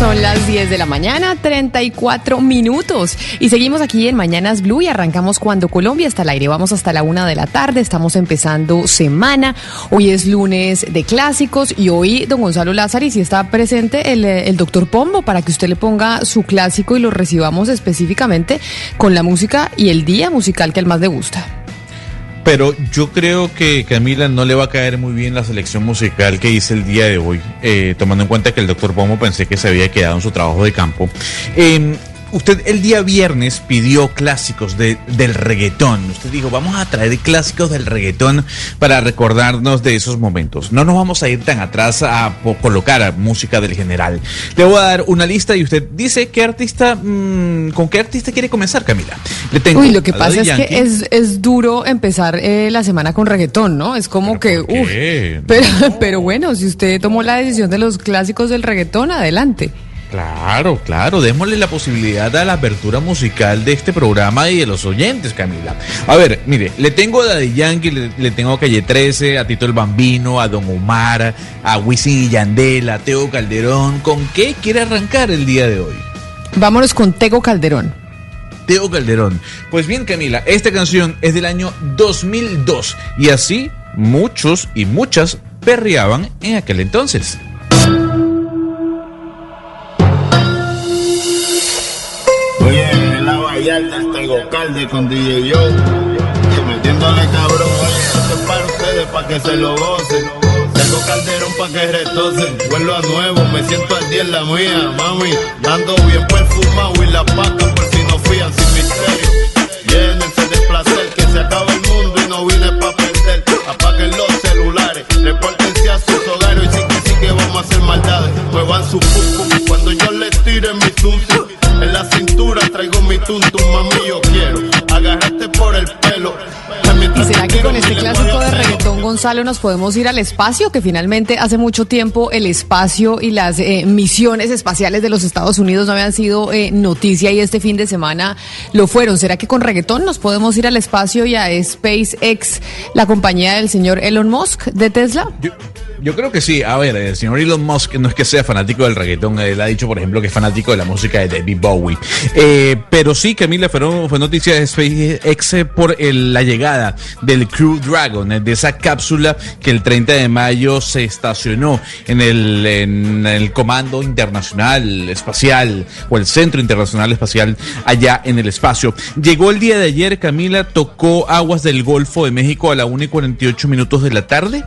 Son las 10 de la mañana, 34 minutos. Y seguimos aquí en Mañanas Blue y arrancamos cuando Colombia está al aire. Vamos hasta la una de la tarde, estamos empezando semana. Hoy es lunes de clásicos y hoy don Gonzalo Lázaro si está presente el, el doctor Pombo para que usted le ponga su clásico y lo recibamos específicamente con la música y el día musical que él más le gusta. Pero yo creo que Camila no le va a caer muy bien la selección musical que hice el día de hoy, eh, tomando en cuenta que el doctor Pomo pensé que se había quedado en su trabajo de campo. Eh, usted el día viernes pidió clásicos de, del reggaetón. Usted dijo, vamos a traer clásicos del reggaetón para recordarnos de esos momentos. No nos vamos a ir tan atrás a colocar música del general. Le voy a dar una lista y usted dice qué artista, mmm, con qué artista quiere comenzar, Camila. Le tengo Uy, lo que pasa es Yankee. que es, es, duro empezar eh, la semana con reggaetón, ¿no? Es como que, uff. Pero, no. pero bueno, si usted tomó la decisión de los clásicos del reggaetón, adelante. Claro, claro, démosle la posibilidad a la apertura musical de este programa y de los oyentes, Camila. A ver, mire, le tengo a Daddy Yankee, le, le tengo a Calle 13, a Tito el Bambino, a Don Omar, a Wisin y Yandel, a Teo Calderón. ¿Con qué quiere arrancar el día de hoy? Vámonos con Tego Calderón. Teo Calderón. Pues bien, Camila, esta canción es del año 2002 y así muchos y muchas perreaban en aquel entonces. Tego Calde con DJ Joe. Metiéndole cabrón, oye, esto es para ustedes, para que se lo gocen. Tengo calderón pa' que retocen, vuelvo a nuevo, me siento al día en la mía, mami. Ando bien perfumado y la paca por si no fían sin misterio. Llénense de placer, que se acaba el mundo y no vine pa' perder. Apaguen los celulares, repórtense a sus hogares y sí que sí que vamos a hacer maldades. Muevan su pum cuando yo les tire mi tuntum. En la cintura traigo mi tuntum, mami, yo quiero agarrarte por el pelo. ¿Y será que con este clásico de reggaetón, Gonzalo, nos podemos ir al espacio? Que finalmente hace mucho tiempo el espacio y las eh, misiones espaciales de los Estados Unidos no habían sido eh, noticia y este fin de semana lo fueron. ¿Será que con reggaetón nos podemos ir al espacio y a SpaceX, la compañía del señor Elon Musk de Tesla? Yo, yo creo que sí. A ver, el señor Elon Musk no es que sea fanático del reggaetón. Él ha dicho, por ejemplo, que es fanático de la música de David Bowie. Eh, pero sí, Camila, fue, fue noticia de SpaceX por el, la llegada del Crew Dragon, de esa cápsula que el 30 de mayo se estacionó en el, en el Comando Internacional Espacial o el Centro Internacional Espacial allá en el espacio. Llegó el día de ayer, Camila, tocó aguas del Golfo de México a la 1 y 48 minutos de la tarde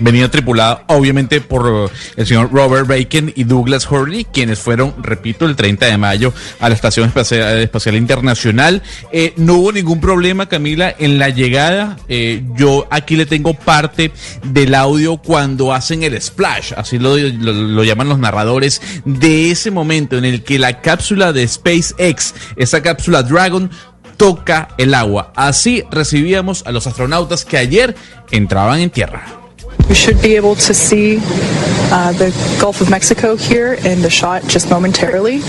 venía tripulada obviamente por el señor Robert Bacon y Douglas Hurley, quienes fueron, repito, el 30 de mayo a la Estación Espacial, Internacional. Eh, no hubo ningún problema, Camila, en la llegada. Eh, yo aquí le tengo parte del audio cuando hacen el splash, así lo, lo llaman los narradores, de ese momento en el que la cápsula de SpaceX, esa cápsula Dragon, toca el agua. Así recibíamos a los astronautas que ayer entraban en tierra. You should be able to see uh, the Gulf of Mexico here in the shot just momentarily,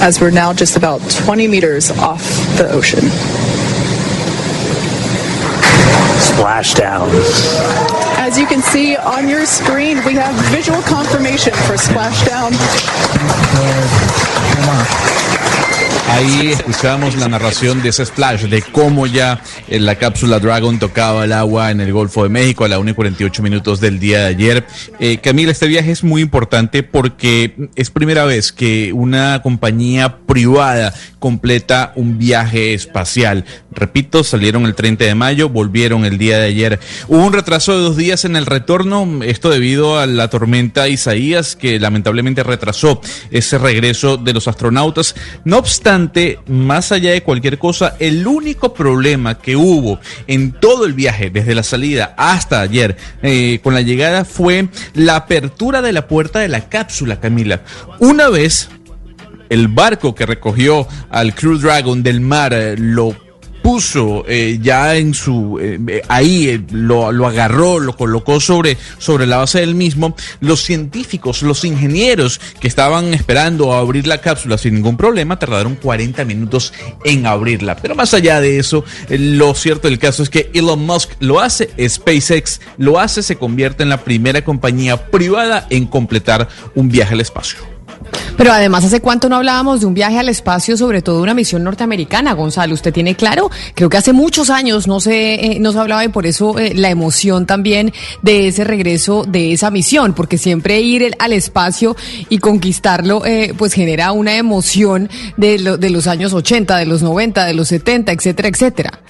as we're now just about 20 meters off the ocean. Splashdown. As you can see on your screen, we have visual confirmation for splashdown. Ahí escuchamos la narración de ese splash, de cómo ya la cápsula Dragon tocaba el agua en el Golfo de México a la 1 y 48 minutos del día de ayer. Eh, Camila, este viaje es muy importante porque es primera vez que una compañía privada completa un viaje espacial. Repito, salieron el 30 de mayo, volvieron el día de ayer. Hubo un retraso de dos días en el retorno, esto debido a la tormenta Isaías, que lamentablemente retrasó ese regreso de los astronautas, No obstante, más allá de cualquier cosa, el único problema que hubo en todo el viaje, desde la salida hasta ayer, eh, con la llegada, fue la apertura de la puerta de la cápsula, Camila. Una vez el barco que recogió al Crew Dragon del mar eh, lo puso eh, ya en su eh, ahí eh, lo, lo, agarró, lo colocó sobre, sobre la base del mismo, los científicos, los ingenieros que estaban esperando a abrir la cápsula sin ningún problema, tardaron 40 minutos en abrirla. Pero más allá de eso, lo cierto del caso es que Elon Musk lo hace, SpaceX lo hace, se convierte en la primera compañía privada en completar un viaje al espacio. Pero además, ¿hace cuánto no hablábamos de un viaje al espacio, sobre todo una misión norteamericana, Gonzalo? ¿Usted tiene claro? Creo que hace muchos años no se, eh, no se hablaba y por eso eh, la emoción también de ese regreso de esa misión, porque siempre ir al espacio y conquistarlo, eh, pues genera una emoción de, lo, de los años 80, de los 90, de los 70, etcétera, etcétera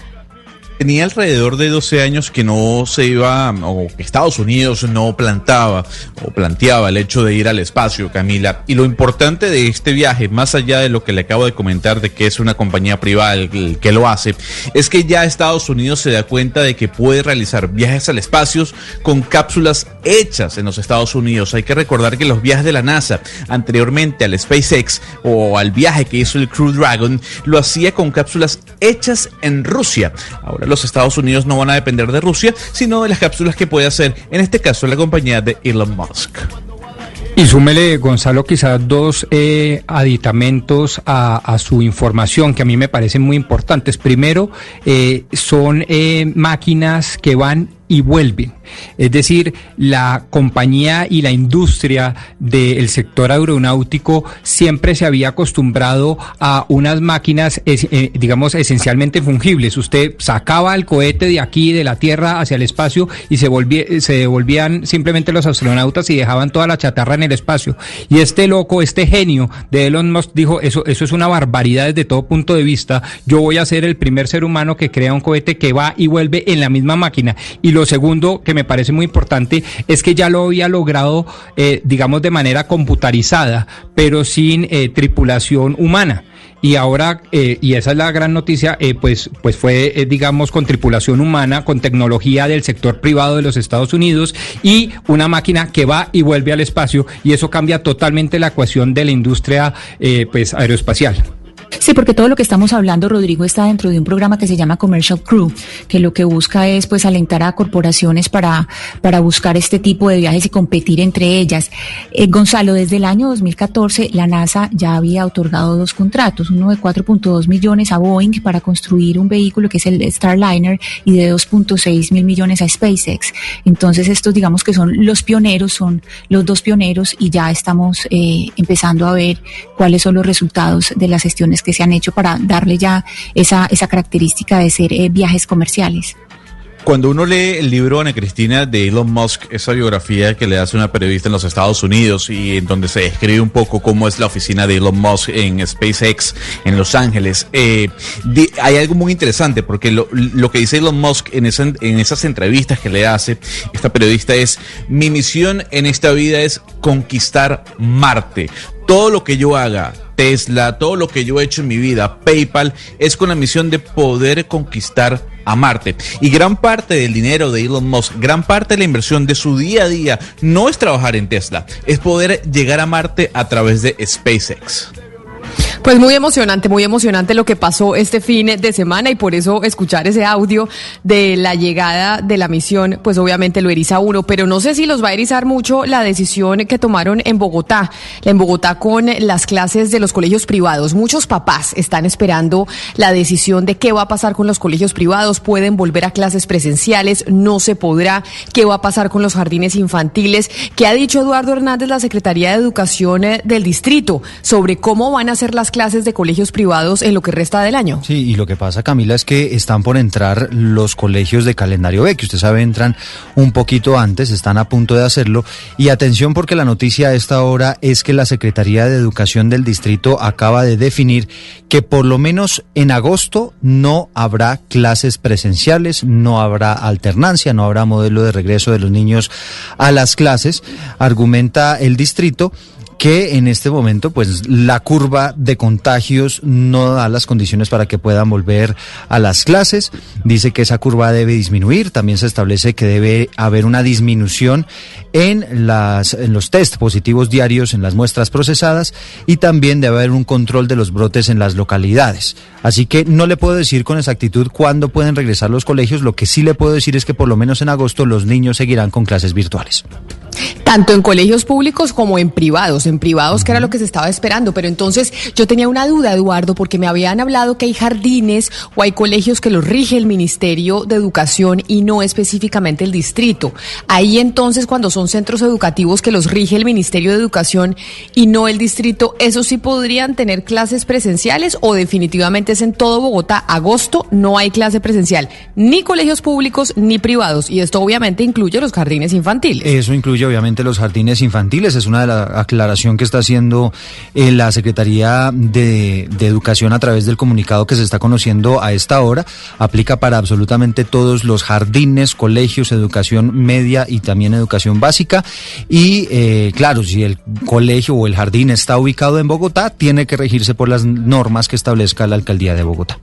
tenía alrededor de 12 años que no se iba, o que Estados Unidos no plantaba o planteaba el hecho de ir al espacio, Camila. Y lo importante de este viaje, más allá de lo que le acabo de comentar de que es una compañía privada el, que lo hace, es que ya Estados Unidos se da cuenta de que puede realizar viajes al espacio con cápsulas hechas en los Estados Unidos. Hay que recordar que los viajes de la NASA anteriormente al SpaceX o al viaje que hizo el Crew Dragon lo hacía con cápsulas hechas en Rusia. Ahora los Estados Unidos no van a depender de Rusia, sino de las cápsulas que puede hacer, en este caso, la compañía de Elon Musk. Y súmele, Gonzalo, quizás dos eh, aditamentos a, su información que a mí me parecen muy importantes. Primero, eh, son eh, máquinas que van y vuelven. Es decir, la compañía y la industria del sector aeronáutico siempre se había acostumbrado a unas máquinas, eh, digamos, esencialmente fungibles. Usted sacaba el cohete de aquí, de la Tierra, hacia el espacio y se, volvía, se devolvían simplemente los astronautas y dejaban toda la chatarra en el espacio. Y este loco, este genio de Elon Musk dijo, eso, eso es una barbaridad desde todo punto de vista. Yo voy a ser el primer ser humano que crea un cohete que va y vuelve en la misma máquina. Segundo que me parece muy importante es que ya lo había logrado, eh, digamos, de manera computarizada, pero sin eh, tripulación humana y ahora, eh, y esa es la gran noticia, eh, pues, pues fue, digamos, con tripulación humana, con tecnología del sector privado de los Estados Unidos y una máquina que va y vuelve al espacio y eso cambia totalmente la ecuación de la industria pues, aeroespacial. Sí, porque todo lo que estamos hablando, Rodrigo, está dentro de un programa que se llama Commercial Crew, que lo que busca es pues alentar a corporaciones para, para buscar este tipo de viajes y competir entre ellas. Eh, Gonzalo, desde el año 2014 la NASA ya había otorgado dos contratos, uno de 4.2 millones a Boeing para construir un vehículo que es el Starliner y de 2.6 mil millones a SpaceX. Entonces estos digamos que son los pioneros, son los dos pioneros y ya estamos eh, empezando a ver cuáles son los resultados de las gestiones que se han hecho para darle ya esa, esa característica de ser eh, viajes comerciales. Cuando uno lee el libro Ana Cristina de Elon Musk, esa biografía que le hace una periodista en los Estados Unidos y en donde se describe un poco cómo es la oficina de Elon Musk en SpaceX en Los Ángeles, eh, hay algo muy interesante porque lo, lo, que dice Elon Musk en, esa, en esas entrevistas que le hace esta periodista es, mi misión en esta vida es conquistar Marte. Todo lo que yo haga, Tesla, todo lo que yo he hecho en mi vida, PayPal, es con la misión de poder conquistar a Marte. Y gran parte del dinero de Elon Musk, gran parte de la inversión de su día a día, no es trabajar en Tesla, es poder llegar a Marte a través de SpaceX. Pues muy emocionante, muy emocionante lo que pasó este fin de semana y por eso escuchar ese audio de la llegada de la misión, pues obviamente lo eriza uno, pero no sé si los va a erizar mucho la decisión que tomaron en Bogotá, en Bogotá con las clases de los colegios privados. Muchos papás están esperando la decisión de qué va a pasar con los colegios privados, pueden volver a clases presenciales, no se podrá, qué va a pasar con los jardines infantiles, qué ha dicho Eduardo Hernández, la Secretaría de Educación del distrito, sobre cómo van a ser las clases de colegios privados en lo que resta del año. Sí, y lo que pasa, Camila, es que están por entrar los colegios de calendario B, que usted sabe entran un poquito antes, están a punto de hacerlo. Y atención porque la noticia a esta hora es que la Secretaría de Educación del Distrito acaba de definir que por lo menos en agosto no habrá clases presenciales, no habrá alternancia, no habrá modelo de regreso de los niños a las clases, argumenta el distrito que en este momento pues la curva de contagios no da las condiciones para que puedan volver a las clases. Dice que esa curva debe disminuir. También se establece que debe haber una disminución en, las, en los test positivos diarios, en las muestras procesadas y también debe haber un control de los brotes en las localidades. Así que no le puedo decir con exactitud cuándo pueden regresar los colegios. Lo que sí le puedo decir es que por lo menos en agosto los niños seguirán con clases virtuales. Tanto en colegios públicos como en privados, en privados que era lo que se estaba esperando. Pero entonces yo tenía una duda, Eduardo, porque me habían hablado que hay jardines o hay colegios que los rige el Ministerio de Educación y no específicamente el distrito. Ahí entonces cuando son centros educativos que los rige el Ministerio de Educación y no el distrito, ¿esos sí podrían tener clases presenciales o definitivamente es en todo Bogotá? Agosto no hay clase presencial, ni colegios públicos ni privados. Y esto obviamente incluye los jardines infantiles. Eso incluye obviamente los jardines infantiles, es una de las aclaración que está haciendo eh, la Secretaría de, de, Educación a través del comunicado que se está conociendo a esta hora. Aplica para absolutamente todos los jardines, colegios, educación media y también educación básica. Y eh, claro, si el colegio o el jardín está ubicado en Bogotá, tiene que regirse por las normas que establezca la alcaldía de Bogotá.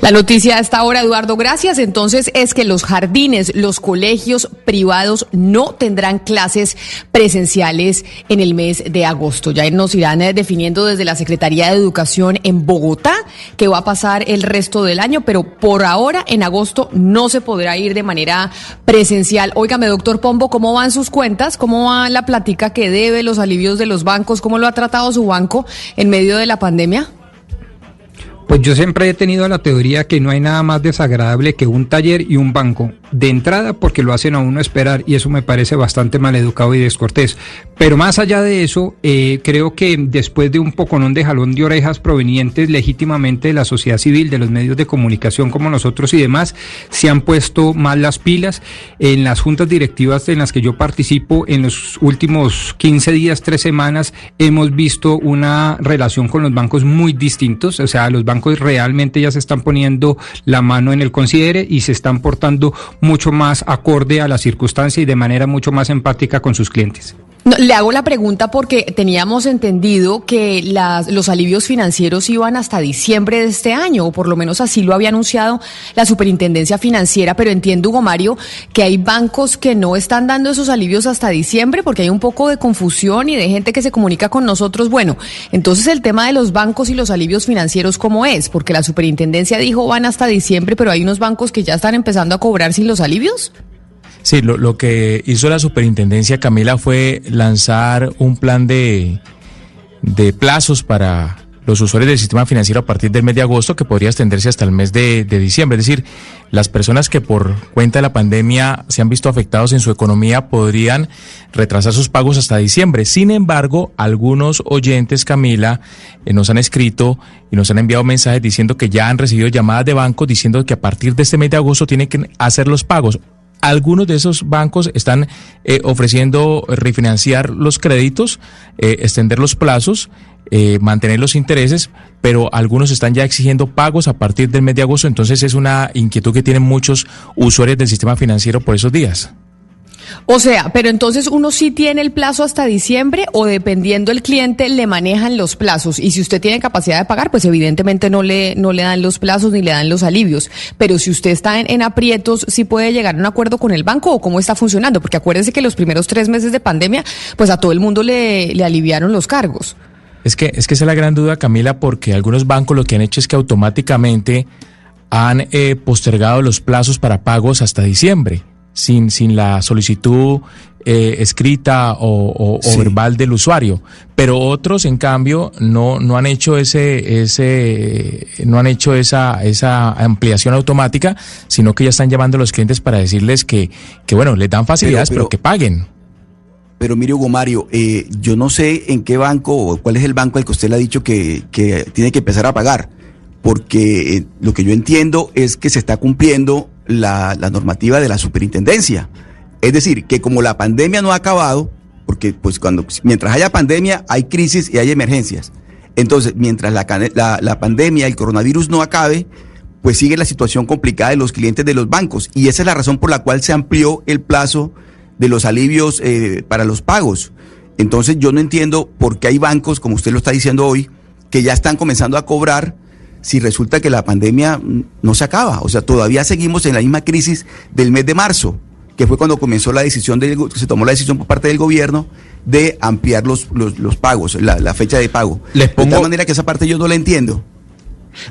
La noticia a esta hora, Eduardo, gracias. Entonces es que los jardines, los colegios privados no tendrán clases presenciales en el mes de agosto. Ya nos irán eh, definiendo desde la Secretaría de Educación en Bogotá qué va a pasar el resto del año, pero por ahora en agosto no se podrá ir de manera presencial. Óigame, doctor Pombo, ¿cómo van sus cuentas? ¿Cómo va la plática que debe, los alivios de los bancos? ¿Cómo lo ha tratado su banco en medio de la pandemia? Pues yo siempre he tenido la teoría que no hay nada más desagradable que un taller y un banco. De entrada porque lo hacen a uno esperar y eso me parece bastante maleducado y descortés. Pero más allá de eso, eh, creo que después de un poconón de jalón de orejas provenientes legítimamente de la sociedad civil, de los medios de comunicación como nosotros y demás, se han puesto mal las pilas. En las juntas directivas en las que yo participo, en los últimos 15 días, 3 semanas, hemos visto una relación con los bancos muy distintos. O sea, los bancos bancos realmente ya se están poniendo la mano en el considere y se están portando mucho más acorde a la circunstancia y de manera mucho más empática con sus clientes. Le hago la pregunta porque teníamos entendido que las, los alivios financieros iban hasta diciembre de este año, o por lo menos así lo había anunciado la Superintendencia Financiera, pero entiendo, Hugo Mario, que hay bancos que no están dando esos alivios hasta diciembre porque hay un poco de confusión y de gente que se comunica con nosotros. Bueno, entonces el tema de los bancos y los alivios financieros, ¿cómo es? Porque la Superintendencia dijo van hasta diciembre, pero hay unos bancos que ya están empezando a cobrar sin los alivios. Sí, lo, lo, que hizo la superintendencia Camila fue lanzar un plan de, de plazos para los usuarios del sistema financiero a partir del mes de agosto que podría extenderse hasta el mes de, de, diciembre. Es decir, las personas que por cuenta de la pandemia se han visto afectados en su economía podrían retrasar sus pagos hasta diciembre. Sin embargo, algunos oyentes, Camila, eh, nos han escrito y nos han enviado mensajes diciendo que ya han recibido llamadas de bancos diciendo que a partir de este mes de agosto tienen que hacer los pagos algunos de esos bancos están eh, ofreciendo refinanciar los créditos, eh, extender los plazos, eh, mantener los intereses, pero algunos están ya exigiendo pagos a partir del mes de agosto, entonces es una inquietud que tienen muchos usuarios del sistema financiero por esos días. O sea, pero entonces uno sí tiene el plazo hasta diciembre o dependiendo el cliente le manejan los plazos y si usted tiene capacidad de pagar, pues evidentemente no le no le dan los plazos ni le dan los alivios. Pero si usted está en, en aprietos, sí puede llegar a un acuerdo con el banco o cómo está funcionando, porque acuérdense que los primeros tres meses de pandemia, pues a todo el mundo le, le aliviaron los cargos. Es que es que esa es la gran duda, Camila, porque algunos bancos lo que han hecho es que automáticamente han eh, postergado los plazos para pagos hasta diciembre sin, sin la solicitud eh, escrita o, o, sí. o, verbal del usuario. Pero otros, en cambio, no, no han hecho ese, ese, no han hecho esa, esa ampliación automática, sino que ya están llamando a los clientes para decirles que, que bueno, les dan facilidades, pero, pero, pero que paguen. Pero mire, Hugo Mario, eh, yo no sé en qué banco o cuál es el banco al que usted le ha dicho que, que tiene que empezar a pagar, porque eh, lo que yo entiendo es que se está cumpliendo la, normativa de la superintendencia. Es decir, que como la pandemia no ha acabado, porque pues cuando mientras haya pandemia hay crisis y hay emergencias. Entonces, mientras la, la, la pandemia, el coronavirus no acabe, pues sigue la situación complicada de los clientes de los bancos. Y esa es la razón por la cual se amplió el plazo de los alivios eh, para los pagos. Entonces yo no entiendo por qué hay bancos, como usted lo está diciendo hoy, que ya están comenzando a cobrar si resulta que la pandemia mm, no se acaba. O sea, todavía seguimos en la misma crisis del mes de marzo, que fue cuando comenzó la decisión, del, se tomó la decisión por parte del gobierno de ampliar los, los, los pagos, la, la, fecha de pago. Les pongo... De tal manera que esa parte yo no la entiendo.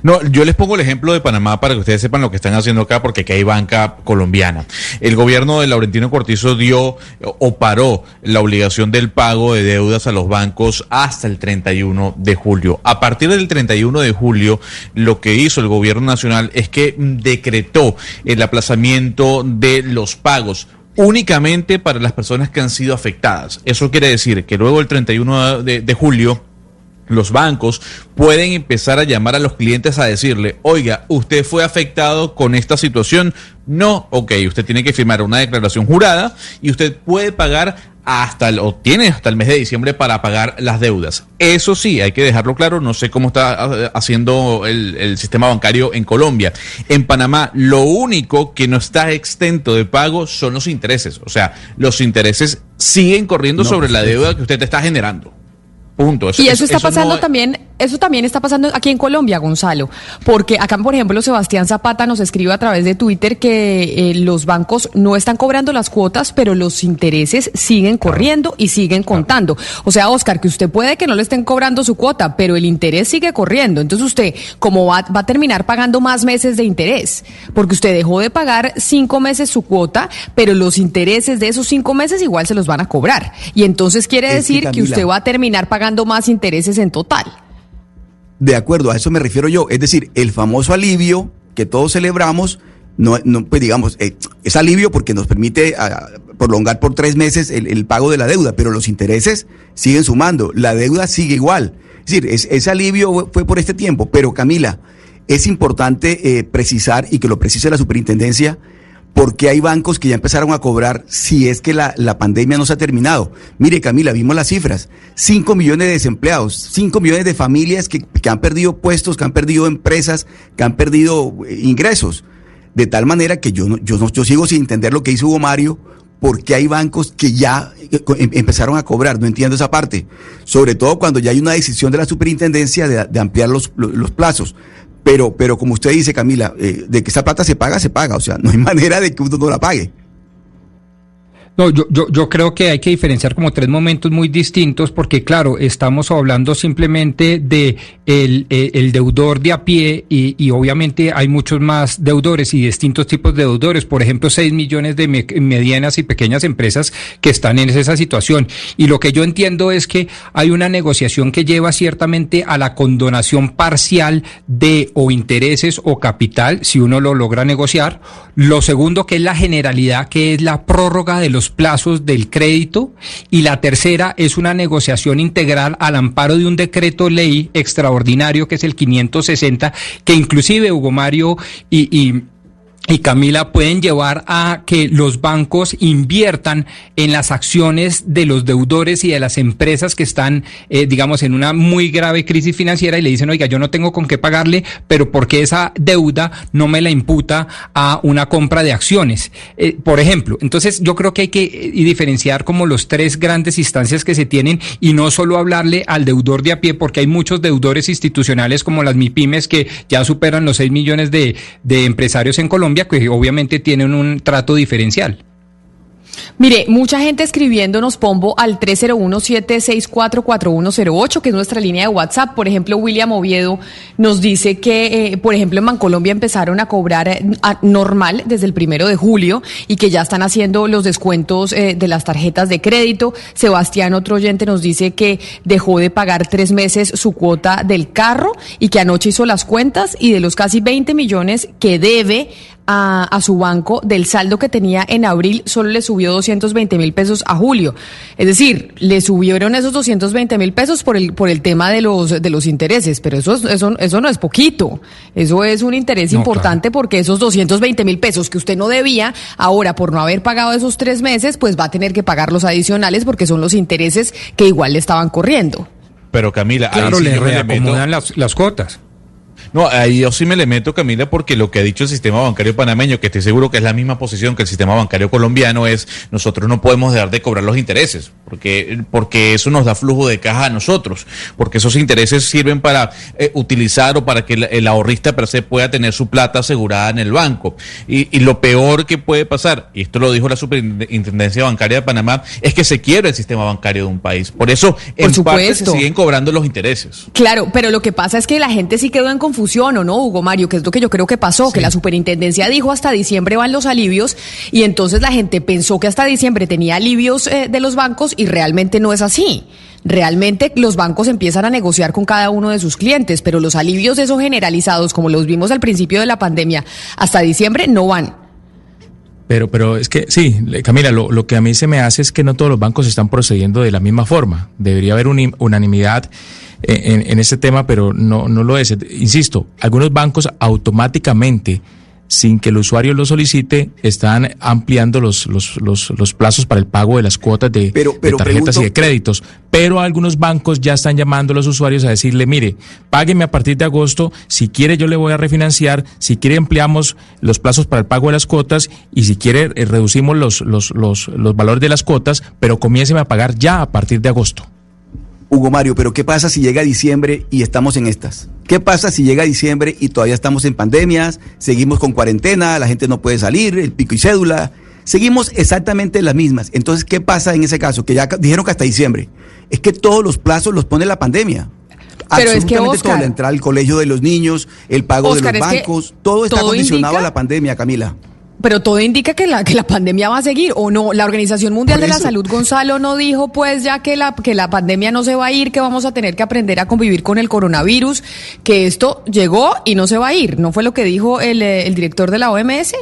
No, yo les pongo el ejemplo de Panamá para que ustedes sepan lo que están haciendo acá, porque aquí hay banca colombiana. El gobierno de Laurentino Cortizo dio o paró la obligación del pago de deudas a los bancos hasta el 31 de julio. A partir del 31 de julio, lo que hizo el gobierno nacional es que decretó el aplazamiento de los pagos únicamente para las personas que han sido afectadas. Eso quiere decir que luego del 31 de, de julio, los bancos pueden empezar a llamar a los clientes a decirle, oiga, usted fue afectado con esta situación. No, ok, usted tiene que firmar una declaración jurada y usted puede pagar hasta el, o tiene hasta el mes de diciembre para pagar las deudas. Eso sí, hay que dejarlo claro, no sé cómo está haciendo el, el, sistema bancario en Colombia. En Panamá, lo único que no está exento de pago son los intereses. O sea, los intereses siguen corriendo no, sobre la deuda que usted está generando. Punto. Eso, y eso está eso pasando no... también, eso también está pasando aquí en Colombia, Gonzalo, porque acá, por ejemplo, Sebastián Zapata nos escribe a través de Twitter que eh, los bancos no están cobrando las cuotas, pero los intereses siguen corriendo y siguen contando. O sea, Oscar, que usted puede que no le estén cobrando su cuota, pero el interés sigue corriendo. Entonces usted, como va, va a terminar pagando más meses de interés, porque usted dejó de pagar cinco meses su cuota, pero los intereses de esos cinco meses igual se los van a cobrar. Y entonces quiere decir que, que usted va a terminar pagando más intereses en total. De acuerdo, a eso me refiero yo. Es decir, el famoso alivio que todos celebramos, no, no pues digamos, eh, es alivio porque nos permite a, prolongar por tres meses el, el, pago de la deuda, pero los intereses siguen sumando, la deuda sigue igual. Es decir, es, ese alivio fue por este tiempo, pero Camila, es importante eh, precisar y que lo precise la superintendencia porque hay bancos que ya empezaron a cobrar si es que la, la, pandemia no se ha terminado. Mire, Camila, vimos las cifras. 5 millones de desempleados, 5 millones de familias que, que, han perdido puestos, que han perdido empresas, que han perdido eh, ingresos. De tal manera que yo, yo, yo sigo sin entender lo que hizo Hugo Mario, porque hay bancos que ya eh, em, empezaron a cobrar. No entiendo esa parte. Sobre todo cuando ya hay una decisión de la superintendencia de, de ampliar los, los plazos. Pero, pero como usted dice, Camila, eh, de que esa plata se paga, se paga. O sea, no hay manera de que uno no la pague. No, yo, yo, yo creo que hay que diferenciar como tres momentos muy distintos porque, claro, estamos hablando simplemente de el, el, el deudor de a pie y, y, obviamente hay muchos más deudores y distintos tipos de deudores. Por ejemplo, 6 millones de me medianas y pequeñas empresas que están en esa situación. Y lo que yo entiendo es que hay una negociación que lleva ciertamente a la condonación parcial de o intereses o capital, si uno lo logra negociar. Lo segundo, que es la generalidad, que es la prórroga de los plazos del crédito. Y la tercera es una negociación integral al amparo de un decreto ley extraordinario que es el 560 que inclusive Hugo Mario y, y Camila pueden llevar a que los bancos inviertan en las acciones de los deudores y de las empresas que están, eh, digamos, en una muy grave crisis financiera y le dicen, oiga, yo no tengo con qué pagarle, pero porque esa deuda no me la imputa a una compra de acciones, eh, por ejemplo. Entonces, yo creo que hay que eh, diferenciar como los tres grandes instancias que se tienen y no solo hablarle al deudor de a pie, porque hay muchos deudores institucionales como las MIPIMES que ya superan los 6 millones de, de empresarios en Colombia que obviamente tienen un trato diferencial. Mire, mucha gente escribiéndonos, Pombo, al 301-764-4108, que es nuestra línea de WhatsApp. Por ejemplo, William Oviedo nos dice que, eh, por ejemplo, en Bancolombia empezaron a cobrar eh, normal desde el primero de julio y que ya están haciendo los descuentos eh, de las tarjetas de crédito. Sebastián, otro oyente, nos dice que dejó de pagar tres meses su cuota del carro y que anoche hizo las cuentas y de los casi 20 millones que debe a, a, su banco del saldo que tenía en abril solo le subió 220 mil pesos a julio. Es decir, le subieron esos 220 mil pesos por el, por el tema de los, de los intereses, pero eso, eso, eso no es poquito. Eso es un interés no, importante claro. porque esos 220 mil pesos que usted no debía, ahora por no haber pagado esos tres meses, pues va a tener que pagar los adicionales porque son los intereses que igual le estaban corriendo. Pero Camila, claro, le reacomodan las, las cuotas. No, ahí yo sí me le meto, Camila, porque lo que ha dicho el sistema bancario panameño, que estoy seguro que es la misma posición que el sistema bancario colombiano, es nosotros no podemos dejar de cobrar los intereses, porque, porque eso nos da flujo de caja a nosotros, porque esos intereses sirven para eh, utilizar o para que el, el ahorrista per se pueda tener su plata asegurada en el banco. Y, y lo peor que puede pasar, y esto lo dijo la Superintendencia Bancaria de Panamá, es que se quiebra el sistema bancario de un país. Por eso, en parte, se supuesto. siguen cobrando los intereses. Claro, pero lo que pasa es que la gente sí quedó en confusión, ¿o no, Hugo Mario? Que es lo que yo creo que pasó, que la superintendencia dijo hasta diciembre van los alivios y entonces la gente pensó que hasta diciembre tenía alivios eh, de los bancos y realmente no es así. Realmente los bancos empiezan a negociar con cada uno de sus clientes, pero los alivios esos generalizados, como los vimos al principio de la pandemia, hasta diciembre no van. Pero, pero es que sí, Camila, lo, lo que a mí se me hace es que no todos los bancos están procediendo de la misma forma. Debería haber uni- unanimidad eh, en, en este tema, pero no, no lo es. Insisto, algunos bancos automáticamente, sin que el usuario lo solicite, están ampliando los, los, los, los plazos para el pago de las cuotas de, Pero- de tarjetas y de créditos. Pero algunos bancos ya están llamando a los usuarios a decirle, mire, págueme a partir de agosto, si quiere yo le voy a refinanciar, si quiere ampliamos los plazos para el pago de las cuotas y si quiere eh, reducimos los, los, los, los valores de las cuotas, pero comienceme a pagar ya a partir de agosto. Hugo Mario, pero ¿qué pasa si llega diciembre y estamos en estas? ¿Qué pasa si llega diciembre y todavía estamos en pandemias, seguimos con cuarentena, la gente no puede salir, el pico y cédula? Seguimos exactamente las mismas. Entonces, ¿qué pasa en ese caso? Que ya dijeron que hasta diciembre. Es que todos los plazos los pone la pandemia. Pero es que, Absolutamente todo, Oscar- la entrada al colegio de los niños, el pago Oscar, de los bancos, todo está todo condicionado indica- a la pandemia, Camila. Pero todo indica que la, que la pandemia va a seguir, ¿o no? La Organización Mundial de la. Salud, Gonzalo, no dijo pues ya que la, que la pandemia no se va a ir, que vamos a tener que aprender a convivir con el coronavirus, que esto llegó y no se va a ir. ¿No fue lo que dijo el, eh, el director de la OMS?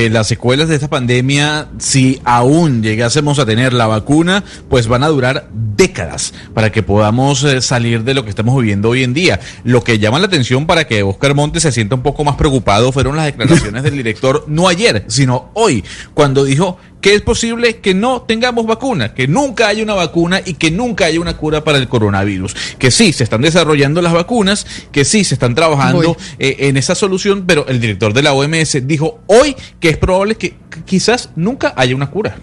Eh, las secuelas de esta pandemia, si aún llegásemos a tener la vacuna, pues van a durar décadas para que podamos eh, salir de lo que estamos viviendo hoy en día. Lo que llama la atención para que Oscar Montes se sienta un poco más preocupado fueron las declaraciones del director, no ayer, sino hoy, cuando dijo que es posible que no tengamos vacuna, que nunca haya una vacuna y que nunca haya una cura para el coronavirus. Que sí, se están desarrollando las vacunas, que sí, se están trabajando eh, en esa solución, pero el director de la OMS dijo hoy que es probable que quizás nunca haya una cura.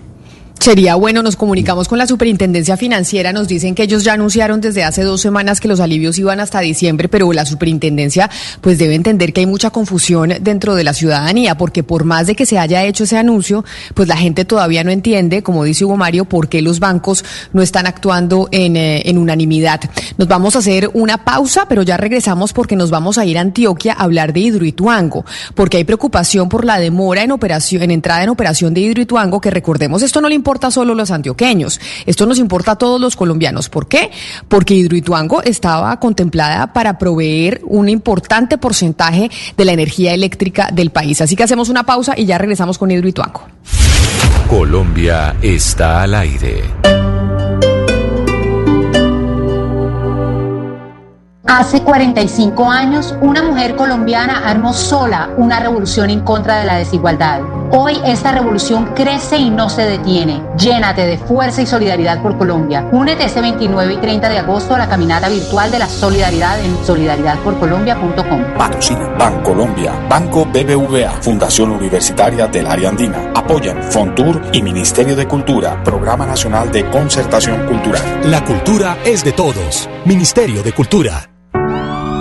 Sería bueno, nos comunicamos con la Superintendencia Financiera, nos dicen que ellos ya anunciaron desde hace dos semanas que los alivios iban hasta diciembre, pero la Superintendencia pues debe entender que hay mucha confusión dentro de la ciudadanía, porque por más de que se haya hecho ese anuncio, pues la gente todavía no entiende, como dice Hugo Mario, por qué los bancos no están actuando en, eh, unanimidad. Nos vamos a hacer una pausa, pero ya regresamos porque nos vamos a ir a Antioquia a hablar de Hidroituango, porque hay preocupación por la demora en operación, en entrada en operación de Hidroituango, que recordemos, esto no le importa solo a los antioqueños, esto nos importa a todos los colombianos. ¿Por qué? Porque Hidroituango estaba contemplada para proveer un importante porcentaje de la energía eléctrica del país. Así que hacemos una pausa y ya regresamos con Hidroituango. Colombia está al aire. Hace 45 años, una mujer colombiana armó sola una revolución en contra de la desigualdad. Hoy esta revolución crece y no se detiene. Llénate de fuerza y solidaridad por Colombia. Únete este 29 y 30 de agosto a la caminata virtual de la solidaridad en solidaridadporcolombia.com. Patrocina Bancolombia, Banco BBVA, Fundación Universitaria del Área Andina. Apoyan Fontur y Ministerio de Cultura, Programa Nacional de Concertación Cultural. La cultura es de todos. Ministerio de Cultura.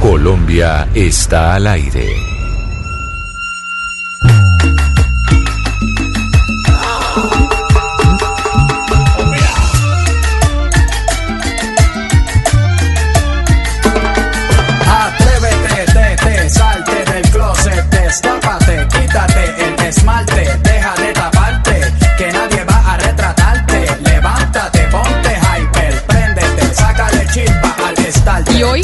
Colombia está al aire. Atrévete, salte del closet, destápate, quítate el esmalte, deja de taparte, que nadie va a retratarte. Levántate, ponte hyper, préndete, sácale chispa al estarte. Y hoy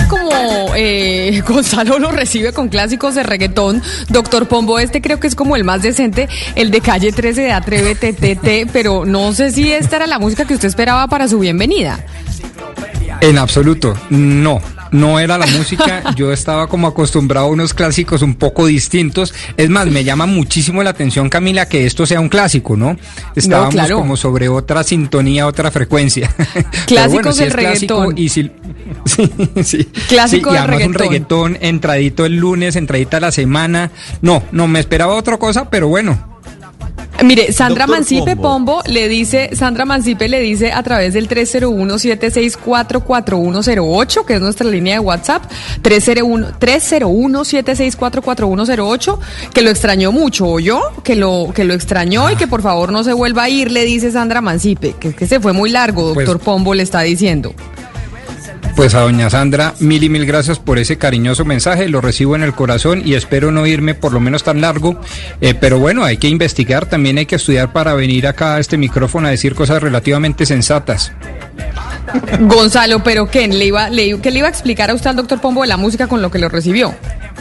Gonzalo lo recibe con clásicos de reggaetón. Doctor Pombo, este creo que es como el más decente, el de calle 13 de Atrévete TT, pero no sé si esta era la música que usted esperaba para su bienvenida. En absoluto, no. No era la música, yo estaba como acostumbrado a unos clásicos un poco distintos. Es más, me llama muchísimo la atención, Camila, que esto sea un clásico, ¿no? Estábamos claro. como sobre otra sintonía, otra frecuencia. Clásicos bueno, sí del es clásico reggaetón. Y si, sí, sí. Clásico Sí, y del además un reggaetón. reggaetón entradito el lunes, entradita la semana. No, no, me esperaba otra cosa, pero bueno. Mire, Sandra Doctor Mancipe Pombo. Pombo le dice, Sandra Mancipe le dice a través del 301-764-4108, que es nuestra línea de WhatsApp, 301 301-764-4108, que lo extrañó mucho, ¿oyó? Que lo, que lo extrañó y que por favor no se vuelva a ir, le dice Sandra Mancipe, que, que se fue muy largo, Pues- doctor Pombo le está diciendo. Pues a doña Sandra, mil y mil gracias por ese cariñoso mensaje, lo recibo en el corazón y espero no irme por lo menos tan largo, Eh, pero bueno, hay que investigar, también hay que estudiar para venir acá a este micrófono a decir cosas relativamente sensatas. Gonzalo, pero ¿qué le iba, le, ¿qué le iba a explicar a usted al doctor Pombo de la música con lo que lo recibió?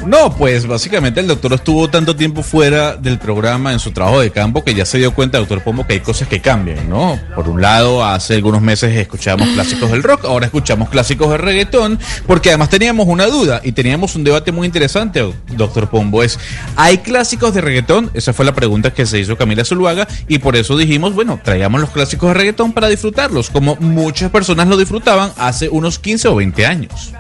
No, pues básicamente el doctor estuvo tanto tiempo fuera del programa en su trabajo de campo que ya se dio cuenta, doctor Pombo, que hay cosas que cambian, ¿no? Por un lado, hace algunos meses escuchábamos clásicos del rock, ahora escuchamos clásicos del reggaetón, porque además teníamos una duda y teníamos un debate muy interesante, doctor Pombo, es, ¿hay clásicos de reggaetón? Esa fue la pregunta que se hizo Camila Zuluaga y por eso dijimos, bueno, traigamos los clásicos de reggaetón para disfrutarlos, como muchas personas lo disfrutaban hace unos 15 o 20 años.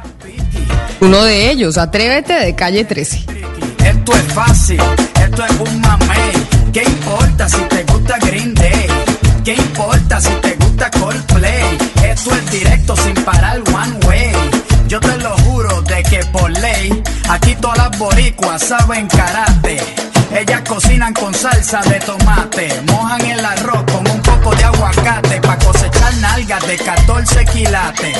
Uno de ellos, Atrévete de calle 13. Esto es fácil, esto es un mamey. ¿Qué importa si te gusta Green Day? ¿Qué importa si te gusta Coldplay? Esto es directo sin parar one way. Yo te lo juro de que por ley, aquí todas las boricuas saben karate. Ellas cocinan con salsa de tomate, mojan el arroz con un poco de aguacate para cosechar nalgas de 14 quilates.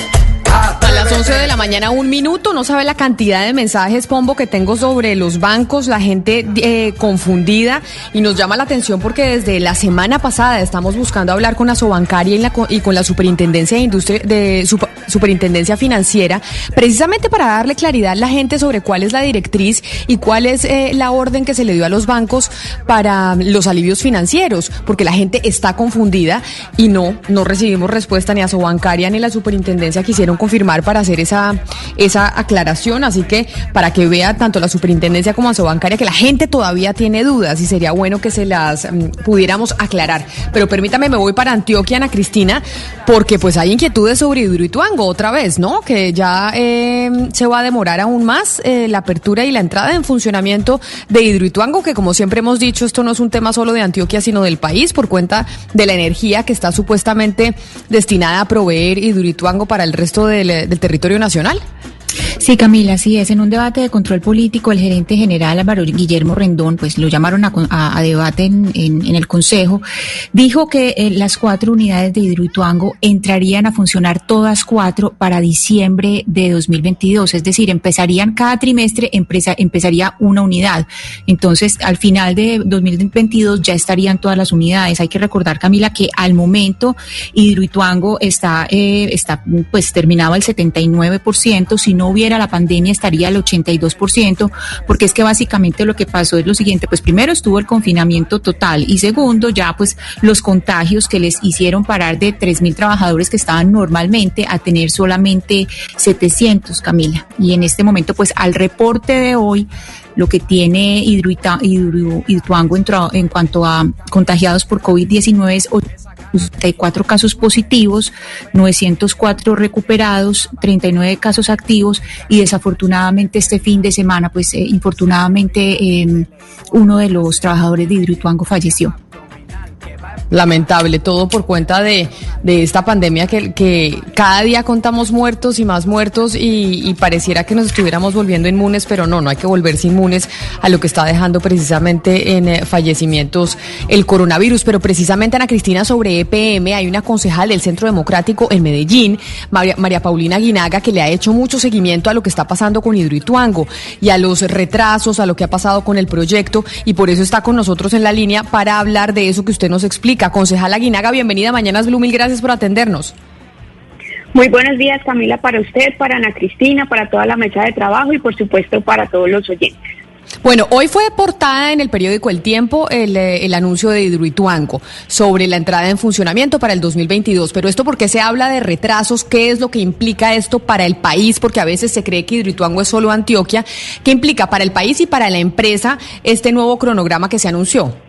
A las 11 de la mañana, un minuto, no sabe la cantidad de mensajes, Pombo, que tengo sobre los bancos, la gente eh, confundida, y nos llama la atención porque desde la semana pasada estamos buscando hablar con la Sobancaria y, con la Superintendencia de Industria, de Sup- Superintendencia Financiera, precisamente para darle claridad a la gente sobre cuál es la directriz y cuál es eh, la orden que se le dio a los bancos para los alivios financieros, porque la gente está confundida y no, no recibimos respuesta ni a Sobancaria ni a la Superintendencia quisieron confirmar para hacer esa, esa aclaración, así que para que vea tanto la Superintendencia como a Sobancaria que la gente todavía tiene dudas y sería bueno que se las mm, pudiéramos aclarar. Pero permítame, me voy para Antioquia, Ana Cristina, porque pues hay inquietudes sobre Hidroituango otra vez, ¿no? Que ya eh, se va a demorar aún más eh, la apertura y la entrada en funcionamiento de Hidroituango, que como siempre hemos dicho, esto no es un tema solo de Antioquia, sino del país, por cuenta de la energía que está supuestamente destinada a proveer Hidroituango para el resto del, del territorio nacional. Sí, Camila, sí es. En un debate de control político, el gerente general Álvaro Guillermo Rendón, pues lo llamaron a, a- a debate en, en- el Consejo, dijo que eh, las cuatro unidades de Hidroituango entrarían a funcionar todas cuatro para diciembre de 2022, es decir, empezarían cada trimestre, empresa, empezaría una unidad. Entonces, al final de 2022 ya estarían todas las unidades. Hay que recordar, Camila, que al momento Hidroituango está, eh, está pues terminado al 79%, si no hubiera la pandemia estaría al 82%, porque es que básicamente lo que pasó es lo siguiente, pues primero estuvo el confinamiento total y segundo ya pues los contagios que les hicieron parar de 3.000 trabajadores que estaban normalmente a tener solamente 700, Camila. Y en este momento pues al reporte de hoy lo que tiene Hidroita- Hidro- Hidroituango en, cuanto a contagiados por COVID-19 es 84 casos positivos, 904 recuperados, 39 casos activos y desafortunadamente este fin de semana, pues eh, infortunadamente eh, uno de los trabajadores de Hidroituango falleció. Lamentable, todo por cuenta de, de esta pandemia que, cada día contamos muertos y más muertos y, y pareciera que nos estuviéramos volviendo inmunes, pero no, no hay que volverse inmunes a lo que está dejando precisamente en eh, fallecimientos el coronavirus. Pero precisamente, Ana Cristina, sobre EPM, hay una concejal del Centro Democrático en Medellín, María, María Paulina Guinaga, que le ha hecho mucho seguimiento a lo que está pasando con Hidroituango y a los retrasos, a lo que ha pasado con el proyecto y por eso está con nosotros en la línea para hablar de eso que usted nos explica. Concejala Guinaga, bienvenida a Mañanas Blue, mil gracias por atendernos. Muy buenos días, Camila, para usted, para Ana Cristina, para toda la mesa de trabajo y, por supuesto, para todos los oyentes. Bueno, hoy fue portada en el periódico El Tiempo el, eh, el, anuncio de Hidroituango sobre la entrada en funcionamiento para el 2022. Pero esto, ¿por qué se habla de retrasos? ¿Qué es lo que implica esto para el país? Porque a veces se cree que Hidroituango es solo Antioquia. ¿Qué implica para el país y para la empresa este nuevo cronograma que se anunció?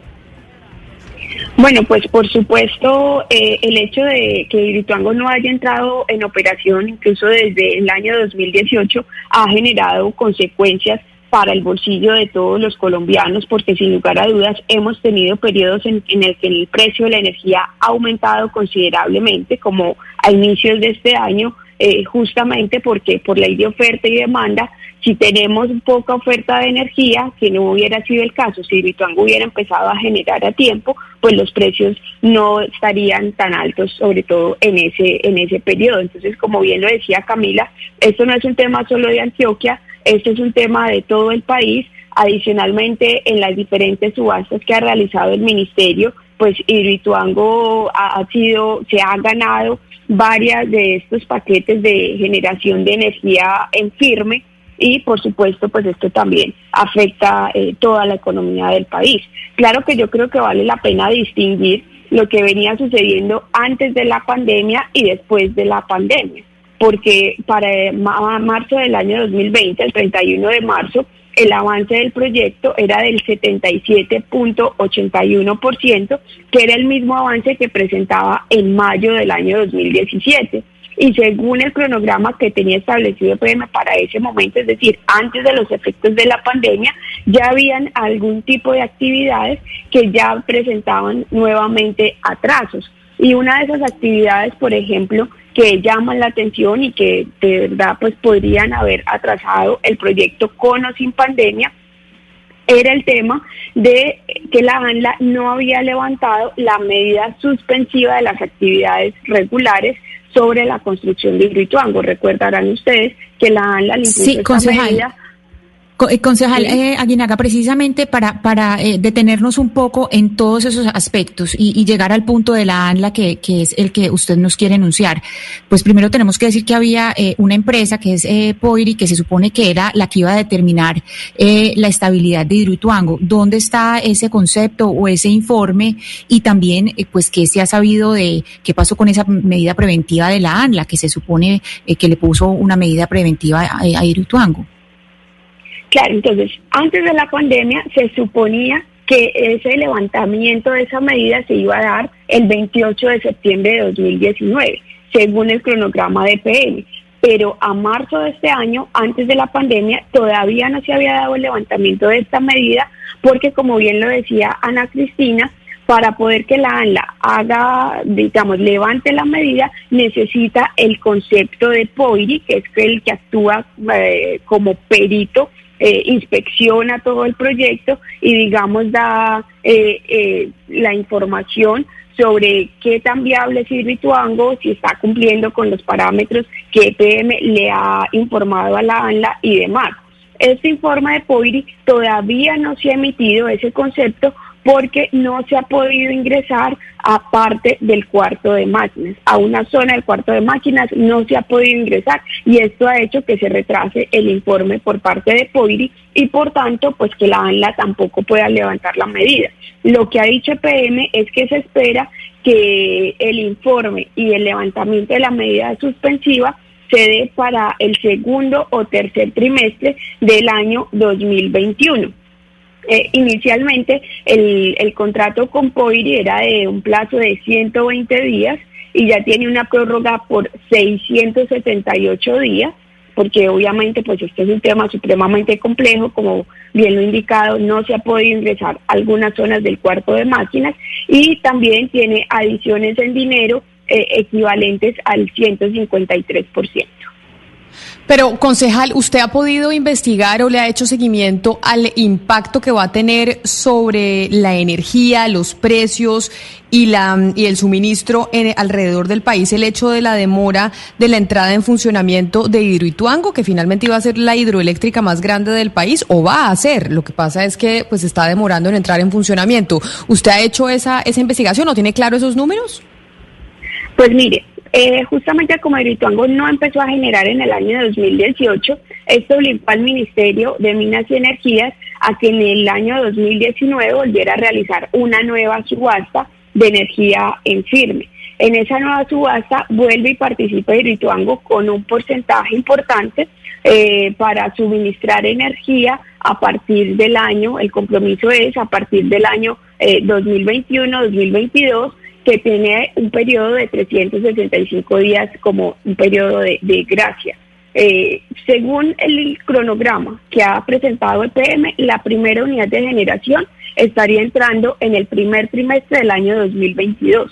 Bueno, pues por supuesto, eh, el hecho de que Hidroituango no haya entrado en operación incluso desde el año 2018 ha generado consecuencias para el bolsillo de todos los colombianos, porque sin lugar a dudas hemos tenido periodos en, en el que el precio de la energía ha aumentado considerablemente, como a inicios de este año, eh, justamente porque por ley de oferta y demanda, si tenemos poca oferta de energía, que no hubiera sido el caso, si Bituango hubiera empezado a generar a tiempo, pues los precios no estarían tan altos, sobre todo en ese, en ese periodo. Entonces, como bien lo decía Camila, esto no es un tema solo de Antioquia, esto es un tema de todo el país. Adicionalmente, en las diferentes subastas que ha realizado el ministerio, pues Hidroituango ha, ha sido, se ha ganado varias de estos paquetes de generación de energía en firme y por supuesto pues esto también afecta eh, toda la economía del país. Claro que yo creo que vale la pena distinguir lo que venía sucediendo antes de la pandemia y después de la pandemia, porque para marzo del año 2020, el 31 de marzo, el avance del proyecto era del 77.81%, que era el mismo avance que presentaba en mayo del año 2017. Y según el cronograma que tenía establecido PM para ese momento, es decir, antes de los efectos de la pandemia, ya habían algún tipo de actividades que ya presentaban nuevamente atrasos. Y una de esas actividades, por ejemplo, que llaman la atención y que de verdad pues podrían haber atrasado el proyecto con o sin pandemia, era el tema de que la ANLA no había levantado la medida suspensiva de las actividades regulares sobre la construcción de Hidroituango. Recordarán ustedes que la ANLA le sí, medida eh, Concejal eh, Aguinaga, precisamente para, para eh, detenernos un poco en todos esos aspectos y, y, llegar al punto de la ANLA que, que es el que usted nos quiere enunciar, pues primero tenemos que decir que había eh, una empresa que es eh, Poiri, que se supone que era la que iba a determinar eh, la estabilidad de Hidroituango. ¿Dónde está ese concepto o ese informe? Y también, eh, pues, ¿qué se ha sabido de qué pasó con esa medida preventiva de la ANLA, que se supone eh, que le puso una medida preventiva a, a Hidroituango? Claro, entonces, antes de la pandemia se suponía que ese levantamiento de esa medida se iba a dar el 28 de septiembre de 2019, según el cronograma de PM. Pero a marzo de este año, antes de la pandemia, todavía no se había dado el levantamiento de esta medida, porque como bien lo decía Ana Cristina, para poder que la ANLA haga, digamos, levante la medida, necesita el concepto de POIRI, que es el que actúa eh, como perito eh, inspecciona todo el proyecto y digamos da eh, eh, la información sobre qué tan viable es Hidroituango, si está cumpliendo con los parámetros que EPM le ha informado a la ANLA y demás. Este informe de POIRI todavía no se ha emitido ese concepto porque no se ha podido ingresar a parte del cuarto de máquinas. A una zona del cuarto de máquinas no se ha podido ingresar y esto ha hecho que se retrase el informe por parte de POIRI y por tanto pues que la ANLA tampoco pueda levantar la medida. Lo que ha dicho PM es que se espera que el informe y el levantamiento de la medida suspensiva se dé para el segundo o tercer trimestre del año 2021. Eh, inicialmente el, el contrato con Poiri era de un plazo de 120 días y ya tiene una prórroga por 678 días porque obviamente pues este es un tema supremamente complejo, como bien lo he indicado, no se ha podido ingresar algunas zonas del cuarto de máquinas y también tiene adiciones en dinero eh, equivalentes al 153%. Pero, concejal, ¿usted ha podido investigar o le ha hecho seguimiento al impacto que va a tener sobre la energía, los precios y, la, y el suministro en, alrededor del país el hecho de la demora de la entrada en funcionamiento de Hidroituango, que finalmente iba a ser la hidroeléctrica más grande del país, o va a ser? Lo que pasa es que pues está demorando en entrar en funcionamiento. ¿Usted ha hecho esa, esa investigación o tiene claro esos números? Pues mire, eh, justamente como Hidroituango no empezó a generar en el año 2018, esto obligó al Ministerio de Minas y Energías a que en el año 2019 volviera a realizar una nueva subasta de energía en firme. En esa nueva subasta vuelve y participa Hidroituango con un porcentaje importante eh, para suministrar energía a partir del año, el compromiso es a partir del año 2021-2022 que tiene un periodo de 365 días como un periodo de, gracia. Eh, según el cronograma que ha presentado el PM, la primera unidad de generación estaría entrando en el primer trimestre del año 2022.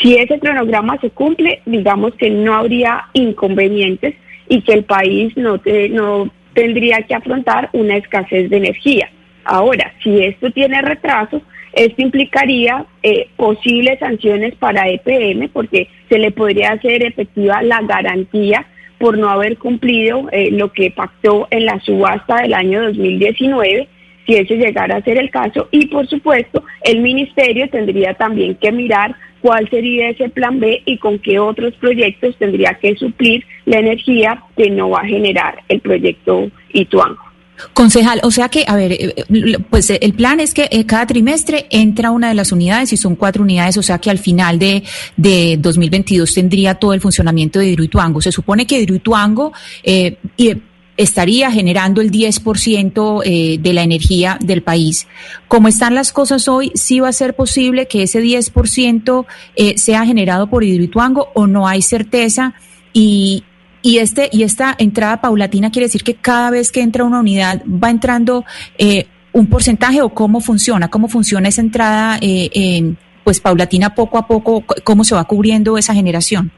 Si ese cronograma se cumple, digamos que no habría inconvenientes y que el país no, no tendría que afrontar una escasez de energía. Ahora, si esto tiene retrasos, esto implicaría eh, posibles sanciones para EPM porque se le podría hacer efectiva la garantía por no haber cumplido eh, lo que pactó en la subasta del año 2019 si ese llegara a ser el caso. Y por supuesto, el ministerio tendría también que mirar cuál sería ese plan B y con qué otros proyectos tendría que suplir la energía que no va a generar el proyecto Ituango. Concejal, o sea que, a ver, eh, eh, pues eh, el plan es que cada trimestre entra una de las unidades y son cuatro unidades, o sea que al final de, de 2022 tendría todo el funcionamiento de Hidroituango. Se supone que Hidroituango eh, estaría generando el 10% eh, de la energía del país. Como están las cosas hoy, ¿sí va a ser posible que ese 10% eh, sea generado por Hidroituango o no hay certeza? Y, y, este, y esta entrada paulatina quiere decir que cada vez que entra una unidad va entrando eh, un porcentaje o cómo funciona, cómo funciona esa entrada eh, pues paulatina poco a poco, cómo se va cubriendo esa generación.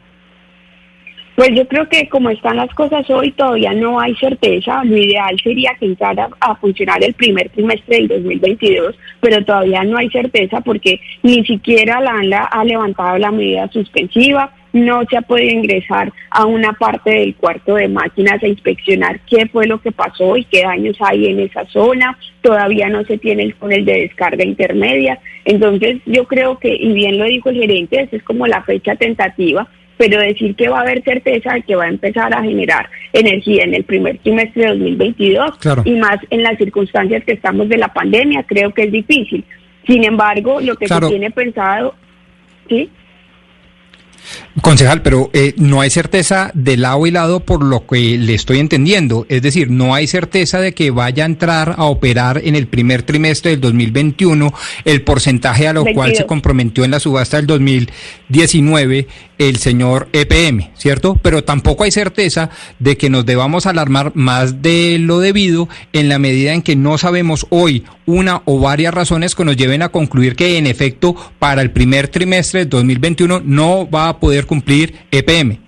Pues yo creo que como están las cosas hoy todavía no hay certeza. Lo ideal sería que entrara a funcionar el primer trimestre del 2022, pero todavía no hay certeza porque ni siquiera la ANLA ha levantado la medida suspensiva, no se ha podido ingresar a una parte del cuarto de máquinas a inspeccionar qué fue lo que pasó y qué daños hay en esa zona. Todavía no se tiene el túnel de descarga intermedia. Entonces yo creo que, y bien lo dijo el gerente, esa es como la fecha tentativa pero decir que va a haber certeza de que va a empezar a generar energía en el primer trimestre de 2022 y más en las circunstancias que estamos de la pandemia, creo que es difícil. Sin embargo, lo que se tiene pensado, ¿sí? Concejal, pero eh, no hay certeza de lado y lado por lo que le estoy entendiendo. Es decir, no hay certeza de que vaya a entrar a operar en el primer trimestre del 2021 el porcentaje a lo cual se comprometió en la subasta del 2019 el señor EPM, ¿cierto? Pero tampoco hay certeza de que nos debamos alarmar más de lo debido en la medida en que no sabemos hoy una o varias razones que nos lleven a concluir que en efecto para el primer trimestre del 2021 no va a poder cumplir EPM.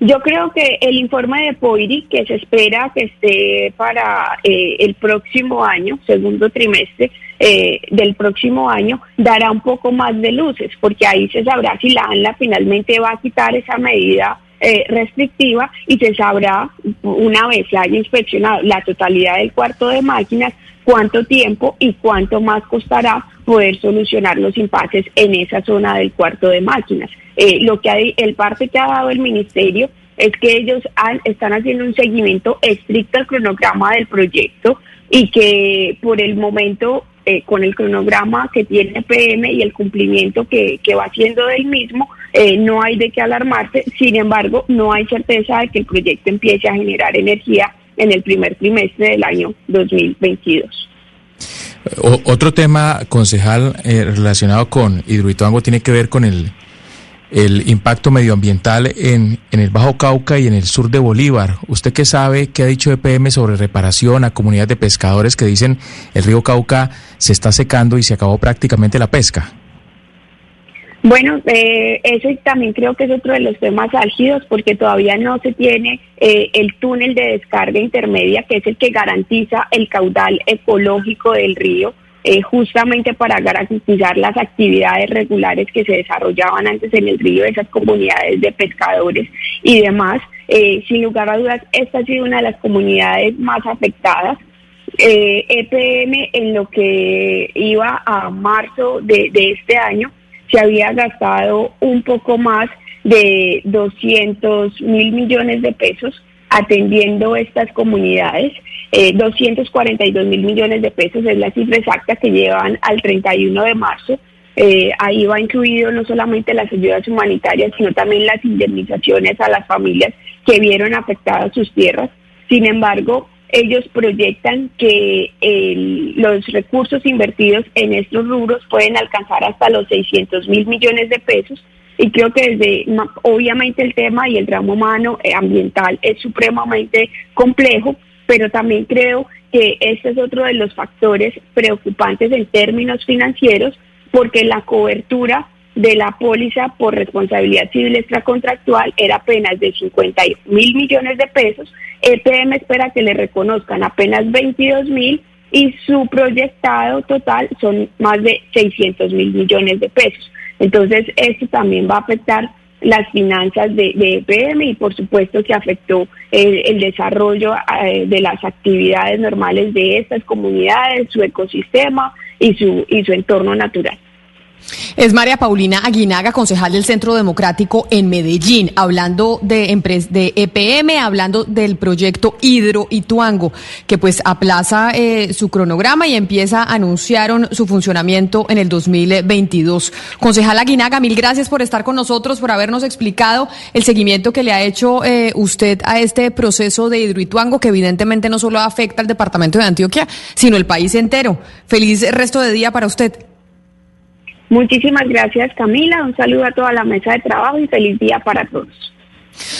Yo creo que el informe de POIRI, que se espera que esté para eh, el próximo año, segundo trimestre eh, del próximo año, dará un poco más de luces, porque ahí se sabrá si la ANLA finalmente va a quitar esa medida eh, restrictiva y se sabrá, una vez se haya inspeccionado la totalidad del cuarto de máquinas, cuánto tiempo y cuánto más costará poder solucionar los impases en esa zona del cuarto de máquinas. Eh, lo que hay, el parte que ha dado el ministerio es que ellos están haciendo un seguimiento estricto al cronograma del proyecto y que por el momento eh, con el cronograma que tiene PM y el cumplimiento que, va haciendo del mismo, eh, no hay de qué alarmarse. Sin embargo, no hay certeza de que el proyecto empiece a generar energía en el primer trimestre del año 2022. otro tema, concejal, relacionado con Hidroituango tiene que ver con el el impacto medioambiental en, en, el Bajo Cauca y en el sur de Bolívar. ¿Usted qué sabe, qué ha dicho EPM sobre reparación a comunidades de pescadores que dicen el río Cauca se está secando y se acabó prácticamente la pesca? Bueno, eh, eso también creo que es otro de los temas álgidos porque todavía no se tiene eh, el túnel de descarga intermedia que es el que garantiza el caudal ecológico del río eh, justamente para garantizar las actividades regulares que se desarrollaban antes en el río, esas comunidades de pescadores y demás. Eh, sin lugar a dudas, esta ha sido una de las comunidades más afectadas. Eh, EPM en lo que iba a marzo de, este año se había gastado un poco más de 200 mil millones de pesos atendiendo estas comunidades. Eh, 242 mil millones de pesos es la cifra exacta que llevan al 31 de marzo. Eh, ahí va incluido no solamente las ayudas humanitarias, sino también las indemnizaciones a las familias que vieron afectadas sus tierras. Sin embargo, ellos proyectan que el- los recursos invertidos en estos rubros pueden alcanzar hasta los 600 mil millones de pesos. Y creo que desde obviamente el tema y el drama humano eh, ambiental es supremamente complejo, pero también creo que este es otro de los factores preocupantes en términos financieros porque la cobertura de la póliza por responsabilidad civil extracontractual era apenas de 50 mil millones de pesos. EPM espera que le reconozcan apenas 22 mil y su proyectado total son más de 600 mil millones de pesos. Entonces, esto también va a afectar las finanzas de, de EPM y por supuesto que afectó el, desarrollo eh, de las actividades normales de estas comunidades, su ecosistema y su, y su entorno natural. Es María Paulina Aguinaga, concejal del Centro Democrático en Medellín, hablando de, de EPM, hablando del proyecto Hidro Ituango, que pues aplaza eh, su cronograma y empieza, anunciaron su funcionamiento en el 2022. Concejal Aguinaga, mil gracias por estar con nosotros, por habernos explicado el seguimiento que le ha hecho eh, usted a este proceso de Hidro Ituango, que evidentemente no solo afecta al departamento de Antioquia, sino el país entero. Feliz resto de día para usted. Muchísimas gracias Camila, un saludo a toda la mesa de trabajo y feliz día para todos.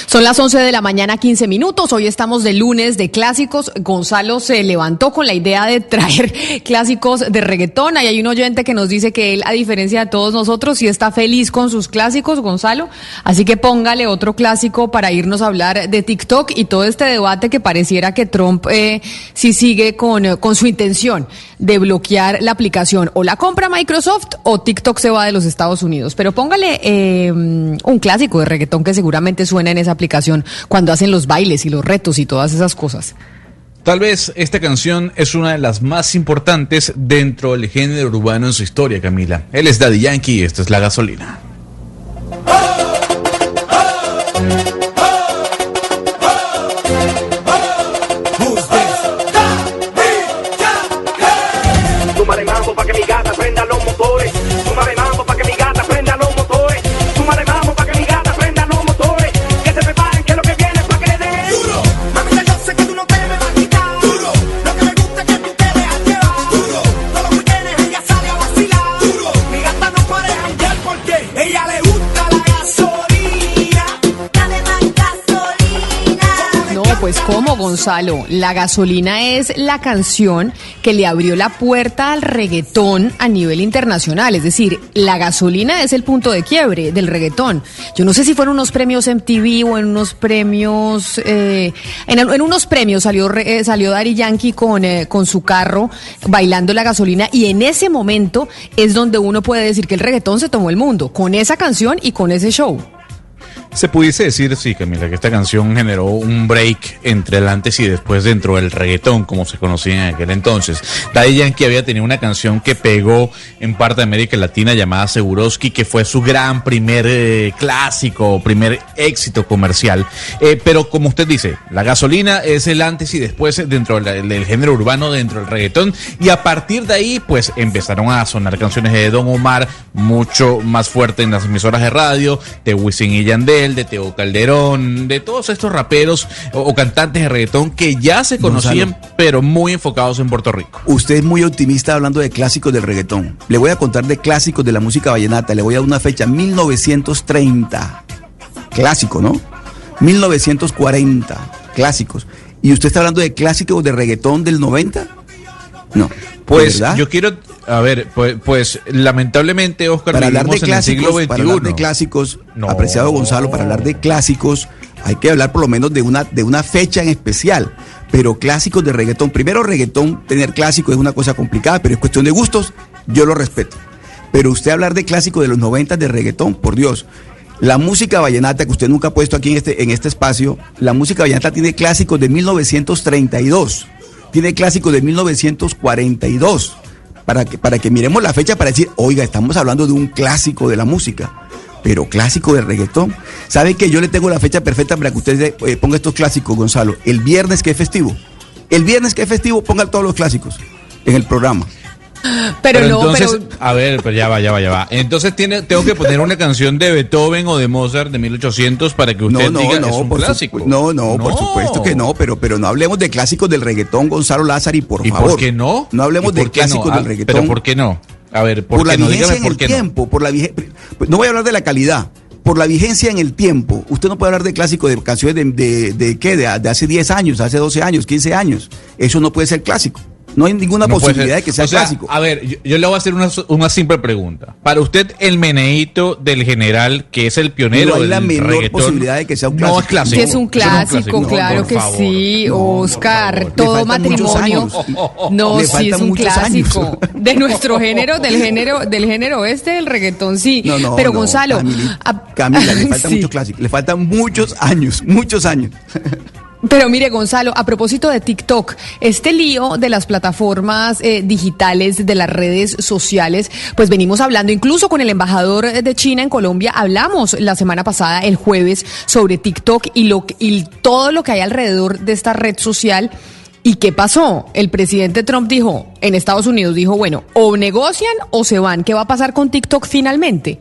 Son las 11 de la mañana, 15 minutos. Hoy estamos de lunes de clásicos. Gonzalo se levantó con la idea de traer clásicos de reggaetón. Ahí hay un oyente que nos dice que él, a diferencia de todos nosotros, sí está feliz con sus clásicos, Gonzalo. Así que póngale otro clásico para irnos a hablar de TikTok y todo este debate que pareciera que Trump eh, sí sigue con, eh, con su intención de bloquear la aplicación. O la compra Microsoft o TikTok se va de los Estados Unidos. Pero póngale eh, un clásico de reggaetón que seguramente suena en esa aplicación cuando hacen los bailes y los retos y todas esas cosas. Tal vez esta canción es una de las más importantes dentro del género urbano en su historia, Camila. Él es Daddy Yankee y esta es La Gasolina. Pues ¿cómo, Gonzalo? La gasolina es la canción que le abrió la puerta al reggaetón a nivel internacional. Es decir, la gasolina es el punto de quiebre del reggaetón. Yo no sé si fueron unos premios MTV o en unos premios... eh, en, unos premios salió, eh, salió Yankee con, eh, con su carro bailando la gasolina y en ese momento es donde uno puede decir que el reggaetón se tomó el mundo, con esa canción y con ese show. Se pudiese decir, sí, Camila, que esta canción generó un break entre el antes y después dentro del reggaetón, como se conocía en aquel entonces. Daddy Yankee había tenido una canción que pegó en parte de América Latina llamada Seguroski, que fue su gran primer eh, clásico, primer éxito comercial. Eh, pero como usted dice, la gasolina es el antes y después dentro del, género urbano, dentro del reggaetón, y a partir de ahí, pues empezaron a sonar canciones de Don Omar mucho más fuerte en las emisoras de radio, de Wisin y Yandel, de Teo Calderón, de todos estos raperos o, o cantantes de reggaetón que ya se conocían, Gonzalo. pero muy enfocados en Puerto Rico. Usted es muy optimista hablando de clásicos del reggaetón. Le voy a contar de clásicos de la música vallenata. Le voy a dar una fecha, 1930. Clásico, ¿no? 1940. Clásicos. ¿Y usted está hablando de clásicos de reggaetón del 90? No. Pues ¿verdad? yo quiero, a ver, pues, pues lamentablemente, Oscar, para hablar de vivimos en el siglo clásicos, XXI. para hablar de clásicos, No. apreciado Gonzalo, para hablar de clásicos, hay que hablar por lo menos de una, de una fecha en especial. Pero clásicos de reggaetón, primero reggaetón, tener clásicos es una cosa complicada, pero es cuestión de gustos, yo lo respeto. Pero usted hablar de clásicos de los 90 de reggaetón, por Dios. La música vallenata que usted nunca ha puesto aquí en este, en este espacio, la música vallenata tiene clásicos de 1932, tiene clásicos de 1942. para que, para que miremos la fecha para decir, oiga, estamos hablando de un clásico de la música. Pero clásico del reggaetón. ¿Sabe que yo le tengo la fecha perfecta para que usted eh, ponga estos clásicos, Gonzalo? El viernes que es festivo. El viernes que es festivo, ponga todos los clásicos en el programa. Pero, no, entonces, pero a ver, pero ya va, ya va, ya va. Entonces tiene, tengo que poner una canción de Beethoven o de Mozart de 1800 para que usted No, no, diga no, es un por clásico. no, no, por supuesto que no, pero, pero no hablemos de clásicos del reggaetón, Gonzalo Lázaro, por ¿Y favor. por qué no? No hablemos ¿Y de qué clásicos Ah, del reggaetón. Pero ¿por qué no? A ver, ¿por, por la qué no? Dígame en por el qué no. tiempo, por la vigencia. No voy a hablar de la calidad, por la vigencia en el tiempo. Usted no puede hablar de clásicos, de canciones de, de, de qué, de, de hace 10 años, hace 12 años, 15 años. Eso no puede ser clásico. No hay ninguna No posibilidad de que sea O sea, clásico. A ver, yo, yo le voy a hacer una, una simple pregunta. Para usted, el meneíto del general, que es el pionero No hay del la menor reggaetón, posibilidad de que sea un No clásico. es clásico. que es un no clásico, No, claro que favor. sí, Oscar, todo matrimonio. No, Le sí es un clásico años. de nuestro género, del género, del género este, del reggaetón, sí. No, no, Pero no, Gonzalo, Camila, a- Camila, le faltan Sí. muchos clásicos. Le faltan muchos años, muchos años. Pero mire, Gonzalo, a propósito de TikTok, este lío de las plataformas eh, digitales, de las redes sociales, pues venimos hablando, incluso con el embajador de China en Colombia, hablamos la semana pasada, el jueves, sobre TikTok y, lo, y todo lo que hay alrededor de esta red social. ¿Y qué pasó? El presidente Trump dijo, en Estados Unidos dijo, bueno, o negocian o se van. ¿Qué va a pasar con TikTok finalmente?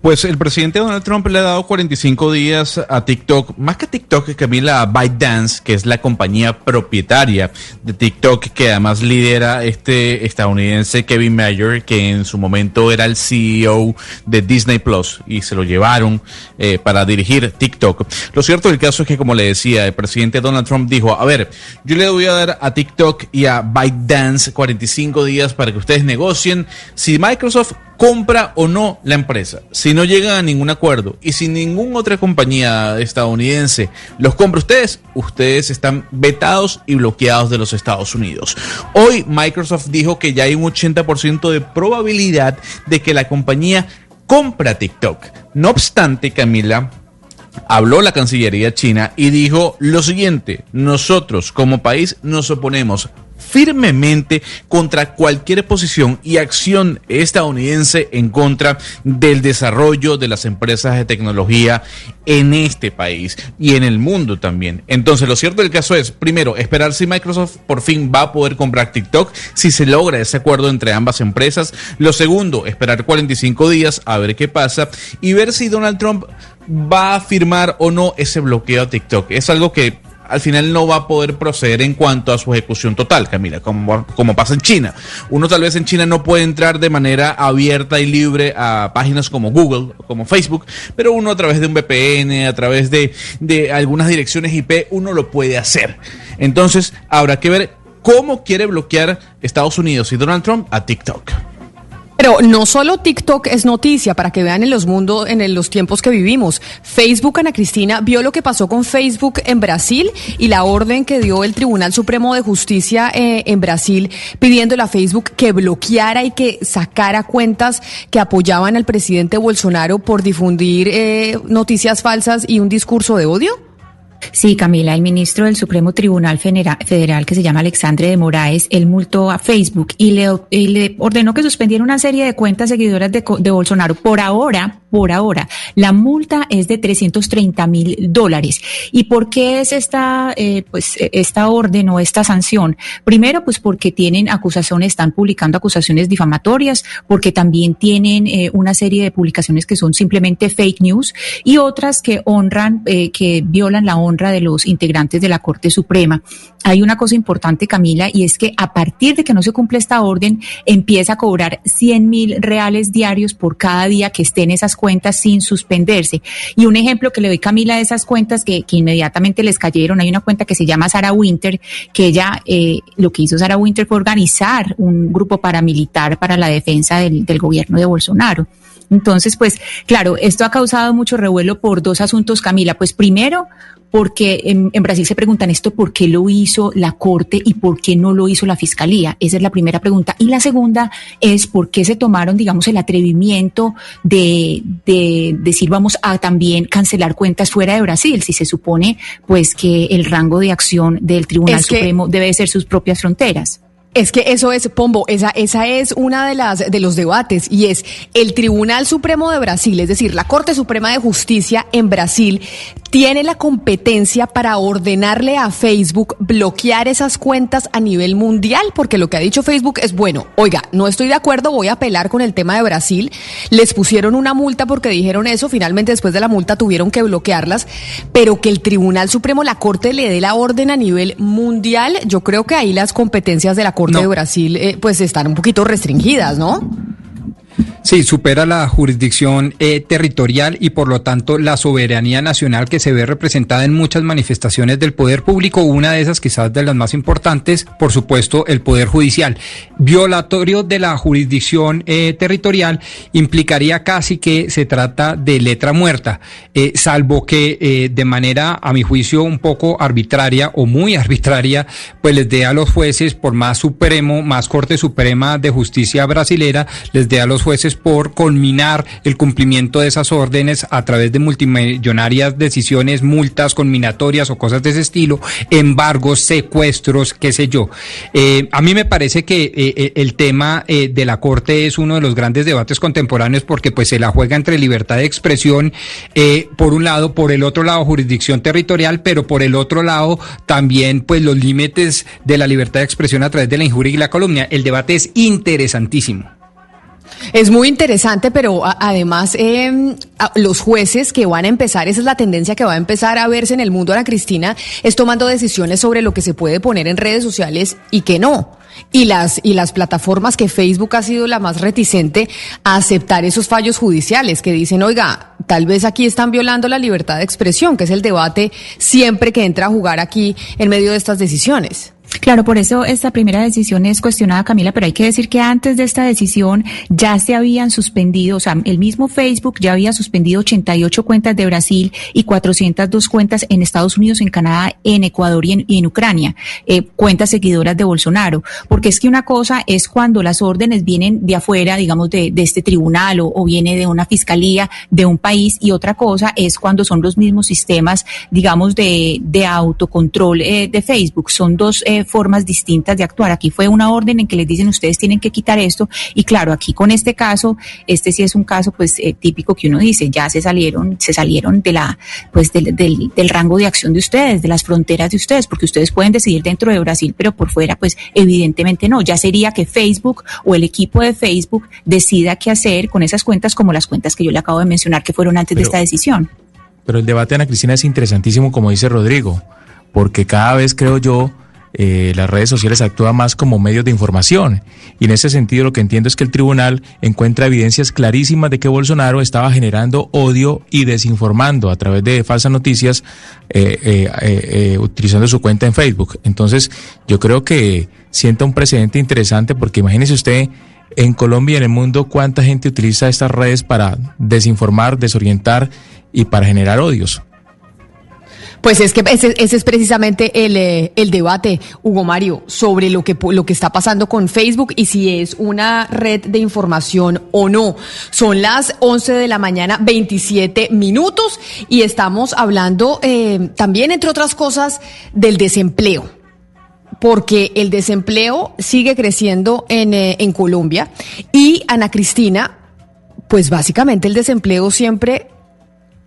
Pues el presidente Donald Trump le ha dado 45 días a TikTok, más que a TikTok, Camila, a ByteDance, que es la compañía propietaria de TikTok, que además lidera este estadounidense Kevin Mayer, que en su momento era el CEO de Disney Plus y se lo llevaron eh, para dirigir TikTok. Lo cierto del caso es que, como le decía, el presidente Donald Trump dijo, a ver, yo le voy a dar a TikTok y a ByteDance 45 días para que ustedes negocien si Microsoft compra o no la empresa. Si no llegan a ningún acuerdo y si ninguna otra compañía estadounidense los compra ustedes, ustedes están vetados y bloqueados de los Estados Unidos. Hoy Microsoft dijo que ya hay un 80% de probabilidad de que la compañía compra TikTok. No obstante, Camila, habló la Cancillería china y dijo lo siguiente, nosotros como país nos oponemos firmemente contra cualquier posición y acción estadounidense en contra del desarrollo de las empresas de tecnología en este país y en el mundo también. Entonces, lo cierto del caso es, primero, esperar si Microsoft por fin va a poder comprar TikTok, si se logra ese acuerdo entre ambas empresas. Lo segundo, esperar 45 días a ver qué pasa y ver si Donald Trump va a firmar o no ese bloqueo a TikTok. Es algo que al final no va a poder proceder en cuanto a su ejecución total, Camila, como, como pasa en China. Uno tal vez en China no puede entrar de manera abierta y libre a páginas como Google, como Facebook, pero uno a través de un VPN, a través de, de algunas direcciones IP, uno lo puede hacer. Entonces, habrá que ver cómo quiere bloquear Estados Unidos y Donald Trump a TikTok. Pero no solo TikTok es noticia para que vean en los mundos, en los tiempos que vivimos. Facebook, Ana Cristina, vio lo que pasó con Facebook en Brasil y la orden que dio el Tribunal Supremo de Justicia eh, en Brasil pidiéndole a Facebook que bloqueara y que sacara cuentas que apoyaban al presidente Bolsonaro por difundir eh, noticias falsas y un discurso de odio. Sí, Camila, el ministro del Supremo Tribunal Federa- Federal, que se llama Alexandre de Moraes, él multó a Facebook y le, y le ordenó que suspendiera una serie de cuentas seguidoras de, de Bolsonaro. Por ahora, por ahora, la multa es de 330 mil dólares. ¿Y por qué es esta, eh, pues, eh, esta orden o esta sanción? Primero, pues porque tienen acusaciones, están publicando acusaciones difamatorias, porque también tienen eh, una serie de publicaciones que son simplemente fake news y otras que honran, eh, que violan la honra de los integrantes de la Corte Suprema. Hay una cosa importante, Camila, y es que a partir de que no se cumple esta orden, empieza a cobrar 100 mil reales diarios por cada día que estén esas cuentas sin suspenderse. Y un ejemplo que le doy, Camila, de esas cuentas que, que inmediatamente les cayeron, hay una cuenta que se llama Sara Winter, que ella, eh, lo que hizo Sara Winter fue organizar un grupo paramilitar para la defensa del, del gobierno de Bolsonaro. Entonces, pues, claro, esto ha causado mucho revuelo por dos asuntos, Camila. Pues primero, porque en, en, Brasil se preguntan esto, ¿por qué lo hizo la Corte y por qué no lo hizo la Fiscalía? Esa es la primera pregunta. Y la segunda es por qué se tomaron, digamos, el atrevimiento de, de decir vamos a también cancelar cuentas fuera de Brasil, si se supone pues que el rango de acción del Tribunal Es que- Supremo debe ser sus propias fronteras. Es que eso es, Pombo, esa, esa es una de las de los debates y es el Tribunal Supremo de Brasil, es decir, la Corte Suprema de Justicia en Brasil tiene la competencia para ordenarle a Facebook bloquear esas cuentas a nivel mundial, porque lo que ha dicho Facebook es bueno, oiga, no estoy de acuerdo, voy a apelar con el tema de Brasil. Les pusieron una multa porque dijeron eso, finalmente después de la multa tuvieron que bloquearlas, pero que el Tribunal Supremo, la Corte le dé la orden a nivel mundial, yo creo que ahí las competencias de la Corte de Brasil eh, pues están un poquito restringidas, ¿no? Sí, supera la jurisdicción eh, territorial y por lo tanto la soberanía nacional que se ve representada en muchas manifestaciones del poder público, una de esas quizás de las más importantes, por supuesto, el poder judicial. Violatorio de la jurisdicción eh, territorial implicaría casi que se trata de letra muerta, eh, salvo que de manera, a mi juicio, un poco arbitraria o muy arbitraria, pues les dé a los jueces, por más supremo, más Corte Suprema de Justicia brasilera, les dé a los jueces por culminar el cumplimiento de esas órdenes a través de multimillonarias decisiones, multas conminatorias o cosas de ese estilo, embargos, secuestros, qué sé yo. Eh, a mí me parece que eh, eh, el tema de la Corte es uno de los grandes debates contemporáneos porque pues se la juega entre libertad de expresión, por un lado, por el otro lado jurisdicción territorial, pero por el otro lado también pues los límites de la libertad de expresión a través de la injuria y la calumnia. El debate es interesantísimo. Es muy interesante, pero además eh, los jueces que van a empezar, esa es la tendencia que va a empezar a verse en el mundo, Ana Cristina, es tomando decisiones sobre lo que se puede poner en redes sociales y que no. Y las, y las plataformas que Facebook ha sido la más reticente a aceptar esos fallos judiciales que dicen, oiga, tal vez aquí están violando la libertad de expresión, que es el debate siempre que entra a jugar aquí en medio de estas decisiones. Claro, por eso esta primera decisión es cuestionada, Camila, pero hay que decir que antes de esta decisión ya se habían suspendido, o sea, el mismo Facebook ya había suspendido 88 cuentas de Brasil y 402 cuentas en Estados Unidos, en Canadá, en Ecuador y en, Ucrania, eh, cuentas seguidoras de Bolsonaro. Porque es que una cosa es cuando las órdenes vienen de afuera, digamos, de, este tribunal o, viene de una fiscalía de un país, y otra cosa es cuando son los mismos sistemas, digamos, de, autocontrol eh, de Facebook. Son dos. Eh, formas distintas de actuar. Aquí fue una orden en que les dicen ustedes tienen que quitar esto y claro, aquí con este caso, este sí es un caso pues eh, típico que uno dice, ya se salieron, se salieron de la pues del, del, del rango de acción de ustedes, de las fronteras de ustedes, porque ustedes pueden decidir dentro de Brasil, pero por fuera pues evidentemente no. Ya sería que Facebook o el equipo de Facebook decida qué hacer con esas cuentas como las cuentas que yo le acabo de mencionar que fueron antes de esta decisión. Pero el debate, Ana Cristina, es interesantísimo, como dice Rodrigo, porque cada vez creo yo eh, las redes sociales actúan más como medios de información. Y en ese sentido lo que entiendo es que el tribunal encuentra evidencias clarísimas de que Bolsonaro estaba generando odio y desinformando a través de falsas noticias eh, eh, utilizando su cuenta en Facebook. Entonces yo creo que sienta un precedente interesante porque imagínese usted en Colombia y en el mundo cuánta gente utiliza estas redes para desinformar, desorientar y para generar odios. Pues es que ese, es precisamente el, eh, el, debate, Hugo Mario, sobre lo que, lo que está pasando con Facebook y si es una red de información o no. Son las 11 de la mañana, 27 minutos, y estamos hablando eh, también, entre otras cosas, del desempleo porque el desempleo sigue creciendo en, eh, en Colombia y Ana Cristina, pues básicamente el desempleo siempre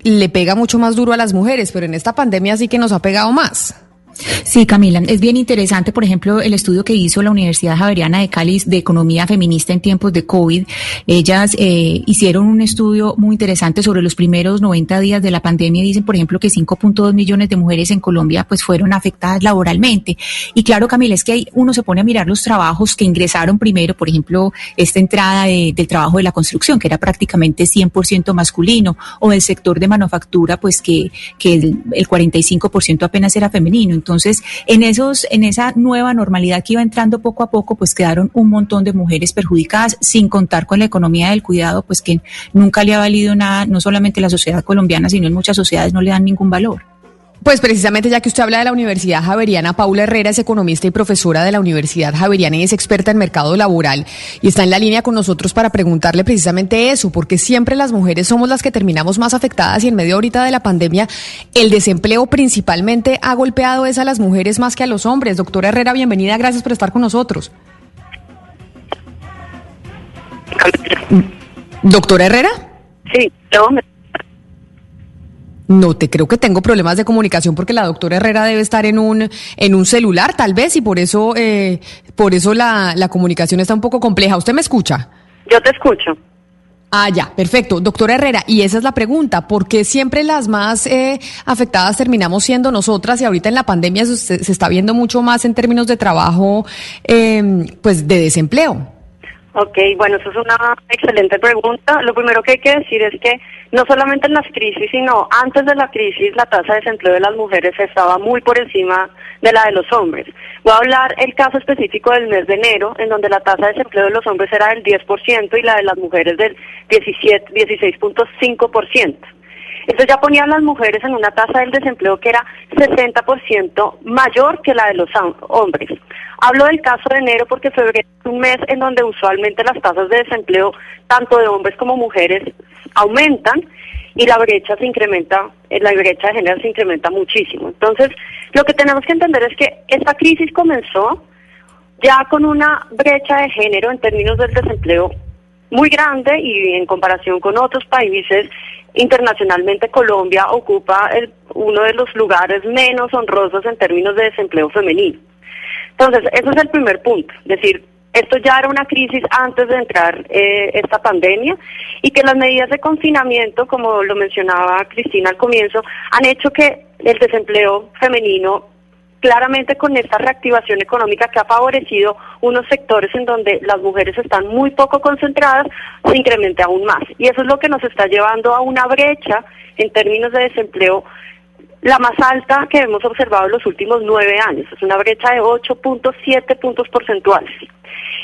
le pega mucho más duro a las mujeres, pero en esta pandemia sí que nos ha pegado más. Sí, Camila, es bien interesante, por ejemplo, el estudio que hizo la Universidad Javeriana de Cali de Economía Feminista en tiempos de COVID. Ellas eh, hicieron un estudio muy interesante sobre los primeros 90 días de la pandemia y dicen, por ejemplo, que 5.2 millones de mujeres en Colombia pues fueron afectadas laboralmente. Y claro, Camila, es que uno se pone a mirar los trabajos que ingresaron primero, por ejemplo, esta entrada del trabajo de la construcción, que era prácticamente 100% masculino, o del sector de manufactura, pues que, que el, el 45% apenas era femenino. En esos, en esa nueva normalidad que iba entrando poco a poco, pues quedaron un montón de mujeres perjudicadas, sin contar con la economía del cuidado, pues que nunca le ha valido nada, no solamente la sociedad colombiana, sino en muchas sociedades no le dan ningún valor. Pues precisamente ya que usted habla de la Universidad Javeriana, Paula Herrera es economista y profesora de la Universidad Javeriana y es experta en mercado laboral y está en la línea con nosotros para preguntarle precisamente eso, porque siempre las mujeres somos las que terminamos más afectadas y en medio ahorita de la pandemia el desempleo principalmente ha golpeado es a las mujeres más que a los hombres. Doctora Herrera, bienvenida, gracias por estar con nosotros. Doctora Herrera? Sí, no, no te creo que tengo problemas de comunicación porque la doctora Herrera debe estar en un en un celular tal vez y por eso eh, por eso la, la comunicación está un poco compleja. ¿Usted me escucha? Yo te escucho. Ah, ya, perfecto. Doctora Herrera, y esa es la pregunta, ¿por qué siempre las más eh, afectadas terminamos siendo nosotras y ahorita en la pandemia se, se está viendo mucho más en términos de trabajo, eh, pues de desempleo? Ok, bueno, eso es una excelente pregunta. Lo primero que hay que decir es que no solamente en las crisis, sino antes de la crisis, la tasa de desempleo de las mujeres estaba muy por encima de la de los hombres. Voy a hablar el caso específico del mes de enero, en donde la tasa de desempleo de los hombres era del 10% y la de las mujeres del 17, 16.5%. Esto ya ponía a las mujeres en una tasa del desempleo que era 60% mayor que la de los hom- hombres. Hablo del caso de enero porque febrero es un mes en donde usualmente las tasas de desempleo, tanto de hombres como mujeres, aumentan y la brecha se incrementa, eh, la brecha de género se incrementa muchísimo. Entonces, lo que tenemos que entender es que esta crisis comenzó ya con una brecha de género en términos del desempleo muy grande y en comparación con otros países internacionalmente Colombia ocupa el- uno de los lugares menos honrosos en términos de desempleo femenino. Entonces, ese es el primer punto, decir, esto ya era una crisis antes de entrar eh, esta pandemia y que las medidas de confinamiento, como lo mencionaba Cristina al comienzo, han hecho que el desempleo femenino claramente con esta reactivación económica que ha favorecido unos sectores en donde las mujeres están muy poco concentradas, se incremente aún más. Y eso es lo que nos está llevando a una brecha en términos de desempleo la más alta que hemos observado en los últimos nueve años. Es una brecha de 8.7 puntos porcentuales.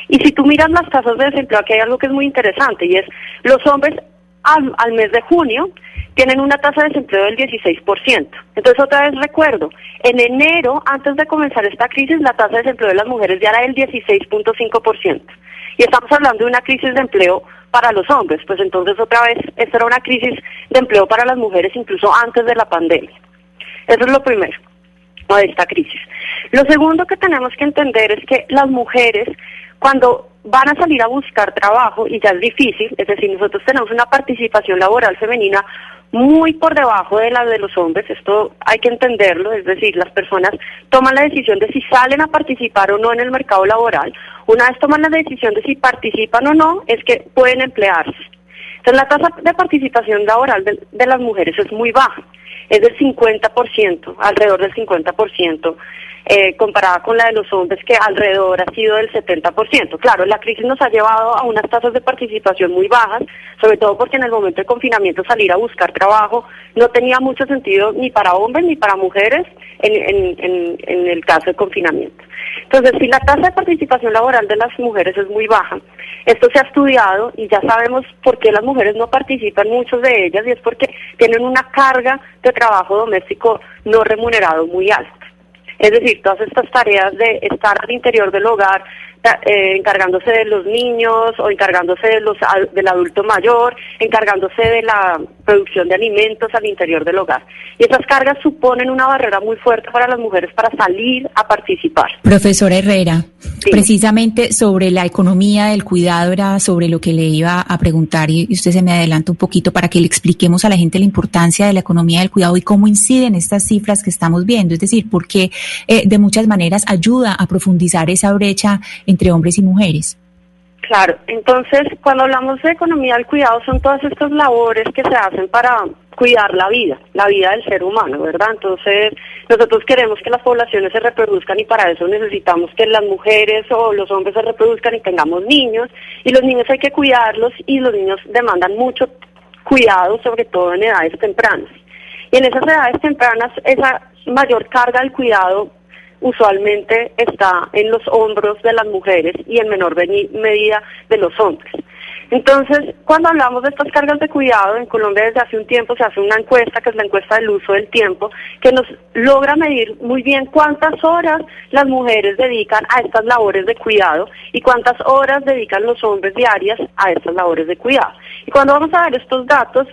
Y si tú miras las tasas de desempleo, aquí hay algo que es muy interesante y es los hombres al mes de junio tienen una tasa de desempleo del 16%. Entonces, otra vez recuerdo, en enero, antes de comenzar esta crisis, la tasa de desempleo de las mujeres ya era del 16.5%. Y estamos hablando de una crisis de empleo para los hombres, pues entonces otra vez, esta era una crisis de empleo para las mujeres incluso antes de la pandemia. Eso es lo primero de esta crisis. Lo segundo que tenemos que entender es que las mujeres, cuando van a salir a buscar trabajo, y ya es difícil, es decir, nosotros tenemos una participación laboral femenina muy por debajo de la de los hombres, esto hay que entenderlo, es decir, las personas toman la decisión de si salen a participar o no en el mercado laboral. Una vez toman la decisión de si participan o no, es que pueden emplearse. Entonces la tasa de participación laboral de, las mujeres es muy baja, es del 50%, alrededor del 50%, eh, comparada con la de los hombres que alrededor ha sido del 70%. Claro, la crisis nos ha llevado a unas tasas de participación muy bajas, sobre todo porque en el momento de confinamiento salir a buscar trabajo no tenía mucho sentido ni para hombres ni para mujeres en, el caso de confinamiento. Entonces, si la tasa de participación laboral de las mujeres es muy baja, esto se ha estudiado y ya sabemos por qué las mujeres no participan, muchos de ellas, y es porque tienen una carga de trabajo doméstico no remunerado muy alta. Es decir, todas estas tareas de estar al interior del hogar, eh, encargándose de los niños o encargándose de los, del adulto mayor, encargándose de la producción de alimentos al interior del hogar. Y esas cargas suponen una barrera muy fuerte para las mujeres para salir a participar. Profesora Herrera, precisamente sobre la economía del cuidado era sobre lo que le iba a preguntar y usted se me adelanta un poquito para que le expliquemos a la gente la importancia de la economía del cuidado y cómo inciden estas cifras que estamos viendo, es decir, por qué eh, de muchas maneras ayuda a profundizar esa brecha entre hombres y mujeres. Claro, entonces cuando hablamos de economía del cuidado son todas estas labores que se hacen para cuidar la vida, la vida del ser humano, ¿verdad? Entonces nosotros queremos que las poblaciones se reproduzcan y para eso necesitamos que las mujeres o los hombres se reproduzcan y tengamos niños y los niños hay que cuidarlos y los niños demandan mucho cuidado, sobre todo en edades tempranas. Y en esas edades tempranas esa mayor carga del cuidado usualmente está en los hombros de las mujeres y en menor medida de los hombres. Entonces, cuando hablamos de estas cargas de cuidado, en Colombia desde hace un tiempo se hace una encuesta, que es la encuesta del uso del tiempo, que nos logra medir muy bien cuántas horas las mujeres dedican a estas labores de cuidado y cuántas horas dedican los hombres diarias a estas labores de cuidado. Y cuando vamos a ver estos datos,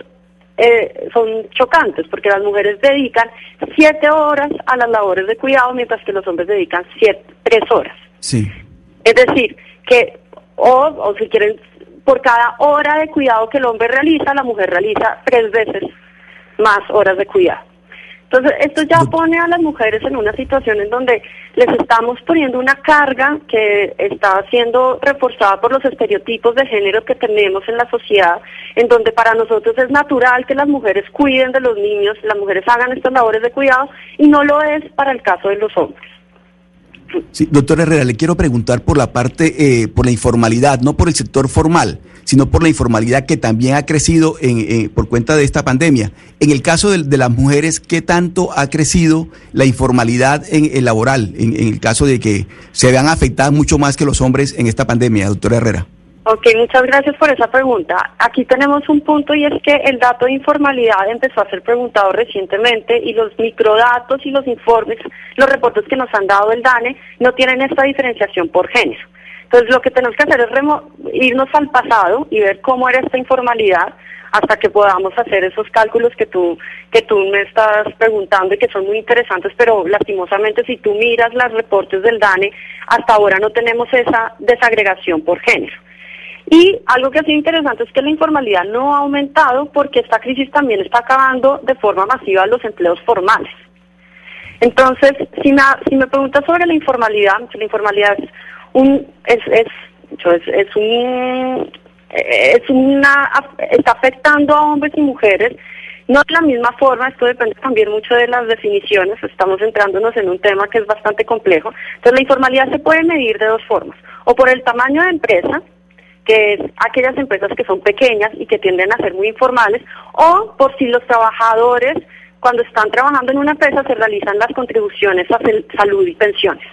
eh, son chocantes porque las mujeres dedican siete horas a las labores de cuidado mientras que los hombres dedican siete, tres horas. Sí. Es decir, que, o, o si quieren por cada hora de cuidado que el hombre realiza, la mujer realiza tres veces más horas de cuidado. Entonces, esto ya pone a las mujeres en una situación en donde les estamos poniendo una carga que está siendo reforzada por los estereotipos de género que tenemos en la sociedad, en donde para nosotros es natural que las mujeres cuiden de los niños, las mujeres hagan estas labores de cuidado, y no lo es para el caso de los hombres. Sí, doctor Herrera, le quiero preguntar por la parte, eh, por la informalidad, no por el sector formal, sino por la informalidad que también ha crecido en, eh, por cuenta de esta pandemia. En el caso de, las mujeres, ¿qué tanto ha crecido la informalidad en el laboral, en, en el caso de que se vean afectadas mucho más que los hombres en esta pandemia, doctor Herrera? Ok, muchas gracias por esa pregunta. Aquí tenemos un punto y es que el dato de informalidad empezó a ser preguntado recientemente y los microdatos y los informes, los reportes que nos han dado el DANE no tienen esta diferenciación por género. Entonces lo que tenemos que hacer es irnos al pasado y ver cómo era esta informalidad hasta que podamos hacer esos cálculos que tú que tú me estás preguntando y que son muy interesantes, pero lastimosamente si tú miras los reportes del DANE, hasta ahora no tenemos esa desagregación por género. Y algo que ha sido interesante es que la informalidad no ha aumentado porque esta crisis también está acabando de forma masiva los empleos formales. Entonces, si me, si me preguntas sobre la informalidad, la informalidad es un es es, es, es un es una está afectando a hombres y mujeres no de la misma forma, esto depende también mucho de las definiciones, estamos entrándonos en un tema que es bastante complejo. Entonces, la informalidad se puede medir de dos formas, o por el tamaño de empresa, que es aquellas empresas que son pequeñas y que tienden a ser muy informales, o por si los trabajadores, cuando están trabajando en una empresa, se realizan las contribuciones a salud y pensiones.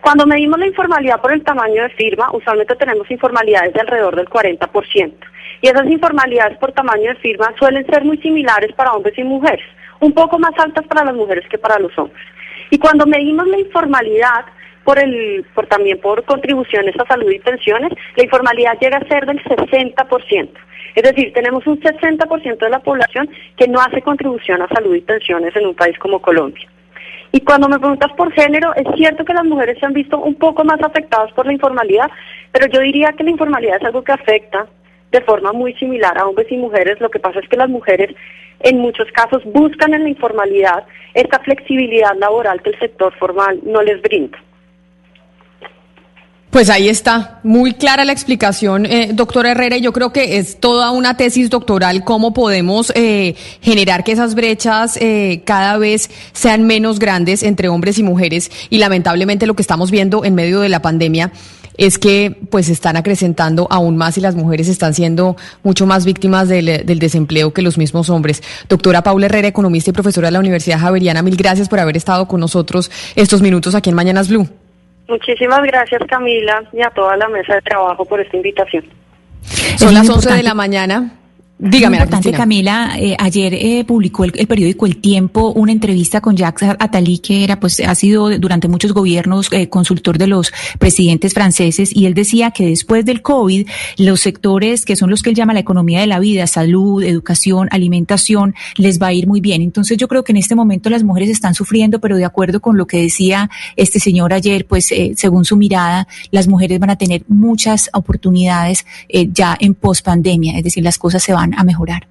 Cuando medimos la informalidad por el tamaño de firma, usualmente tenemos informalidades de alrededor del 40%. Y esas informalidades por tamaño de firma suelen ser muy similares para hombres y mujeres, un poco más altas para las mujeres que para los hombres. Y cuando medimos la informalidad por el por también por contribuciones a salud y pensiones, la informalidad llega a ser del 60%. Es decir, tenemos un 60% de la población que no hace contribución a salud y pensiones en un país como Colombia. Y cuando me preguntas por género, es cierto que las mujeres se han visto un poco más afectadas por la informalidad, pero yo diría que la informalidad es algo que afecta de forma muy similar a hombres y mujeres. Lo que pasa es que las mujeres en muchos casos buscan en la informalidad esta flexibilidad laboral que el sector formal no les brinda. Pues ahí está, muy clara la explicación, eh, doctor Herrera, yo creo que es toda una tesis doctoral cómo podemos eh, generar que esas brechas eh, cada vez sean menos grandes entre hombres y mujeres, y lamentablemente lo que estamos viendo en medio de la pandemia es que pues están acrecentando aún más y las mujeres están siendo mucho más víctimas del, del desempleo que los mismos hombres. Doctora Paula Herrera, economista y profesora de la Universidad Javeriana, mil gracias por haber estado con nosotros estos minutos aquí en Mañanas Blue. Muchísimas gracias Camila y a toda la mesa de trabajo por esta invitación. Son las 11 de la mañana. Dígame, importante. Camila, eh, ayer eh, publicó el, el periódico El Tiempo una entrevista con Jacques Attali, que era, pues, ha sido durante muchos gobiernos eh, consultor de los presidentes franceses, y él decía que después del COVID, los sectores que son los que él llama la economía de la vida, salud, educación, alimentación, les va a ir muy bien. Entonces, yo creo que en este momento las mujeres están sufriendo, pero de acuerdo con lo que decía este señor ayer, pues, eh, según su mirada, las mujeres van a tener muchas oportunidades eh, ya en pospandemia, es decir, las cosas se van a mejorar.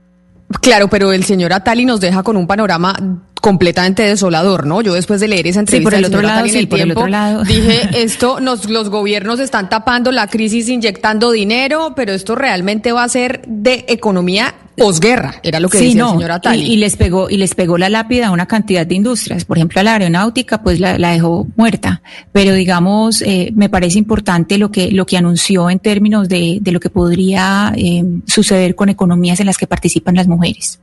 Claro, pero el señor Atali nos deja con un panorama completamente desolador, ¿no? Yo después de leer esa Sí, entrevista por el otro lado, sí, el por el tiempo, otro lado. dije, esto nos los gobiernos están tapando la crisis inyectando dinero, pero esto realmente va a ser de economía posguerra, era lo que Sí, decía no, el señor Atali. Y, y les pegó y les pegó la lápida a una cantidad de industrias. Por ejemplo, a la aeronáutica, pues la, la dejó muerta. Pero digamos, eh, me parece importante lo que lo que anunció en términos de, de lo que podría eh, suceder con economías en las que participan las mujeres.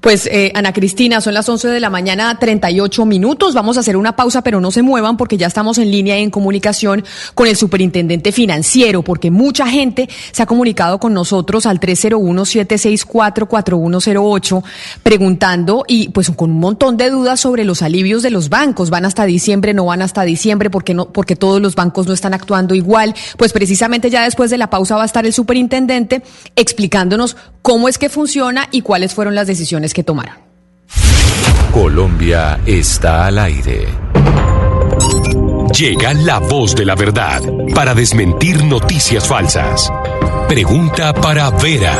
Pues eh, Ana Cristina, son las 11 de la mañana, 38 minutos. Vamos a hacer una pausa, pero no se muevan porque ya estamos en línea y en comunicación con el superintendente financiero, porque mucha gente se ha comunicado con nosotros al 301-764-4108 preguntando y pues con un montón de dudas sobre los alivios de los bancos. ¿Van hasta diciembre? ¿No van hasta diciembre? porque no? Porque todos los bancos no están actuando igual. Pues precisamente ya después de la pausa va a estar el superintendente explicándonos cómo es que funciona y cuáles fueron las decisiones que tomaron. Colombia está al aire. Llega la voz de la verdad para desmentir noticias falsas. Pregunta para Vera.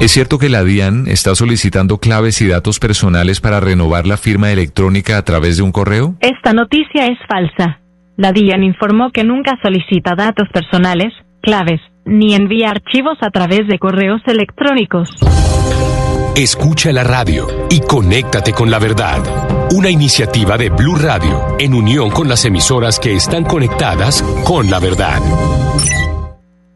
¿Es cierto que la DIAN está solicitando claves y datos personales para renovar la firma electrónica a través de un correo? Esta noticia es falsa. La DIAN informó que nunca solicita datos personales, claves, ni envía archivos a través de correos electrónicos. Escucha la radio y conéctate con la verdad. Una iniciativa de Blue Radio en unión con las emisoras que están conectadas con la verdad.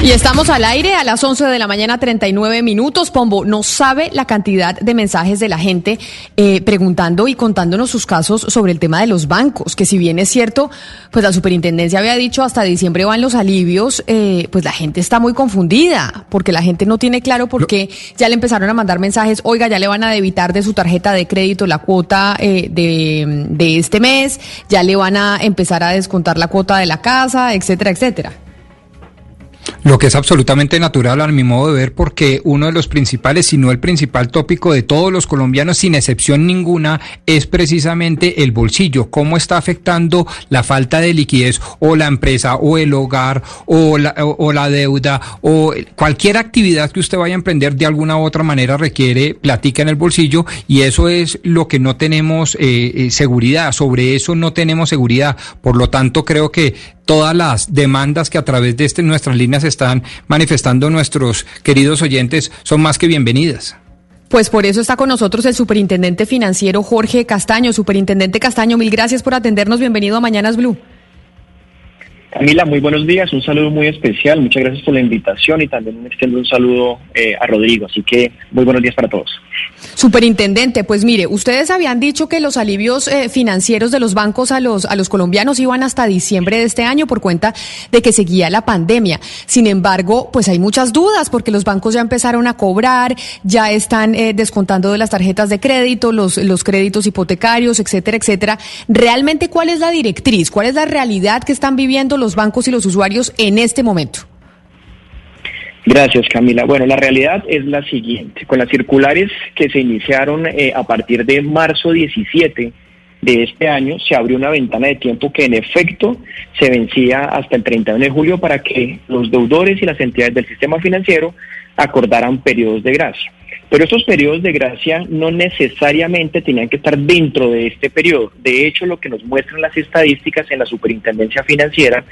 Y estamos al aire a las 11 de la mañana, 39 minutos. Pombo, no sabe la cantidad de mensajes de la gente eh, preguntando y contándonos sus casos sobre el tema de los bancos, que si bien es cierto, pues la superintendencia había dicho hasta diciembre van los alivios, eh, pues la gente está muy confundida, porque la gente no tiene claro por qué ya le empezaron a mandar mensajes, oiga, ya le van a debitar de su tarjeta de crédito la cuota eh, de, de este mes, ya le van a empezar a descontar la cuota de la casa, etcétera, etcétera. Lo que es absolutamente natural a mi modo de ver porque uno de los principales, si no el principal tópico de todos los colombianos, sin excepción ninguna, es precisamente el bolsillo. ¿Cómo está afectando la falta de liquidez o la empresa o el hogar o la, o, la deuda o cualquier actividad que usted vaya a emprender de alguna u otra manera requiere platica en el bolsillo y eso es lo que no tenemos eh, eh, seguridad. Sobre eso no tenemos seguridad. Por lo tanto, creo que todas las demandas que a través de este, nuestras líneas están manifestando nuestros queridos oyentes son más que bienvenidas. Pues por eso está con nosotros el superintendente financiero Jorge Castaño. Superintendente Castaño, mil gracias por atendernos. Bienvenido a Mañanas Blue. Camila, muy buenos días, un saludo muy especial, muchas gracias por la invitación y también extiendo un saludo eh, a Rodrigo, así que muy buenos días para todos. Superintendente, pues mire, ustedes habían dicho que los alivios eh, financieros de los bancos a los, a los colombianos iban hasta diciembre de este año por cuenta de que seguía la pandemia. Sin embargo, pues hay muchas dudas porque los bancos ya empezaron a cobrar, ya están eh, descontando de las tarjetas de crédito, los, los créditos hipotecarios, etcétera, etcétera. ¿Realmente cuál es la directriz? ¿Cuál es la realidad que están viviendo los bancos y los usuarios en este momento? Gracias, Camila. Bueno, la realidad es la siguiente. Con las circulares que se iniciaron eh, a partir de marzo 17 de este año, se abrió una ventana de tiempo que en efecto se vencía hasta el 31 de julio para que los deudores y las entidades del sistema financiero acordaran periodos de gracia. Pero estos periodos de gracia no necesariamente tenían que estar dentro de este periodo. De hecho, lo que nos muestran las estadísticas en la superintendencia financiera,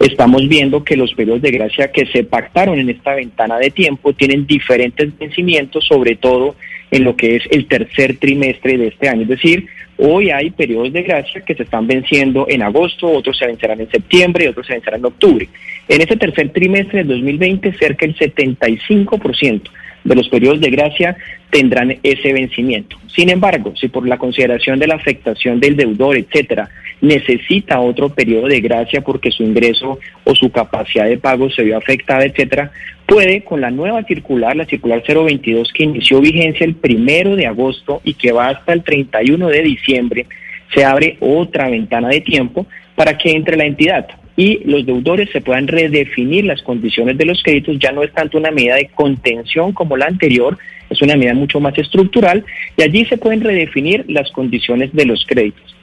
estamos viendo que los periodos de gracia que se pactaron en esta ventana de tiempo tienen diferentes vencimientos, sobre todo en lo que es el tercer trimestre de este año. Es decir, hoy hay periodos de gracia que se están venciendo en agosto, otros se vencerán en septiembre y otros se vencerán en octubre. En este tercer trimestre del 2020, cerca del 75% de los periodos de gracia tendrán ese vencimiento. Sin embargo, si por la consideración de la afectación del deudor, etcétera, necesita otro periodo de gracia porque su ingreso o su capacidad de pago se vio afectada, etcétera, puede con la nueva circular, la circular 022 que inició vigencia el primero de agosto y que va hasta el 31 de diciembre, se abre otra ventana de tiempo para que entre la entidad y los deudores se puedan redefinir las condiciones de los créditos. Ya no es tanto una medida de contención como la anterior, es una medida mucho más estructural y allí se pueden redefinir las condiciones de los créditos.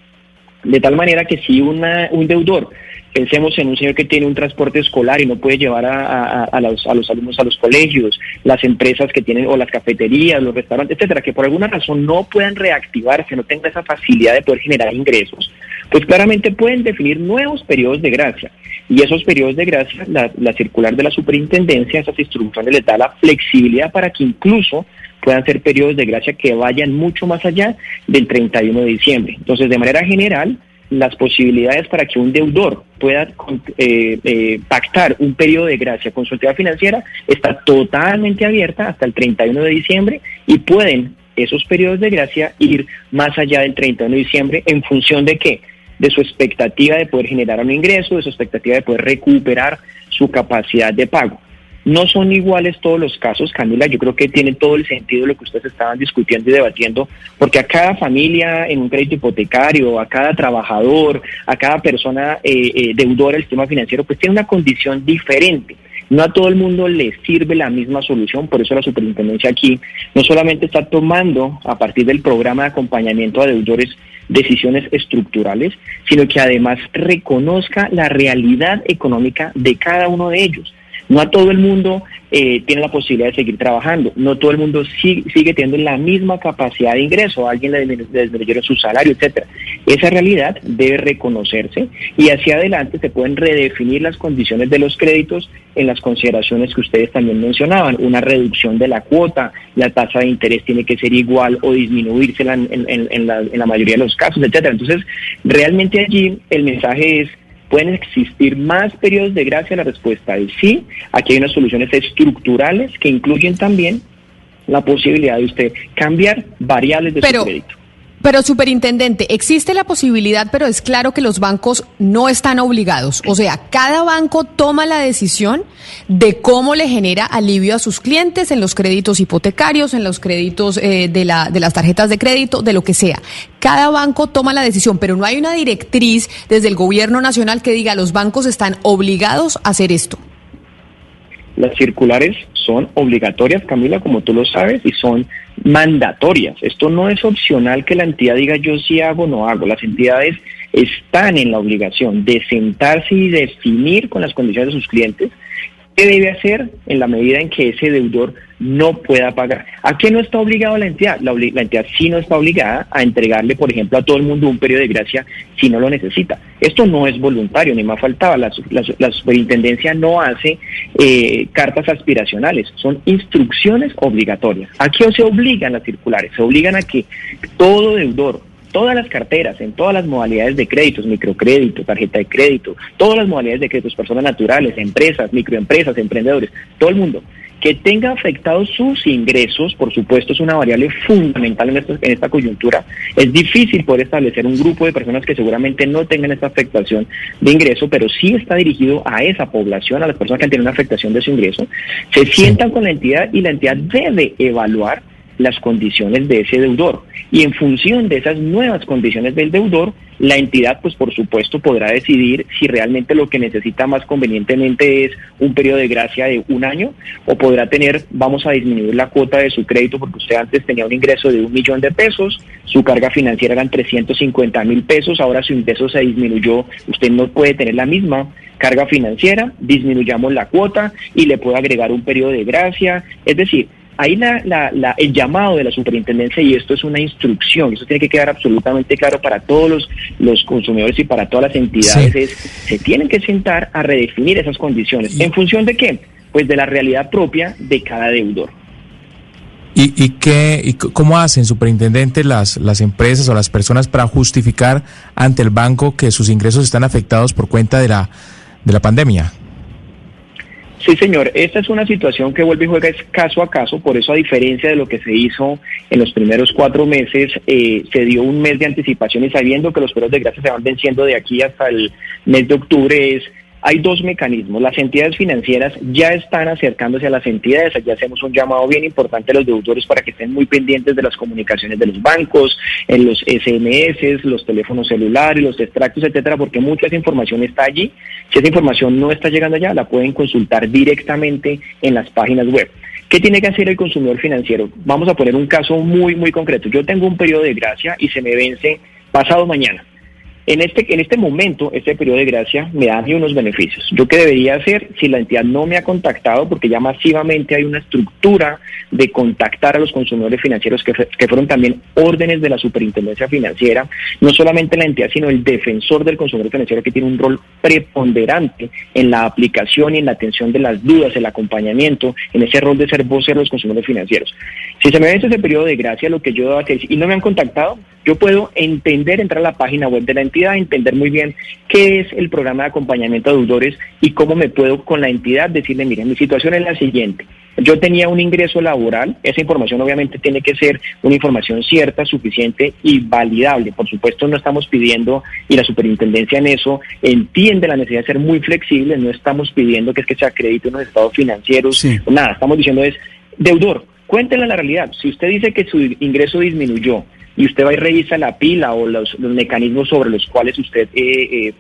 De tal manera que si una, un deudor Pensemos en un señor que tiene un transporte escolar y no puede llevar a, a, los, a, los, alumnos a los colegios, las empresas que tienen, o las cafeterías, los restaurantes, etcétera, que por alguna razón no puedan reactivarse, no tengan esa facilidad de poder generar ingresos, pues claramente pueden definir nuevos periodos de gracia. Y esos periodos de gracia, la, la circular de la superintendencia, esas instrucciones les da la flexibilidad para que incluso puedan ser periodos de gracia que vayan mucho más allá del 31 de diciembre. Entonces, de manera general, las posibilidades para que un deudor pueda eh, eh, pactar un periodo de gracia con su entidad financiera está totalmente abierta hasta el 31 de diciembre y pueden esos periodos de gracia ir más allá del 31 de diciembre en función de qué? De su expectativa de poder generar un ingreso, de su expectativa de poder recuperar su capacidad de pago. No son iguales todos los casos, Camila. Yo creo que tiene todo el sentido lo que ustedes estaban discutiendo y debatiendo, porque a cada familia en un crédito hipotecario, a cada trabajador, a cada persona eh, eh, deudora del sistema financiero, pues tiene una condición diferente. No a todo el mundo le sirve la misma solución, por eso la superintendencia aquí no solamente está tomando a partir del programa de acompañamiento a deudores decisiones estructurales, sino que además reconozca la realidad económica de cada uno de ellos. No a todo el mundo eh, tiene la posibilidad de seguir trabajando, no todo el mundo sigue, teniendo la misma capacidad de ingreso, a alguien le disminu- le disminuyeron su salario, etcétera. Esa realidad debe reconocerse y hacia adelante se pueden redefinir las condiciones de los créditos en las consideraciones que ustedes también mencionaban, una reducción de la cuota, la tasa de interés tiene que ser igual o disminuirse en la, en la mayoría de los casos, etcétera. Entonces, realmente allí el mensaje es ¿Pueden existir más periodos de gracia? La respuesta es sí. Aquí hay unas soluciones estructurales que incluyen también la posibilidad de usted cambiar variables de Pero- su crédito. Pero, superintendente, existe la posibilidad, pero es claro que los bancos no están obligados. O sea, cada banco toma la decisión de cómo le genera alivio a sus clientes en los créditos hipotecarios, en los créditos eh, de, la, de las tarjetas de crédito, de lo que sea. Cada banco toma la decisión, pero no hay una directriz desde el gobierno nacional que diga los bancos están obligados a hacer esto. Las circulares son obligatorias, Camila, como tú lo sabes, y son mandatorias. Esto no es opcional que la entidad diga yo sí hago o no hago. Las entidades están en la obligación de sentarse y definir con las condiciones de sus clientes qué debe hacer en la medida en que ese deudor no pueda pagar. ¿A qué no está obligado la entidad? La, la entidad sí no está obligada a entregarle, por ejemplo, a todo el mundo un periodo de gracia si no lo necesita. Esto no es voluntario, ni más faltaba. La, la la superintendencia no hace eh, cartas aspiracionales, son instrucciones obligatorias. Aquí se obligan las circulares, se obligan a que todo deudor, todas las carteras, en todas las modalidades de créditos, microcrédito, tarjeta de crédito, todas las modalidades de créditos, personas naturales, empresas, microempresas, emprendedores, todo el mundo que tenga afectados sus ingresos, por supuesto, es una variable fundamental en, esto- en esta coyuntura. Es difícil poder establecer un grupo de personas que seguramente no tengan esta afectación de ingreso, pero sí está dirigido a esa población, a las personas que tienen una afectación de su ingreso. Se sientan con la entidad y la entidad debe evaluar las condiciones de ese deudor. Y en función de esas nuevas condiciones del deudor, la entidad, pues por supuesto, podrá decidir si realmente lo que necesita más convenientemente es un periodo de gracia de un año o podrá tener, vamos a disminuir la cuota de su crédito porque usted antes tenía un ingreso de un millón de pesos, su carga financiera eran 350 mil pesos, ahora su ingreso se disminuyó, usted no puede tener la misma carga financiera, disminuyamos la cuota y le puede agregar un periodo de gracia, es decir, Ahí la, la- la- el llamado de la superintendencia, y esto es una instrucción, eso tiene que quedar absolutamente claro para todos los, los consumidores y para todas las entidades, Sí. es se tienen que sentar a redefinir esas condiciones. ¿En función de qué? Pues de la realidad propia de cada deudor. ¿Y, y qué, y cómo hacen, superintendente, las, las empresas o las personas para justificar ante el banco que sus ingresos están afectados por cuenta de la, de la pandemia? Sí, señor. Esta es una situación que vuelve y juega es caso a caso, por eso a diferencia de lo que se hizo en los primeros cuatro meses, eh, se dio un mes de anticipación y sabiendo que los periodos de gracia se van venciendo de aquí hasta el mes de octubre es hay dos mecanismos. Las entidades financieras ya están acercándose a las entidades. Ya hacemos un llamado bien importante a los deudores para que estén muy pendientes de las comunicaciones de los bancos, en los SMS, los teléfonos celulares, los extractos, etcétera, porque mucha esa información está allí. Si esa información no está llegando allá, la pueden consultar directamente en las páginas web. ¿Qué tiene que hacer el consumidor financiero? Vamos a poner un caso muy, muy concreto. Yo tengo un periodo de gracia y se me vence pasado mañana. En este, en este momento, este periodo de gracia me da mí unos beneficios. ¿Yo qué debería hacer si la entidad no me ha contactado? Porque ya masivamente hay una estructura de contactar a los consumidores financieros que, que fueron también órdenes de la superintendencia financiera. No solamente la entidad, sino el defensor del consumidor financiero que tiene un rol preponderante en la aplicación y en la atención de las dudas, el acompañamiento, en ese rol de ser vocero de los consumidores financieros. Si se me vence ese periodo de gracia, lo que yo debo hacer, y no me han contactado, yo puedo entender, entrar a la página web de la entidad entidad, entender muy bien qué es el programa de acompañamiento a deudores y cómo me puedo con la entidad decirle, miren, mi situación es la siguiente. Yo tenía un ingreso laboral, esa información obviamente tiene que ser una información cierta, suficiente y validable. Por supuesto no estamos pidiendo, y la superintendencia en eso entiende la necesidad de ser muy flexible, no estamos pidiendo que es que se acredite unos estados financieros, nada, estamos diciendo es, deudor, cuéntenle la realidad. Si usted dice que su ingreso disminuyó y usted va y revisa la pila o los, los mecanismos sobre los cuales usted eh, eh,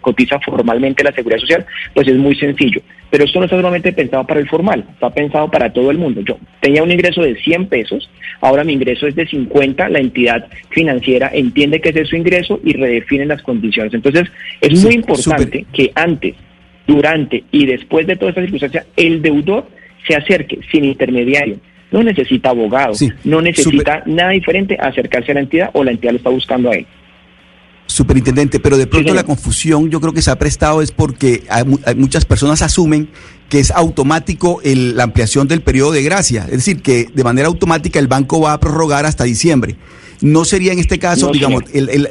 cotiza formalmente la seguridad social, pues es muy sencillo. Pero esto no está solamente pensado para el formal, está pensado para todo el mundo. Yo tenía un ingreso de 100 pesos, ahora mi ingreso es de 50, la entidad financiera entiende que ese es su ingreso y redefine las condiciones. Entonces, es muy importante que antes, durante y después de toda esta circunstancia, el deudor se acerque sin intermediario. No necesita abogado, no necesita nada diferente a acercarse a la entidad o la entidad lo está buscando a él. Superintendente, pero de pronto la confusión yo creo que se ha prestado es porque hay hay muchas personas asumen que es automático el- la ampliación del periodo de gracia, es decir, que de manera automática el banco va a prorrogar hasta diciembre. No sería en este caso, No, digamos, el, el-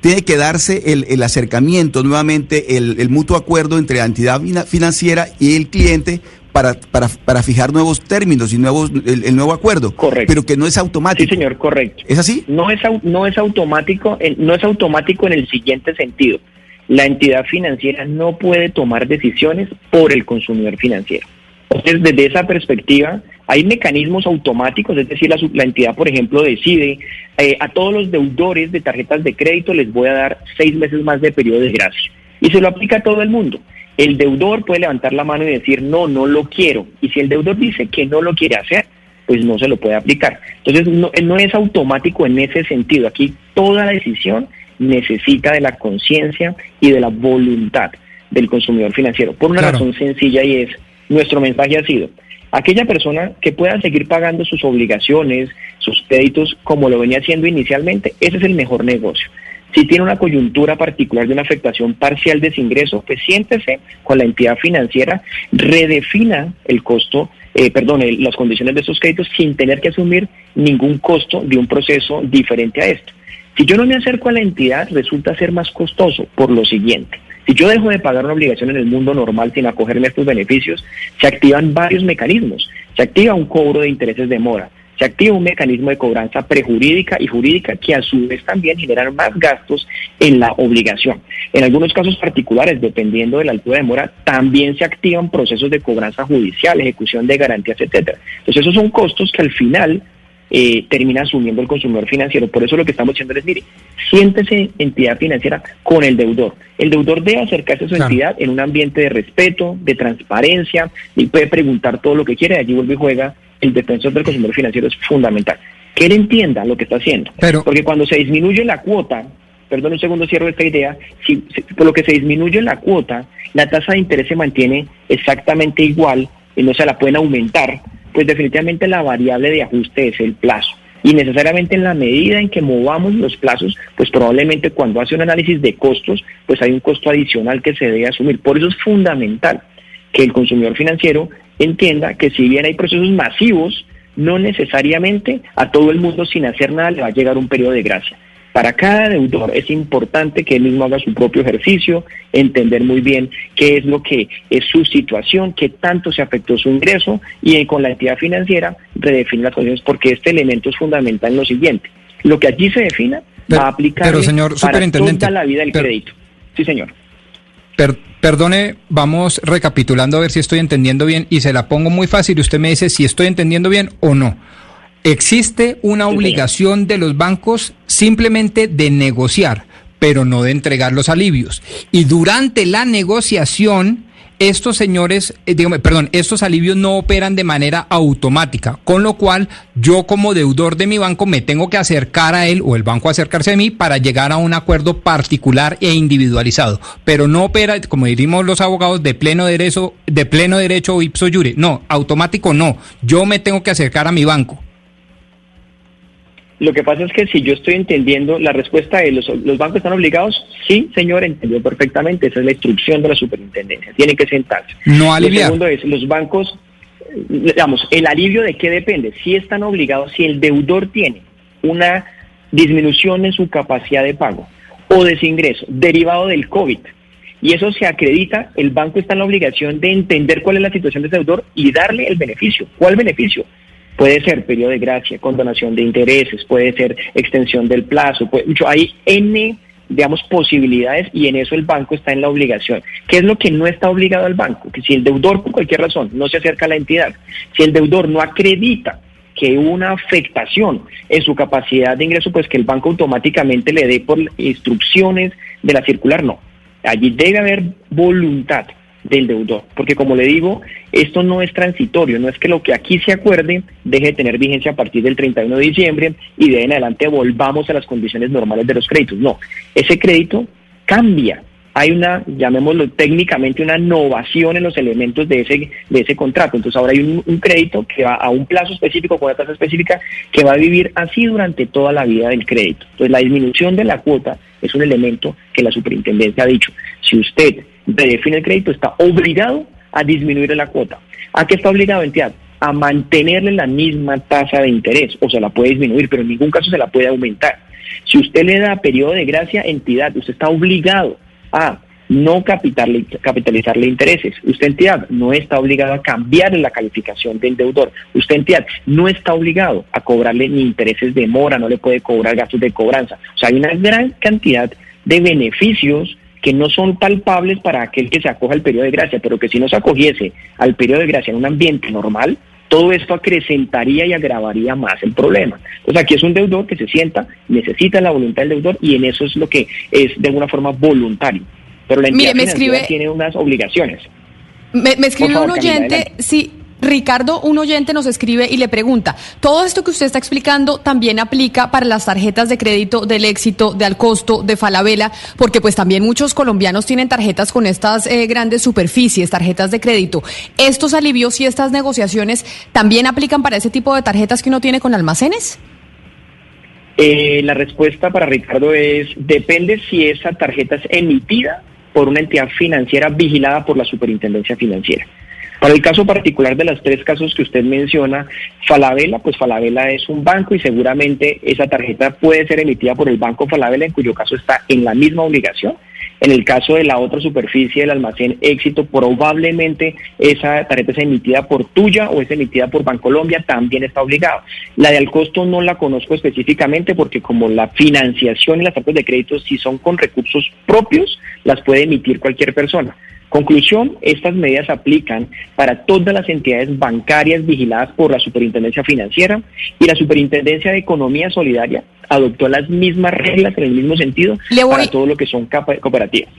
tiene que darse el, el acercamiento nuevamente, el, mutuo acuerdo entre la entidad fina- financiera y el cliente para, para, para fijar nuevos términos y nuevos el, el nuevo acuerdo. Correcto. Pero que no es automático. Sí, señor, correcto. ¿Es así? No es, no es automático, en- no es automático en el siguiente sentido. La entidad financiera no puede tomar decisiones por el consumidor financiero. Entonces, desde esa perspectiva, hay mecanismos automáticos, es decir, la, la entidad, por ejemplo, decide eh, a todos los deudores de tarjetas de crédito les voy a dar seis meses más de periodo de gracia. Y se lo aplica a todo el mundo. El deudor puede levantar la mano y decir, no, no lo quiero. Y si el deudor dice que no lo quiere hacer, pues no se lo puede aplicar. Entonces, no, no es automático en ese sentido. Aquí toda decisión necesita de la conciencia y de la voluntad del consumidor financiero. Por una Claro. razón sencilla y es, nuestro mensaje ha sido, aquella persona que pueda seguir pagando sus obligaciones, sus créditos como lo venía haciendo inicialmente, ese es el mejor negocio. Si tiene una coyuntura particular de una afectación parcial de ese ingreso, pues siéntese con la entidad financiera, redefina el costo, eh, perdón, las condiciones de esos créditos sin tener que asumir ningún costo de un proceso diferente a esto. Si yo no me acerco a la entidad, resulta ser más costoso por lo siguiente. Si yo dejo de pagar una obligación en el mundo normal sin acogerme a estos beneficios, se activan varios mecanismos. Se activa un cobro de intereses de mora, se activa un mecanismo de cobranza prejurídica y jurídica que a su vez también generan más gastos en la obligación. En algunos casos particulares, dependiendo de la altura de mora, también se activan procesos de cobranza judicial, ejecución de garantías, etcétera. Entonces esos son costos que al final eh, termina asumiendo el consumidor financiero. Por eso lo que estamos diciendo es, mire, siéntese entidad financiera con el deudor. El deudor debe acercarse a su Claro. entidad en un ambiente de respeto, de transparencia, y puede preguntar todo lo que quiere, allí vuelve y juega. El defensor del consumidor financiero es fundamental. Que él entienda lo que está haciendo. Porque cuando se disminuye la cuota, perdón un segundo, cierro esta idea, si, si- por lo que se disminuye la cuota, la tasa de interés se mantiene exactamente igual y no se la pueden aumentar, pues definitivamente la variable de ajuste es el plazo. Y necesariamente en la medida en que movamos los plazos, pues probablemente cuando hace un análisis de costos, pues hay un costo adicional que se debe asumir. Por eso es fundamental que el consumidor financiero entienda que si bien hay procesos masivos, no necesariamente a todo el mundo sin hacer nada le va a llegar un periodo de gracia. Para cada deudor es importante que él mismo haga su propio ejercicio, entender muy bien qué es lo que es su situación, qué tanto se afectó su ingreso y con la entidad financiera redefinir las condiciones porque este elemento es fundamental en lo siguiente. Lo que allí se defina va a aplicar para toda la vida del pero- crédito. Sí, señor. Per- perdone, vamos recapitulando a ver si estoy entendiendo bien y se la pongo muy fácil y usted me dice si estoy entendiendo bien o no. Existe una obligación de los bancos simplemente de negociar, pero no de entregar los alivios. Y durante la negociación, estos señores, eh, dígame, perdón, estos alivios no operan de manera automática, con lo cual yo como deudor de mi banco me tengo que acercar a él o el banco acercarse a mí para llegar a un acuerdo particular e individualizado, pero no opera, como diríamos los abogados, de pleno derecho, de pleno derecho o ipso iure. No, automático no. Yo me tengo que acercar a mi banco. Lo que pasa es que si yo estoy entendiendo, la respuesta es, ¿los, los bancos están obligados? Sí, señor, entendió perfectamente. Esa es la instrucción de la superintendencia. Tienen que sentarse. No Lo aliviar. segundo es, los bancos, eh, digamos, el alivio de qué depende. Si están obligados, si el deudor tiene una disminución en su capacidad de pago o desingreso derivado del COVID y eso se acredita, el banco está en la obligación de entender cuál es la situación de ese deudor y darle el beneficio. ¿Cuál beneficio? Puede ser periodo de gracia, condonación de intereses, puede ser extensión del plazo, puede, hay N, digamos, posibilidades y en eso el banco está en la obligación. ¿Qué es lo que no está obligado al banco? Que si el deudor por cualquier razón no se acerca a la entidad, si el deudor no acredita que una afectación en su capacidad de ingreso, pues que el banco automáticamente le dé por instrucciones de la circular, no Allí debe haber voluntad del deudor, porque como le digo, esto no es transitorio, no es que lo que aquí se acuerde deje de tener vigencia a partir del 31 de diciembre y de en adelante volvamos a las condiciones normales de los créditos. No, ese crédito cambia. Hay una, llamémoslo técnicamente, una innovación en los elementos de ese, de ese contrato. Entonces ahora hay un, crédito que va a un plazo específico con una tasa específica que va a vivir así durante toda la vida del crédito. Entonces la disminución de la cuota es un elemento que la superintendencia ha dicho. Si usted redefine el crédito, está obligado a disminuir la cuota. ¿A qué está obligado, entidad? A mantenerle la misma tasa de interés, o se la puede disminuir, pero en ningún caso se la puede aumentar. Si usted le da periodo de gracia, entidad, usted está obligado a no capitalizarle intereses. Usted entidad no está obligado a cambiar la calificación del deudor. Usted entidad no está obligado a cobrarle ni intereses de mora, no le puede cobrar gastos de cobranza. O sea, hay una gran cantidad de beneficios que no son palpables para aquel que se acoja al periodo de gracia, pero que si no se acogiese al periodo de gracia en un ambiente normal, todo esto acrecentaría y agravaría más el problema. O sea, aquí es un deudor que se sienta, necesita la voluntad del deudor y en eso es lo que es de alguna forma voluntario pero la entidad Mire, me tiene unas obligaciones. Me, me escribe un oyente, sí, Ricardo, un oyente nos escribe y le pregunta, ¿todo esto que usted está explicando también aplica para las tarjetas de crédito del éxito, de al costo, de Falabella? Porque pues también muchos colombianos tienen tarjetas con estas eh, grandes superficies, tarjetas de crédito. ¿Estos alivios y estas negociaciones también aplican para ese tipo de tarjetas que uno tiene con almacenes? Eh, la respuesta para Ricardo es, depende si esa tarjeta es emitida por una entidad financiera vigilada por la Superintendencia Financiera. Para el caso particular de los tres casos que usted menciona, Falabella, pues Falabella es un banco y seguramente esa tarjeta puede ser emitida por el banco Falabella, en cuyo caso está en la misma obligación. En el caso de la otra superficie del almacén éxito, probablemente esa tarjeta es emitida por tuya o es emitida por Bancolombia, también está obligado. La de al costo no la conozco específicamente porque como la financiación y las tarjetas de crédito si son con recursos propios, las puede emitir cualquier persona. Conclusión, estas medidas aplican para todas las entidades bancarias vigiladas por la Superintendencia Financiera y la Superintendencia de Economía Solidaria adoptó las mismas reglas en el mismo sentido para todo lo que son cooperativas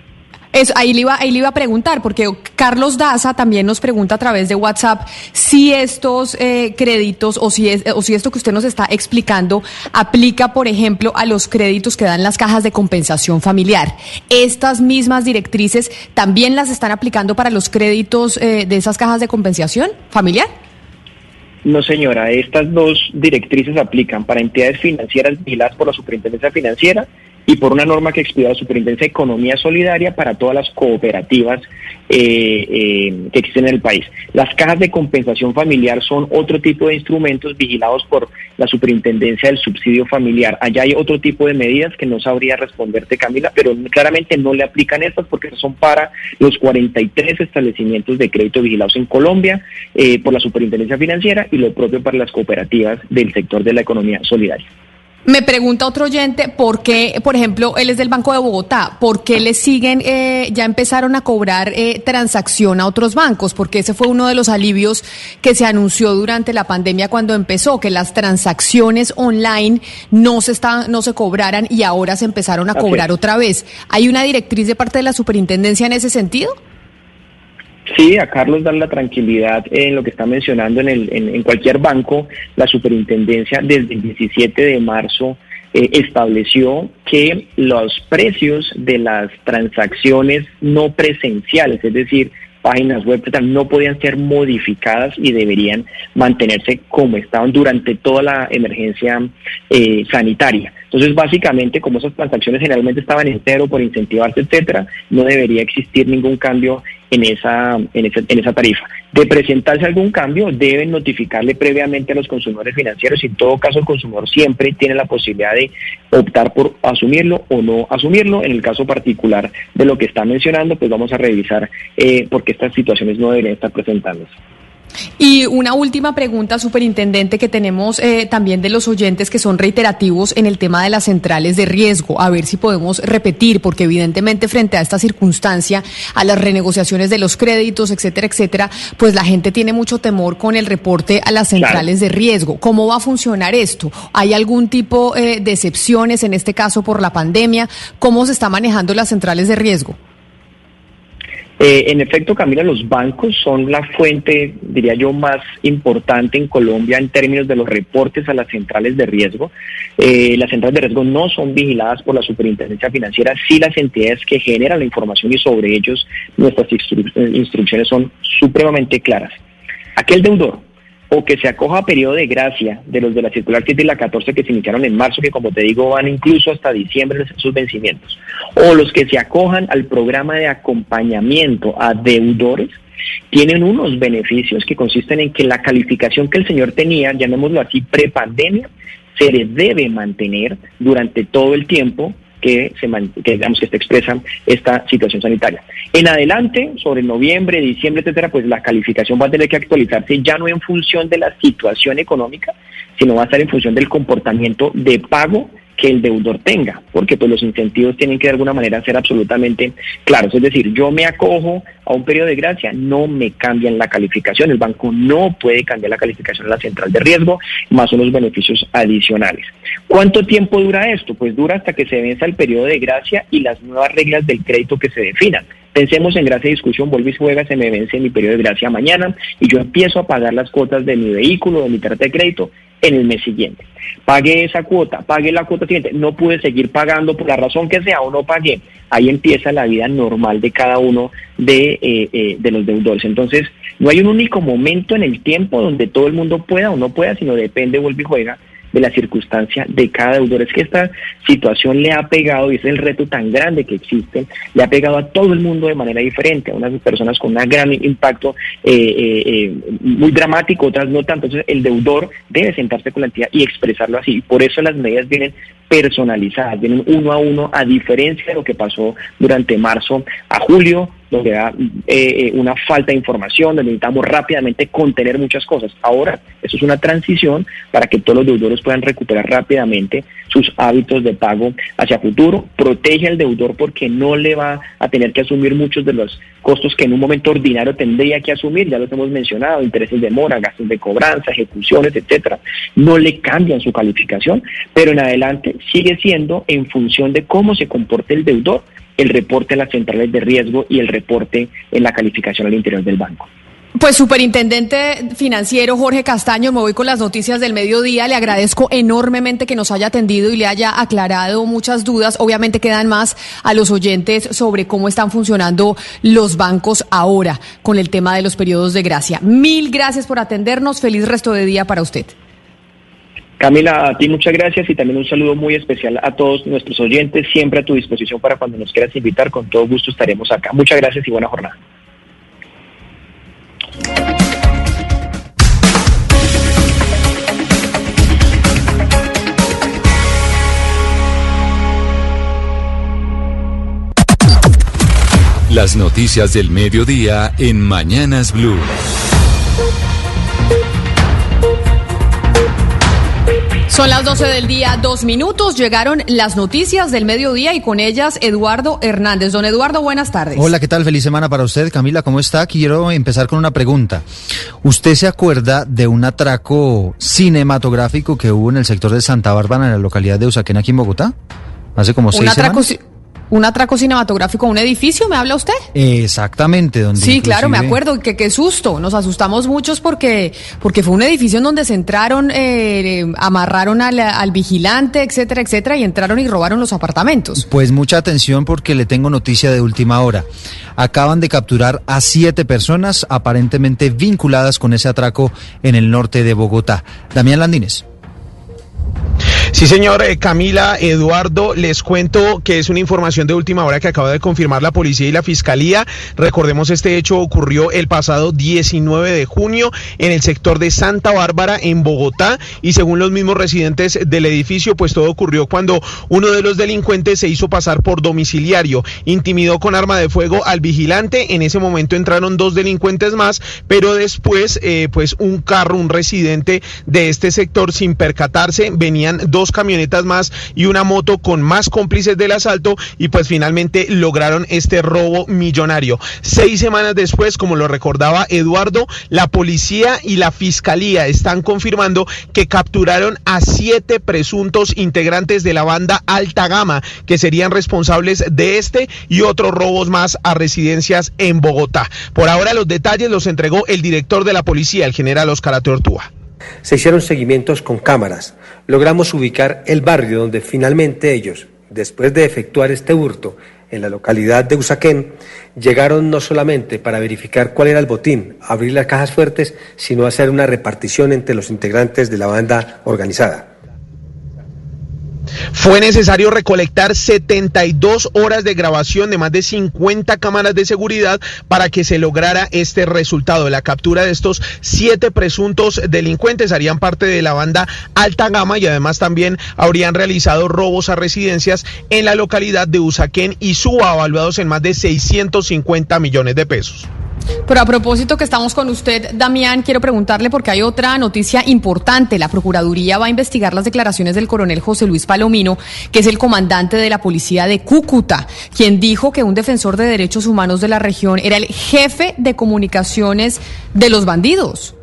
ahí, le iba, ahí le iba a preguntar, porque Carlos Daza también nos pregunta a través de WhatsApp si estos eh, créditos o si, es, o si esto que usted nos está explicando aplica, por ejemplo, a los créditos que dan las cajas de compensación familiar. ¿Estas mismas directrices también las están aplicando para los créditos eh, de esas cajas de compensación familiar? No, señora, estas dos directrices aplican para entidades financieras vigiladas por la Superintendencia Financiera y por una norma que expide la Superintendencia de Economía Solidaria para todas las cooperativas eh, eh, que existen en el país. Las cajas de compensación familiar son otro tipo de instrumentos vigilados por la Superintendencia del Subsidio Familiar. Allá hay otro tipo de medidas que no sabría responderte, Camila, pero claramente no le aplican estas porque son para los 43 establecimientos de crédito vigilados en Colombia eh, por la Superintendencia Financiera y lo propio para las cooperativas del sector de la economía solidaria. Me pregunta otro oyente por qué, por ejemplo, él es del Banco de Bogotá, ¿por qué le siguen, eh, ya empezaron a cobrar eh, transacción a otros bancos? Porque ese fue uno de los alivios que se anunció durante la pandemia cuando empezó, que las transacciones online no se, está, no se cobraran y ahora se empezaron a cobrar otra vez. ¿Hay una directriz de parte de la superintendencia en ese sentido? Sí, a Carlos dar la tranquilidad en lo que está mencionando en, el, en, cualquier banco. La superintendencia desde el 17 de marzo eh, estableció que los precios de las transacciones no presenciales, es decir, páginas web no podían ser modificadas y deberían mantenerse como estaban durante toda la emergencia eh, sanitaria. Entonces, básicamente, como esas transacciones generalmente estaban en cero por incentivarse, etcétera, no debería existir ningún cambio en esa, en esa, en esa tarifa. De presentarse algún cambio, deben notificarle previamente a los consumidores financieros y en todo caso el consumidor siempre tiene la posibilidad de optar por asumirlo o no asumirlo. En el caso particular de lo que está mencionando, pues vamos a revisar eh, por qué estas situaciones no deberían estar presentándose. Y una última pregunta, superintendente, que tenemos eh, también de los oyentes que son reiterativos en el tema de las centrales de riesgo. A ver si podemos repetir, porque evidentemente frente a esta circunstancia, a las renegociaciones de los créditos, etcétera, etcétera, pues la gente tiene mucho temor con el reporte a las centrales de riesgo. ¿Cómo va a funcionar esto? ¿Hay algún tipo eh, de excepciones, en este caso por la pandemia? ¿Cómo se está manejando las centrales de riesgo? Eh, en efecto, Camila, los bancos son la fuente, diría yo, más importante en Colombia en términos de los reportes a las centrales de riesgo. Eh, las centrales de riesgo no son vigiladas por la superintendencia financiera, sí las entidades que generan la información y sobre ellos nuestras instru- instrucciones son supremamente claras. Aquel deudor o que se acoja a periodo de gracia de los de la circular 7 y la 14 que se iniciaron en marzo, que como te digo van incluso hasta diciembre sus vencimientos, o los que se acojan al programa de acompañamiento a deudores, tienen unos beneficios que consisten en que la calificación que el señor tenía, llamémoslo así, prepandemia, se debe mantener durante todo el tiempo que, se que digamos que se expresa esta situación sanitaria. En adelante, sobre noviembre, diciembre, etcétera, pues la calificación va a tener que actualizarse ya no en función de la situación económica, sino va a estar en función del comportamiento de pago que el deudor tenga, porque pues los incentivos tienen que de alguna manera ser absolutamente claros. Es decir, yo me acojo a un periodo de gracia, no me cambian la calificación, el banco no puede cambiar la calificación a la central de riesgo, más unos beneficios adicionales. ¿Cuánto tiempo dura esto? Pues dura hasta que se venza el periodo de gracia y las nuevas reglas del crédito que se definan. Pensemos en gracia y discusión, vuelve y juega, se me vence mi periodo de gracia mañana y yo empiezo a pagar las cuotas de mi vehículo, de mi tarjeta de crédito en el mes siguiente. Pagué esa cuota, pagué la cuota siguiente, no pude seguir pagando por la razón que sea o no pagué. Ahí empieza la vida normal de cada uno de, eh, eh, de los deudores. Entonces, no hay un único momento en el tiempo donde todo el mundo pueda o no pueda, sino depende, vuelve y juega de la circunstancia de cada deudor. Es que esta situación le ha pegado, y es el reto tan grande que existe, le ha pegado a todo el mundo de manera diferente, a unas personas con un gran impacto eh, eh, eh, muy dramático, otras no tanto. Entonces el deudor debe sentarse con la entidad y expresarlo así. Por eso las medidas vienen personalizadas, vienen uno a uno, a diferencia de lo que pasó durante marzo a julio, da eh, una falta de información, necesitamos rápidamente contener muchas cosas. Ahora, eso es una transición para que todos los deudores puedan recuperar rápidamente sus hábitos de pago hacia futuro. Protege al deudor porque no le va a tener que asumir muchos de los costos que en un momento ordinario tendría que asumir, ya los hemos mencionado, intereses de mora, gastos de cobranza, ejecuciones, etcétera. No le cambian su calificación, pero en adelante sigue siendo en función de cómo se comporte el deudor el reporte a las centrales de riesgo y el reporte en la calificación al interior del banco. Pues superintendente financiero Jorge Castaño, me voy con las noticias del mediodía. Le agradezco enormemente que nos haya atendido y le haya aclarado muchas dudas. Obviamente quedan más a los oyentes sobre cómo están funcionando los bancos ahora con el tema de los periodos de gracia. Mil gracias por atendernos. Feliz resto de día para usted. Camila, a ti muchas gracias y también un saludo muy especial a todos nuestros oyentes, siempre a tu disposición para cuando nos quieras invitar, con todo gusto estaremos acá. Muchas gracias y buena jornada. Las noticias del mediodía en Mañanas Blue. Son las 12 del día, dos minutos. Llegaron las noticias del mediodía y con ellas Eduardo Hernández. Don Eduardo, buenas tardes. Hola, ¿qué tal? Feliz semana para usted. Camila, ¿cómo está? Quiero empezar con una pregunta. ¿Usted se acuerda de un atraco cinematográfico que hubo en el sector de Santa Bárbara, en la localidad de Usaquén, aquí en Bogotá? Hace como Un seis atraco, semanas. Un atraco cinematográfico a un edificio, ¿me habla usted? Exactamente. Donde Sí, claro, me acuerdo. Que qué susto. Nos asustamos muchos porque, porque fue un edificio en donde se entraron, eh, eh, amarraron al, al vigilante, etcétera, etcétera, y entraron y robaron los apartamentos. Pues mucha atención porque le tengo noticia de última hora. Acaban de capturar a siete personas aparentemente vinculadas con ese atraco en el norte de Bogotá. Damián Landines. Sí, señor eh, Camila, Eduardo, les cuento que es una información de última hora que acaba de confirmar la policía y la fiscalía. Recordemos, este hecho ocurrió el pasado 19 de junio en el sector de Santa Bárbara, en Bogotá, y según los mismos residentes del edificio, pues todo ocurrió cuando uno de los delincuentes se hizo pasar por domiciliario, intimidó con arma de fuego al vigilante. En ese momento entraron dos delincuentes más, pero después, eh, pues un carro, un residente de este sector, sin percatarse, venían dos camionetas más y una moto con más cómplices del asalto y pues finalmente lograron este robo millonario. Seis semanas después, como lo recordaba Eduardo, la policía y la fiscalía están confirmando que capturaron a siete presuntos integrantes de la banda Alta Gama que serían responsables de este y otros robos más a residencias en Bogotá. Por ahora los detalles los entregó el director de la policía, el general Oscar Atortúa. Se hicieron seguimientos con cámaras. Logramos ubicar el barrio donde finalmente ellos, después de efectuar este hurto en la localidad de Usaquén, llegaron no solamente para verificar cuál era el botín, abrir las cajas fuertes, sino hacer una repartición entre los integrantes de la banda organizada. Fue necesario recolectar 72 horas de grabación de más de 50 cámaras de seguridad para que se lograra este resultado. La captura de estos siete presuntos delincuentes harían parte de la banda Alta Gama y además también habrían realizado robos a residencias en la localidad de Usaquén y Suba, evaluados en más de 650 millones de pesos. Pero a propósito que estamos con usted, Damián, quiero preguntarle porque hay otra noticia importante. La Procuraduría va a investigar las declaraciones del coronel José Luis Palomino, que es el comandante de la policía de Cúcuta, quien dijo que un defensor de derechos humanos de la región era el jefe de comunicaciones de los bandidos.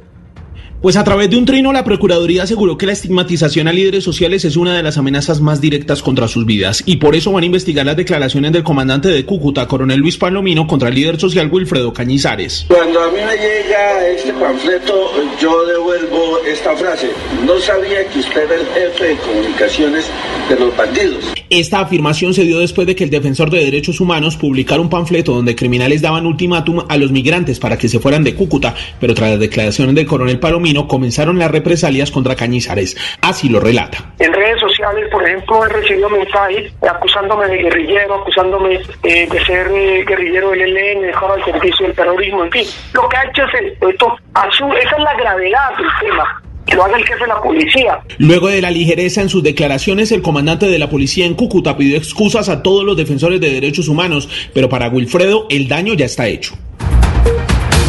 Pues a través de un trino, la Procuraduría aseguró que la estigmatización a líderes sociales es una de las amenazas más directas contra sus vidas y por eso van a investigar las declaraciones del comandante de Cúcuta, coronel Luis Palomino, contra el líder social Wilfredo Cañizares. Cuando a mí me llega este panfleto, yo devuelvo esta frase. No sabía que usted era el jefe de comunicaciones de los bandidos. Esta afirmación se dio después de que el defensor de derechos humanos publicara un panfleto donde criminales daban ultimátum a los migrantes para que se fueran de Cúcuta, pero tras las declaraciones del coronel Palomino, comenzaron las represalias contra Cañizares. Así lo relata. En redes sociales, por ejemplo, he recibido mensajes acusándome de guerrillero, acusándome eh, de ser eh, guerrillero del ELN, dejado al servicio del terrorismo, en fin. Lo que ha hecho es esto, esa es la gravedad del tema que lo haga el jefe de la policía. Luego de la ligereza en sus declaraciones, el comandante de la policía en Cúcuta pidió excusas a todos los defensores de derechos humanos, pero para Wilfredo el daño ya está hecho.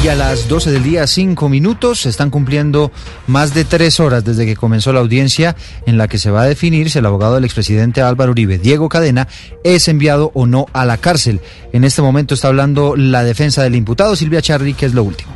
Y a las 12 del día, 5 minutos, se están cumpliendo más de tres horas desde que comenzó la audiencia en la que se va a definir si el abogado del expresidente Álvaro Uribe, Diego Cadena, es enviado o no a la cárcel. En este momento está hablando la defensa del imputado, Silvia Charri, que es lo último.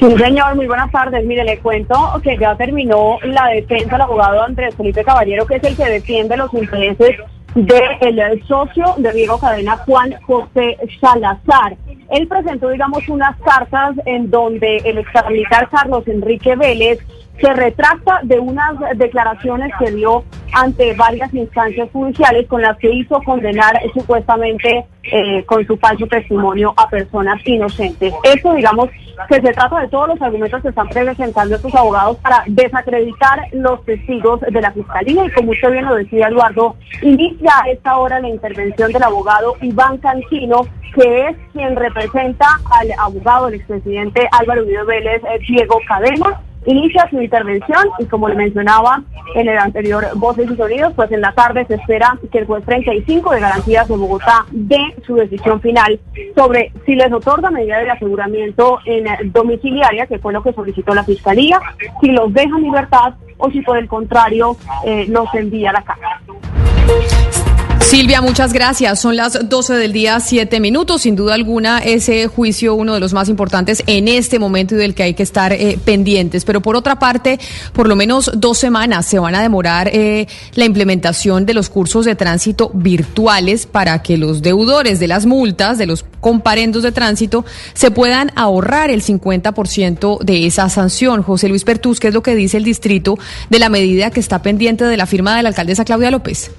Sí, señor, muy buenas tardes. Mire, le cuento que ya terminó la defensa del abogado Andrés Felipe Caballero, que es el que defiende los intereses del socio de Diego Cadena, Juan José Salazar. Él presentó, digamos, unas cartas en donde el exmilitar Carlos Enrique Vélez se retracta de unas declaraciones que dio ante varias instancias judiciales con las que hizo condenar eh, supuestamente eh, con su falso testimonio a personas inocentes. Esto, digamos, que se trata de todos los argumentos que están presentando estos abogados para desacreditar los testigos de la Fiscalía y como usted bien lo decía, Eduardo, inicia a esta hora la intervención del abogado Iván Cancino, que es quien representa al abogado del expresidente Álvaro Uribe Vélez, eh, Diego Cadena, inicia su intervención y como le mencionaba en el anterior Voces y Sonidos, pues en la tarde se espera que el juez 35 de garantías de Bogotá dé su decisión final sobre si les otorga medida de aseguramiento en domiciliaria, que fue lo que solicitó la Fiscalía, si los deja en libertad o si por el contrario eh, los envía a la casa. Silvia, muchas gracias. Son las 12 del día, 7 minutos. Sin duda alguna, ese juicio uno de los más importantes en este momento y del que hay que estar eh, pendientes. Pero por otra parte, por lo menos dos semanas se van a demorar eh, la implementación de los cursos de tránsito virtuales para que los deudores de las multas, de los comparendos de tránsito, se puedan ahorrar el 50% de esa sanción. José Luis Pertús, ¿qué es lo que dice el distrito de la medida que está pendiente de la firma de la alcaldesa Claudia López?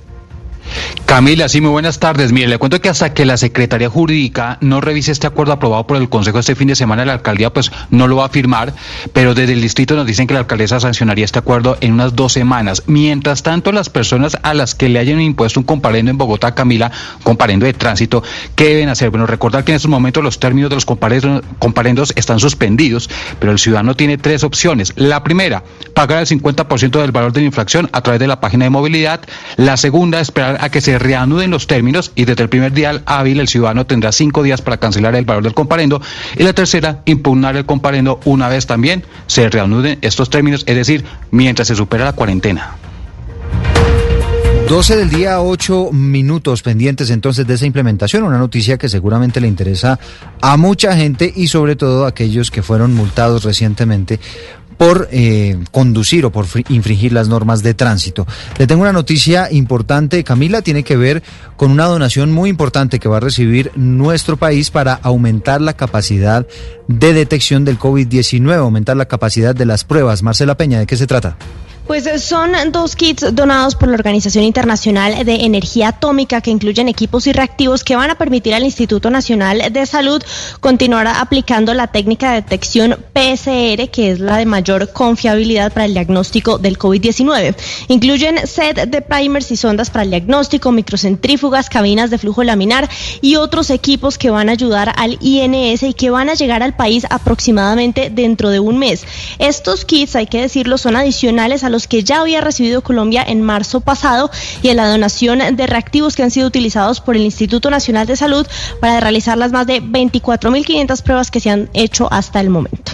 Camila, sí, muy buenas tardes. Mire, le cuento que hasta que la Secretaría Jurídica no revise este acuerdo aprobado por el Consejo este fin de semana, la alcaldía pues no lo va a firmar, pero desde el distrito nos dicen que la alcaldesa sancionaría este acuerdo en unas dos semanas. Mientras tanto, las personas a las que le hayan impuesto un comparendo en Bogotá, Camila, comparendo de tránsito, ¿qué deben hacer? Bueno, recordar que en estos momentos los términos de los comparendos, están suspendidos, pero el ciudadano tiene tres opciones. La primera, pagar el 50% del valor de la infracción a través de la página de movilidad. La segunda, esperar a que se reanuden los términos y desde el primer día hábil el ciudadano tendrá cinco días para cancelar el valor del comparendo. Y la tercera, impugnar el comparendo una vez también se reanuden estos términos, es decir, mientras se supera la cuarentena. 12 del día, 8 minutos pendientes entonces de esa implementación, una noticia que seguramente le interesa a mucha gente y sobre todo a aquellos que fueron multados recientemente por eh, conducir o por infringir las normas de tránsito. Le tengo una noticia importante, Camila, tiene que ver con una donación muy importante que va a recibir nuestro país para aumentar la capacidad de detección del COVID-19, aumentar la capacidad de las pruebas. Marcela Peña, ¿de qué se trata? Pues eh, son dos kits donados por la Organización Internacional de Energía Atómica que incluyen equipos y reactivos que van a permitir al Instituto Nacional de Salud continuar aplicando la técnica de detección PCR, que es la de mayor confiabilidad para el diagnóstico del COVID-19. Incluyen set de primers y sondas para el diagnóstico, microcentrífugas, cabinas de flujo laminar y otros equipos que van a ayudar al INS y que van a llegar al país aproximadamente dentro de un mes. Estos kits, hay que decirlo, son adicionales a los que ya había recibido Colombia en marzo pasado y en la donación de reactivos que han sido utilizados por el Instituto Nacional de Salud para realizar las más de 24.500 pruebas que se han hecho hasta el momento.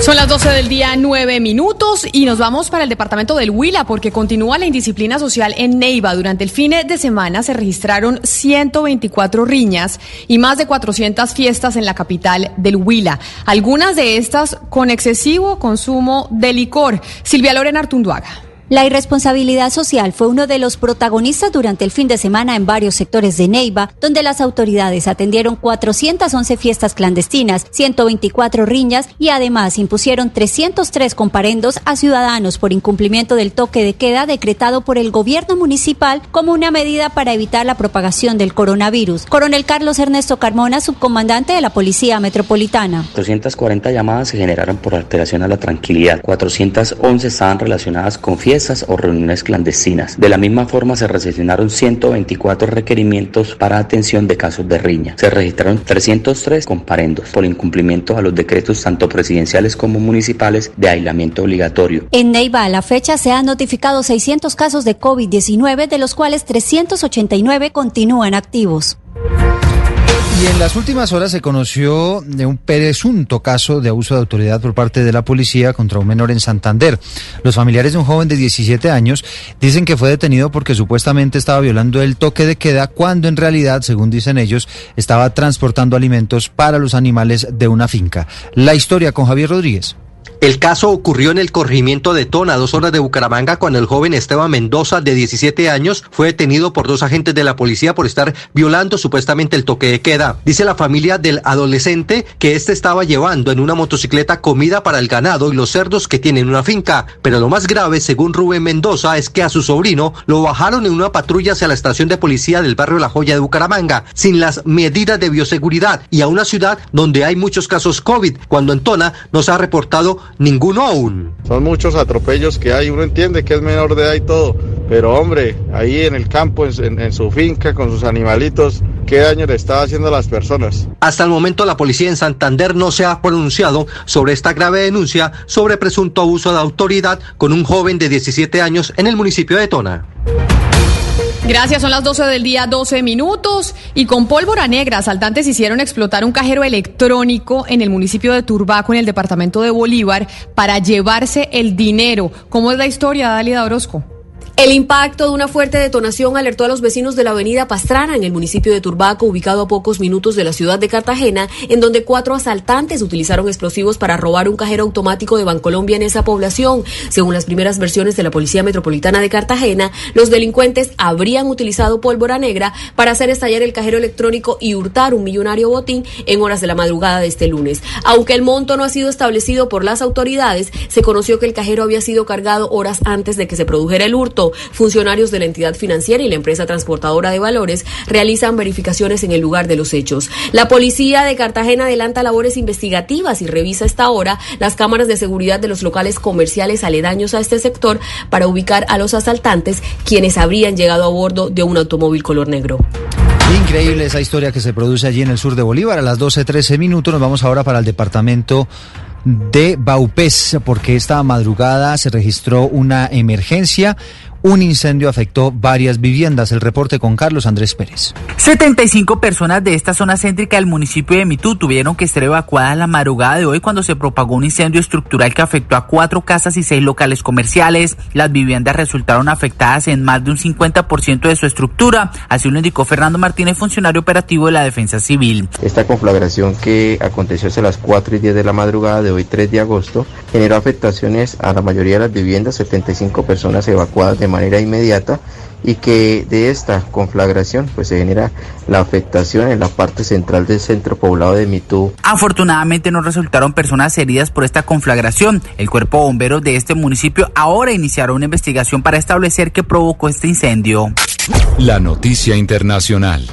Son las 12 del día, 9 minutos y nos vamos para el departamento del Huila porque continúa la indisciplina social en Neiva. Durante el fin de semana se registraron 124 riñas y más de 400 fiestas en la capital del Huila. Algunas de estas con excesivo consumo de licor. Silvia Lorena Artunduaga. La irresponsabilidad social fue uno de los protagonistas durante el fin de semana en varios sectores de Neiva, donde las autoridades atendieron 411 fiestas clandestinas, 124 riñas y además impusieron 303 comparendos a ciudadanos por incumplimiento del toque de queda decretado por el gobierno municipal como una medida para evitar la propagación del coronavirus. Coronel Carlos Ernesto Carmona, subcomandante de la Policía Metropolitana. 240 llamadas se generaron por alteración a la tranquilidad, 411 estaban relacionadas con fiestas o reuniones clandestinas. De la misma forma se recepcionaron 124 requerimientos para atención de casos de riña. Se registraron 303 comparendos por incumplimiento a los decretos tanto presidenciales como municipales de aislamiento obligatorio. En Neiva a la fecha se han notificado 600 casos de COVID-19, de los cuales 389 continúan activos. Y en las últimas horas se conoció de un presunto caso de abuso de autoridad por parte de la policía contra un menor en Santander. Los familiares de un joven de 17 años dicen que fue detenido porque supuestamente estaba violando el toque de queda cuando en realidad, según dicen ellos, estaba transportando alimentos para los animales de una finca. La historia con Javier Rodríguez. El caso ocurrió en el corregimiento de Tona, dos horas de Bucaramanga, cuando el joven Esteban Mendoza, de 17 años, fue detenido por dos agentes de la policía por estar violando supuestamente el toque de queda. Dice la familia del adolescente que este estaba llevando en una motocicleta comida para el ganado y los cerdos que tienen una finca. Pero lo más grave, según Rubén Mendoza, es que a su sobrino lo bajaron en una patrulla hacia la estación de policía del barrio La Joya de Bucaramanga, sin las medidas de bioseguridad y a una ciudad donde hay muchos casos COVID, cuando en Tona no se ha reportado ninguno aún. Son muchos atropellos que hay, uno entiende que es menor de edad y todo, pero hombre, ahí en el campo, en, en su finca, con sus animalitos, ¿qué daño le está haciendo a las personas? Hasta el momento la policía en Santander no se ha pronunciado sobre esta grave denuncia sobre presunto abuso de autoridad con un joven de 17 años en el municipio de Tona. Gracias, son las 12 del día, 12 minutos. Y con pólvora negra, asaltantes hicieron explotar un cajero electrónico en el municipio de Turbaco, en el departamento de Bolívar, para llevarse el dinero. ¿Cómo es la historia, Dalida Orozco? El impacto de una fuerte detonación alertó a los vecinos de la avenida Pastrana en el municipio de Turbaco, ubicado a pocos minutos de la ciudad de Cartagena, en donde cuatro asaltantes utilizaron explosivos para robar un cajero automático de Bancolombia en esa población. Según las primeras versiones de la Policía Metropolitana de Cartagena, los delincuentes habrían utilizado pólvora negra para hacer estallar el cajero electrónico y hurtar un millonario botín en horas de la madrugada de este lunes. Aunque el monto no ha sido establecido por las autoridades, se conoció que el cajero había sido cargado horas antes de que se produjera el hurto. Funcionarios de la entidad financiera y la empresa transportadora de valores realizan verificaciones en el lugar de los hechos. La policía de Cartagena adelanta labores investigativas y revisa esta hora las cámaras de seguridad de los locales comerciales aledaños a este sector para ubicar a los asaltantes quienes habrían llegado a bordo de un automóvil color negro. Increíble esa historia que se produce allí en el sur de Bolívar. A las 12.13 minutos nos vamos ahora para el departamento de Baupés, porque esta madrugada se registró una emergencia. Un incendio afectó varias viviendas. El reporte con Carlos Andrés Pérez. 75 personas de esta zona céntrica del municipio de Mitú tuvieron que ser evacuadas la madrugada de hoy cuando se propagó un incendio estructural que afectó a cuatro casas y seis locales comerciales. Las viviendas resultaron afectadas en más de un 50% de su estructura. Así lo indicó Fernando Martínez, funcionario operativo de la Defensa Civil. Esta conflagración que aconteció hacia las 4 y 10 de la madrugada de hoy, 3 de agosto, generó afectaciones a la mayoría de las viviendas, 75 personas evacuadas de manera inmediata y que de esta conflagración pues se genera la afectación en la parte central del centro poblado de Mitú. Afortunadamente no resultaron personas heridas por esta conflagración. El cuerpo de bomberos de este municipio ahora iniciaron una investigación para establecer qué provocó este incendio. La noticia internacional.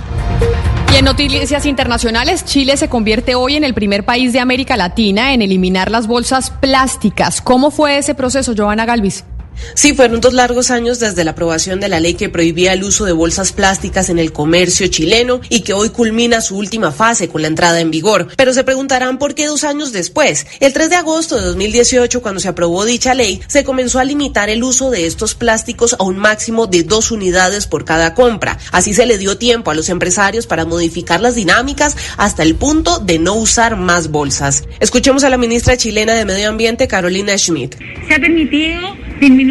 Y en noticias internacionales, Chile se convierte hoy en el primer país de América Latina en eliminar las bolsas plásticas. ¿Cómo fue ese proceso, Joana Galvis? Sí, fueron dos largos años desde la aprobación de la ley que prohibía el uso de bolsas plásticas en el comercio chileno y que hoy culmina su última fase con la entrada en vigor. Pero se preguntarán por qué dos años después. El 3 de agosto de 2018, cuando se aprobó dicha ley, se comenzó a limitar el uso de estos plásticos a un máximo de dos unidades por cada compra. Así se le dio tiempo a los empresarios para modificar las dinámicas hasta el punto de no usar más bolsas. Escuchemos a la ministra chilena de Medio Ambiente, Carolina Schmidt. Se ha permitido disminuir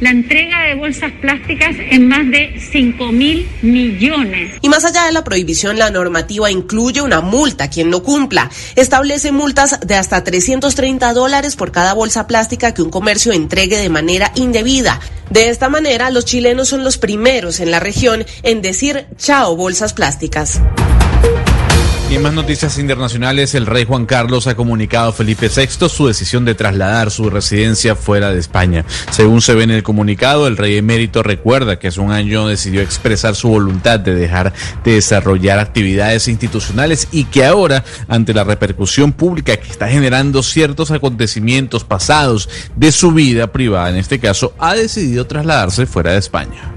la entrega de bolsas plásticas en más de 5 mil millones. Y más allá de la prohibición, la normativa incluye una multa a quien no cumpla. Establece multas de hasta 330 dólares por cada bolsa plástica que un comercio entregue de manera indebida. De esta manera, los chilenos son los primeros en la región en decir chao bolsas plásticas. Y en más noticias internacionales, el rey Juan Carlos ha comunicado a Felipe VI su decisión de trasladar su residencia fuera de España. Según se ve en el comunicado, el rey emérito recuerda que hace un año decidió expresar su voluntad de dejar de desarrollar actividades institucionales y que ahora, ante la repercusión pública que está generando ciertos acontecimientos pasados de su vida privada, en este caso, ha decidido trasladarse fuera de España.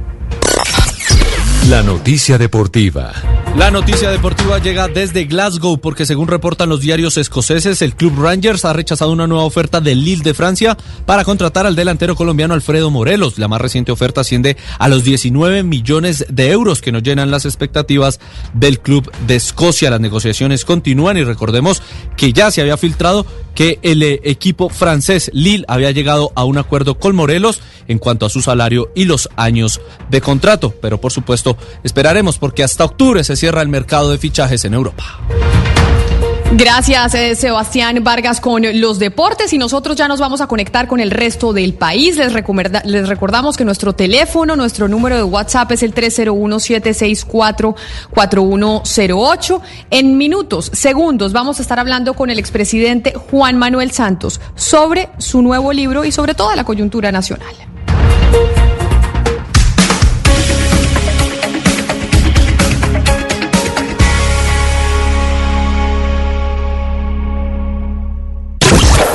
La noticia deportiva. La noticia deportiva llega desde Glasgow porque según reportan los diarios escoceses, el club Rangers ha rechazado una nueva oferta del Lille de Francia para contratar al delantero colombiano Alfredo Morelos. La más reciente oferta asciende a los 19 millones de euros que nos llenan las expectativas del club de Escocia. Las negociaciones continúan y recordemos que ya se había filtrado que el eh, equipo francés Lille había llegado a un acuerdo con Morelos en cuanto a su salario y los años de contrato. Pero por supuesto esperaremos porque hasta octubre se cierra el mercado de fichajes en Europa. Gracias, eh, Sebastián Vargas, con los deportes. Y nosotros ya nos vamos a conectar con el resto del país. Les, les recordamos que nuestro teléfono, nuestro número de WhatsApp es el 301-764-4108. En minutos, segundos, vamos a estar hablando con el expresidente Juan Manuel Santos sobre su nuevo libro y sobre toda la coyuntura nacional.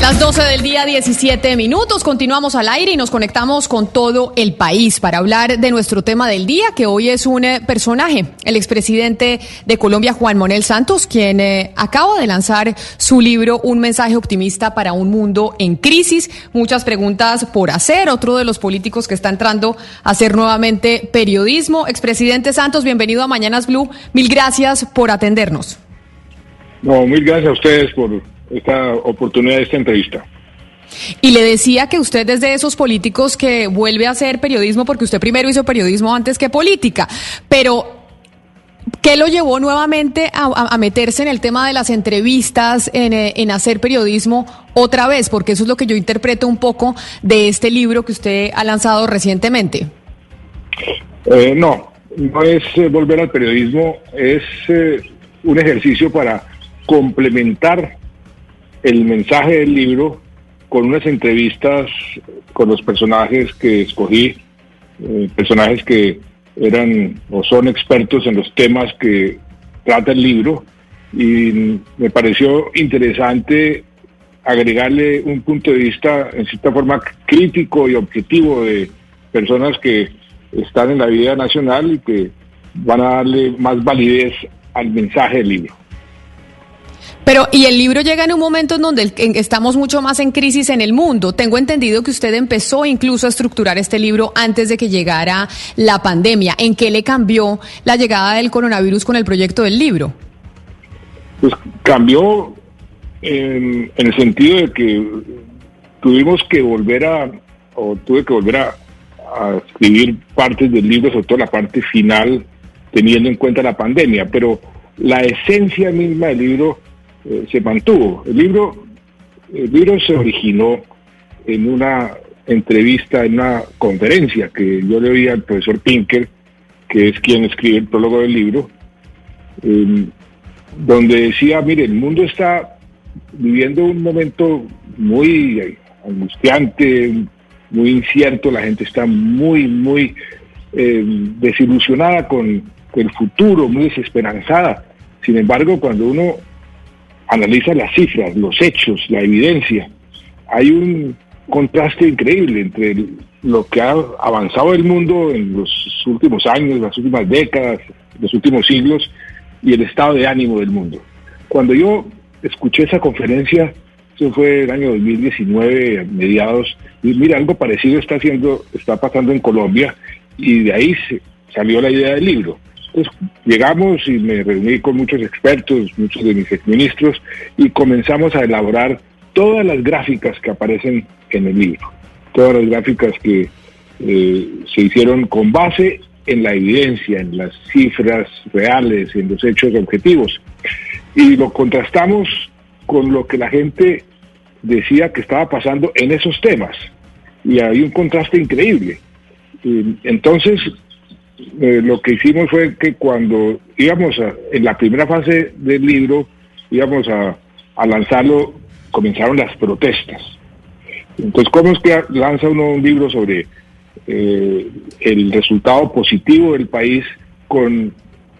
Las 12 del día, 17 minutos, continuamos al aire y nos conectamos con todo el país para hablar de nuestro tema del día, que hoy es un eh, personaje, el expresidente de Colombia, Juan Manuel Santos, quien eh, acaba de lanzar su libro Un mensaje optimista para un mundo en crisis. Muchas preguntas por hacer. Otro de los políticos que está entrando a hacer nuevamente periodismo. Expresidente Santos, bienvenido a Mañanas Blue. Mil gracias por atendernos. No, mil gracias a ustedes por esta oportunidad de esta entrevista. Y le decía que usted es de esos políticos que vuelve a hacer periodismo porque usted primero hizo periodismo antes que política. Pero ¿Qué lo llevó nuevamente a, meterse en el tema de las entrevistas, eh, en, hacer periodismo otra vez? Porque eso es lo que yo interpreto un poco de este libro que usted ha lanzado recientemente. Eh, no, no es eh, volver al periodismo, es un ejercicio para complementar el mensaje del libro con unas entrevistas con los personajes que escogí, personajes que eran o son expertos en los temas que trata el libro y me pareció interesante agregarle un punto de vista en cierta forma crítico y objetivo de personas que están en la vida nacional y que van a darle más validez al mensaje del libro. Pero, y el libro llega en un momento en donde estamos mucho más en crisis en el mundo. Tengo entendido que usted empezó incluso a estructurar este libro antes de que llegara la pandemia. ¿En qué le cambió la llegada del coronavirus con el proyecto del libro? Pues cambió en, el sentido de que tuvimos que volver a, o tuve que volver a, a escribir partes del libro, sobre todo la parte final, teniendo en cuenta la pandemia. Pero la esencia misma del libro eh, se mantuvo. El libro, el libro se originó en una entrevista, en una conferencia que yo le oí al profesor Pinker, que es quien escribe el prólogo del libro, em, donde decía, mire, el mundo está viviendo un momento muy angustiante, muy incierto, la gente está muy, muy em, desilusionada con el futuro, muy desesperanzada. Sin embargo, cuando uno analiza las cifras, los hechos, la evidencia, hay un contraste increíble entre lo que ha avanzado el mundo en los últimos años, las últimas décadas, los últimos siglos y el estado de ánimo del mundo. Cuando yo escuché esa conferencia, eso fue el año 2019, mediados, y mira, algo parecido está haciendo, está pasando en Colombia, y de ahí salió la idea del libro. Pues llegamos y me reuní con muchos expertos, muchos de mis exministros, y comenzamos a elaborar todas las gráficas que aparecen en el libro, todas las gráficas que eh, se hicieron con base en la evidencia, en las cifras reales, en los hechos objetivos. Y lo contrastamos con lo que la gente decía que estaba pasando en esos temas. Y hay un contraste increíble. Entonces, eh, lo que hicimos fue que cuando íbamos a, en la primera fase del libro, íbamos a, lanzarlo, comenzaron las protestas. Entonces, ¿cómo es que lanza uno un libro sobre eh, el resultado positivo del país con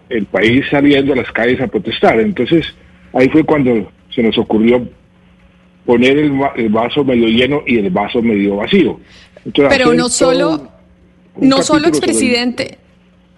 el país saliendo a las calles a protestar? Entonces, ahí fue cuando se nos ocurrió poner el, vaso medio lleno y el vaso medio vacío. Pero no solo, no solo expresidente.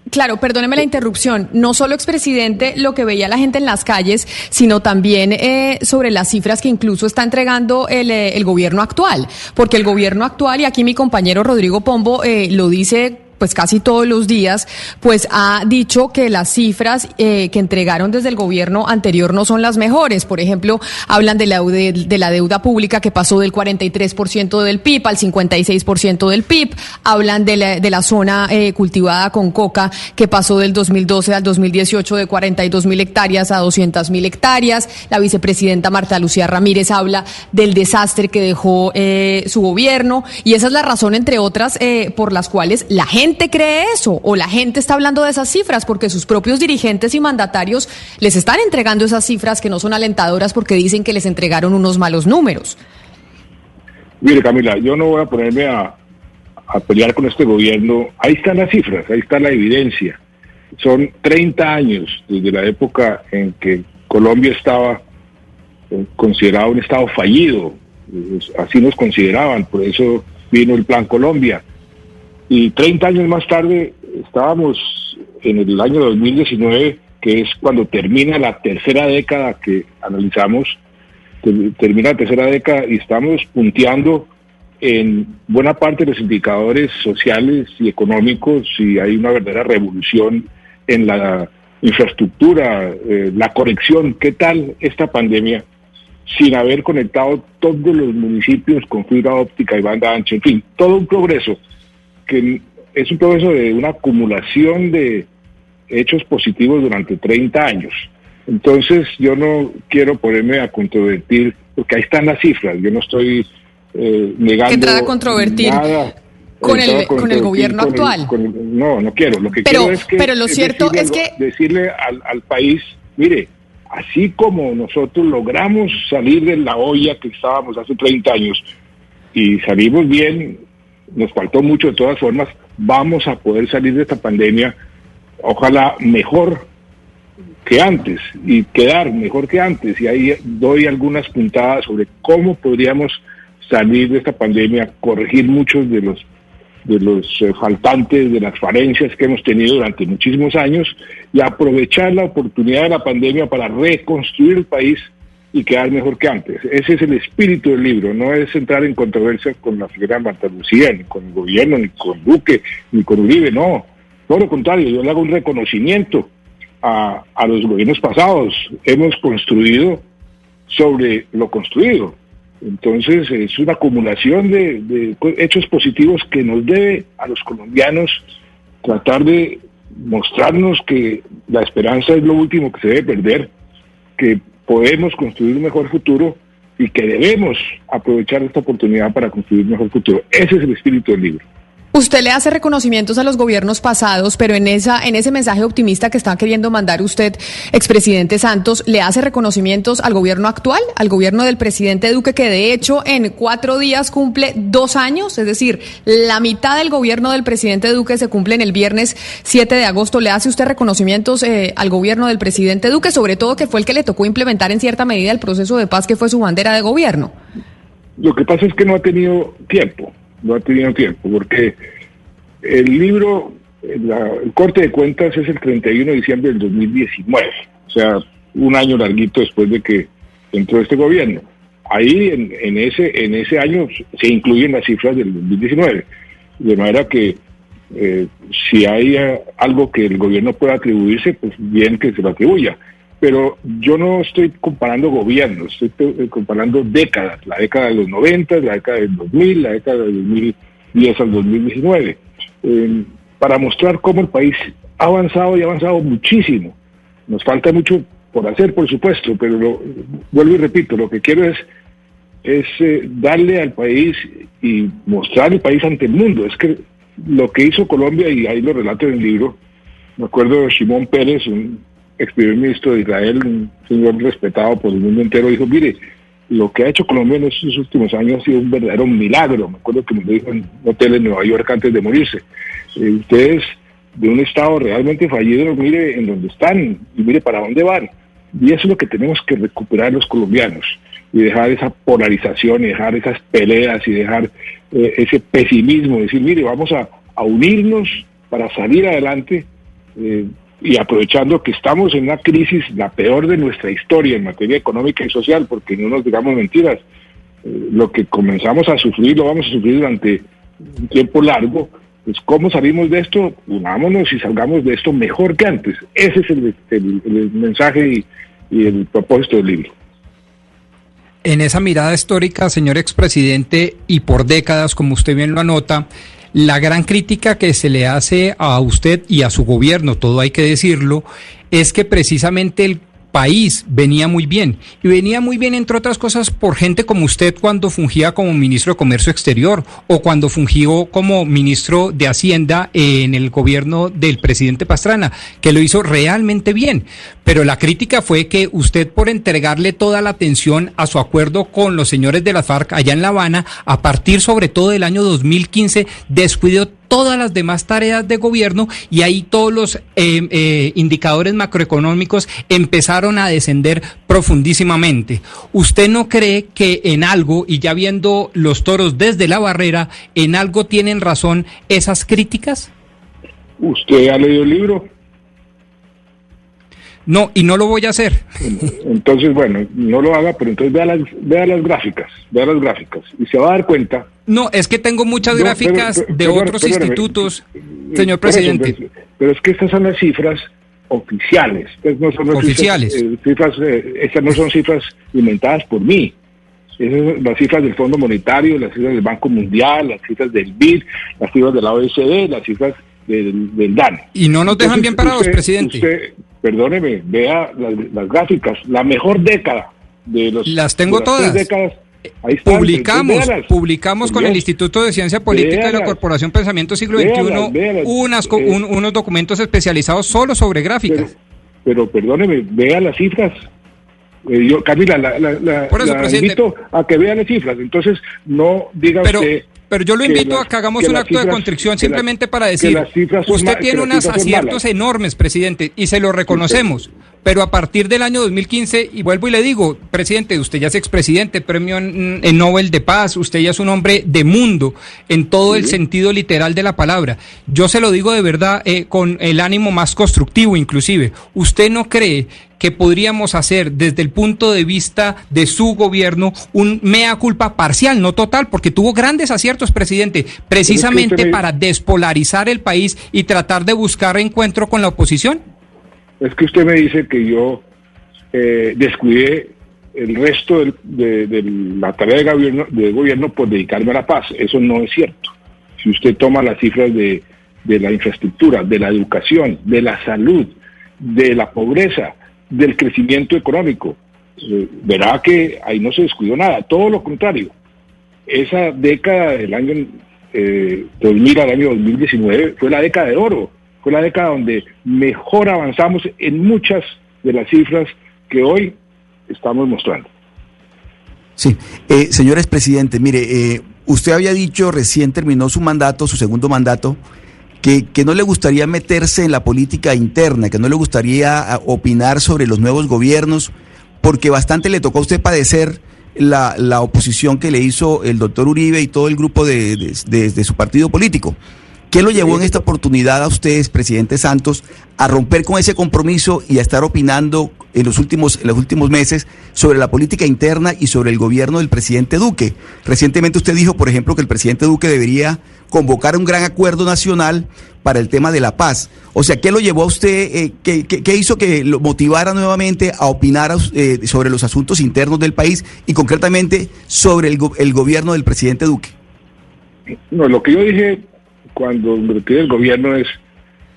Claro, perdóneme la interrupción. No solo expresidente lo que veía la gente en las calles, sino también eh, sobre las cifras que incluso está entregando el, eh, el, gobierno actual. Porque el gobierno actual, y aquí mi compañero Rodrigo Pombo eh, lo dice pues casi todos los días, pues ha dicho que las cifras eh, que entregaron desde el gobierno anterior no son las mejores. Por ejemplo, hablan de la, de, la deuda pública que pasó del 43% del PIB al 56% del PIB. Hablan de la, de la zona eh, cultivada con coca que pasó del 2012 al 2018 de 42 mil hectáreas a 200 mil hectáreas. La vicepresidenta Marta Lucía Ramírez habla del desastre que dejó eh, su gobierno y esa es la razón, entre otras, por las cuales la gente gente cree eso o la gente está hablando de esas cifras porque sus propios dirigentes y mandatarios les están entregando esas cifras que no son alentadoras porque dicen que les entregaron unos malos números. Mire, Camila, yo no voy a ponerme a, pelear con este gobierno. Ahí están las cifras, ahí está la evidencia. Son 30 años desde la época en que Colombia estaba eh, considerado un estado fallido. Así nos consideraban, por eso vino el Plan Colombia. Y 30 años más tarde estábamos en el año 2019, que es cuando termina la tercera década que analizamos, termina la tercera década y estamos punteando en buena parte de los indicadores sociales y económicos y hay una verdadera revolución en la infraestructura, eh, la corrección. ¿Qué tal esta pandemia sin haber conectado todos los municipios con fibra óptica y banda ancha, en fin, todo un progreso que es un progreso de una acumulación de hechos positivos durante 30 años. Entonces yo no quiero ponerme a controvertir, porque ahí están las cifras, yo no estoy eh, negando Entrar a controvertir nada. con el, entrar a con el gobierno con el- actual. con el- no, no quiero. Lo que Pero- quiero es que pero lo cierto decirle es que- decirle al, al país, mire, así como nosotros logramos salir de la olla que estábamos hace 30 años y salimos bien, nos faltó mucho de todas formas, vamos a poder salir de esta pandemia, ojalá mejor que antes y quedar mejor que antes. Y ahí doy algunas puntadas sobre cómo podríamos salir de esta pandemia, corregir muchos de los de los eh, faltantes, de las falencias que hemos tenido durante muchísimos años y aprovechar la oportunidad de la pandemia para reconstruir el país y quedar mejor que antes. Ese es el espíritu del libro, no es entrar en controversia con la figura de Marta Lucía, ni con el gobierno, ni con Duque, ni con Uribe, no. Todo lo contrario, yo le hago un reconocimiento a, a los gobiernos pasados. Hemos construido sobre lo construido. Entonces es una acumulación de, de hechos positivos que nos debe a los colombianos tratar de mostrarnos que la esperanza es lo último que se debe perder, que podemos construir un mejor futuro y que debemos aprovechar esta oportunidad para construir un mejor futuro. Ese es el espíritu del libro. Usted le hace reconocimientos a los gobiernos pasados, pero en esa, en ese mensaje optimista que está queriendo mandar usted, expresidente Santos, le hace reconocimientos al gobierno actual, al gobierno del presidente Duque, que de hecho en cuatro días cumple dos años, es decir, la mitad del gobierno del presidente Duque se cumple en el viernes 7 de agosto. ¿Le hace usted reconocimientos eh, al gobierno del presidente Duque, sobre todo que fue el que le tocó implementar en cierta medida el proceso de paz que fue su bandera de gobierno? Lo que pasa es que no ha tenido tiempo, no ha tenido tiempo, porque el libro, la- el corte de cuentas es el 31 de diciembre del 2019, o sea, un año larguito después de que entró este gobierno. Ahí en, en ese en ese año se incluyen las cifras del 2019, de manera que eh, si hay eh, algo que el gobierno pueda atribuirse, pues bien que se lo atribuya. Pero yo no estoy comparando gobiernos, estoy eh, comparando décadas, la década de los 90, la década del 2000, la década del 2010 al 2019, eh, para mostrar cómo el país ha avanzado y ha avanzado muchísimo. Nos falta mucho por hacer, por supuesto, pero lo- vuelvo y repito, lo que quiero es eh, darle al país y mostrar el país ante el mundo. Es que lo que hizo Colombia, y ahí lo relato en el libro, me acuerdo de Shimon Pérez, un ex primer ministro de Israel, un señor respetado por el mundo entero, dijo, mire, lo que ha hecho Colombia en estos últimos años ha sido un verdadero milagro. Me acuerdo que me lo dijo en un hotel en Nueva York antes de morirse. Eh, ustedes de un estado realmente fallido, mire en dónde están y mire para dónde van. Y eso es lo que tenemos que recuperar los colombianos y dejar esa polarización y dejar esas peleas y dejar eh, ese pesimismo, decir, mire, vamos a, a unirnos para salir adelante eh, y aprovechando que estamos en una crisis, la peor de nuestra historia en materia económica y social, porque no nos digamos mentiras, eh, lo que comenzamos a sufrir lo vamos a sufrir durante un tiempo largo, pues cómo salimos de esto, unámonos y salgamos de esto mejor que antes. Ese es el, el- el mensaje y, y el propósito del libro. En esa mirada histórica, señor expresidente, y por décadas, como usted bien lo anota, la gran crítica que se le hace a usted y a su gobierno, todo hay que decirlo, es que precisamente el país venía muy bien. Y venía muy bien, entre otras cosas, por gente como usted cuando fungía como ministro de Comercio Exterior o cuando fungió como ministro de Hacienda en el gobierno del presidente Pastrana, que lo hizo realmente bien. Pero la crítica fue que usted, por entregarle toda la atención a su acuerdo con los señores de la FARC allá en La Habana, a partir sobre todo del año 2015, descuidó todas las demás tareas de gobierno y ahí todos los eh, eh, indicadores macroeconómicos empezaron a descender profundísimamente. ¿Usted no cree que en algo, y ya viendo los toros desde la barrera, en algo tienen razón esas críticas? ¿Usted ha leído el libro? No, y no lo voy a hacer. Entonces, bueno, no lo haga, pero entonces vea las, vea las gráficas, vea las gráficas y se va a dar cuenta. No, es que tengo muchas No, gráficas pero- pero- de otros institutos, Por señor eso, presidente. pero es que estas son las cifras oficiales. Pues no son Oficiales. Cifras, eh, cifras, eh, estas no son cifras inventadas por mí. Esas son las cifras del Fondo Monetario, las cifras del Banco Mundial, las cifras del BID, las cifras de la OECD, las cifras del, del DAN. Y no nos dejan Entonces, bien parados, usted- presidente. usted, perdóneme, vea las, las gráficas, la mejor década de los Las tengo de las todas. décadas. Ahí están, Publicamos, véalas. publicamos con el Instituto de Ciencia Política y la Véalas. Corporación Pensamiento Siglo XXI Véalas, véalas. unas, Eh, un- unos documentos especializados solo sobre gráficas. Pero perdóneme, vea las cifras. Eh, yo, Camila, la, la, la- Por eso, la presidente. invito a que vea las cifras. Entonces, no diga Pero, usted pero yo lo invito las- a que hagamos que un acto de cifras- las- simplemente para decir, usted tiene unos aciertos enormes, presidente, y se lo reconocemos. Pero a partir del año 2015, y vuelvo y le digo, presidente, usted ya es expresidente, premio en, en Nobel de Paz, usted ya es un hombre de mundo, en todo el sentido literal de la palabra. Yo se lo digo de verdad eh, con el ánimo más constructivo inclusive. ¿Usted no cree que podríamos hacer desde el punto de vista de su gobierno un mea culpa parcial, no total, porque tuvo grandes aciertos, presidente, precisamente me- para despolarizar el país y tratar de buscar encuentro con la oposición? Es que usted me dice que yo eh, descuidé el resto del- de, de la tarea de gobierno, de gobierno por dedicarme a la paz. Eso no es cierto. Si usted toma las cifras de, de la infraestructura, de la educación, de la salud, de la pobreza, del crecimiento económico, eh, verá que ahí no se descuidó nada. Todo lo contrario. Esa década del año eh, 2000 al año 2019 fue la década de oro fue la década donde mejor avanzamos en muchas de las cifras que hoy estamos mostrando. Sí, eh, señor expresidente, mire, eh, usted había dicho recién terminó su mandato, su segundo mandato, que, que no le gustaría meterse en la política interna, que no le gustaría opinar sobre los nuevos gobiernos, porque bastante le tocó a usted padecer la, la oposición que le hizo el doctor Uribe y todo el grupo de, de- de- de su partido político. ¿Qué lo llevó en esta oportunidad a ustedes, presidente Santos, a romper con ese compromiso y a estar opinando en los últimos, en los últimos meses sobre la política interna y sobre el gobierno del presidente Duque? Recientemente usted dijo, por ejemplo, que el presidente Duque debería convocar un gran acuerdo nacional para el tema de la paz. O sea, ¿qué lo llevó a usted, eh, qué, qué- qué hizo que lo motivara nuevamente a opinar eh, sobre los asuntos internos del país y concretamente sobre el, el gobierno del presidente Duque? No, lo que yo dije cuando retiré del gobierno es,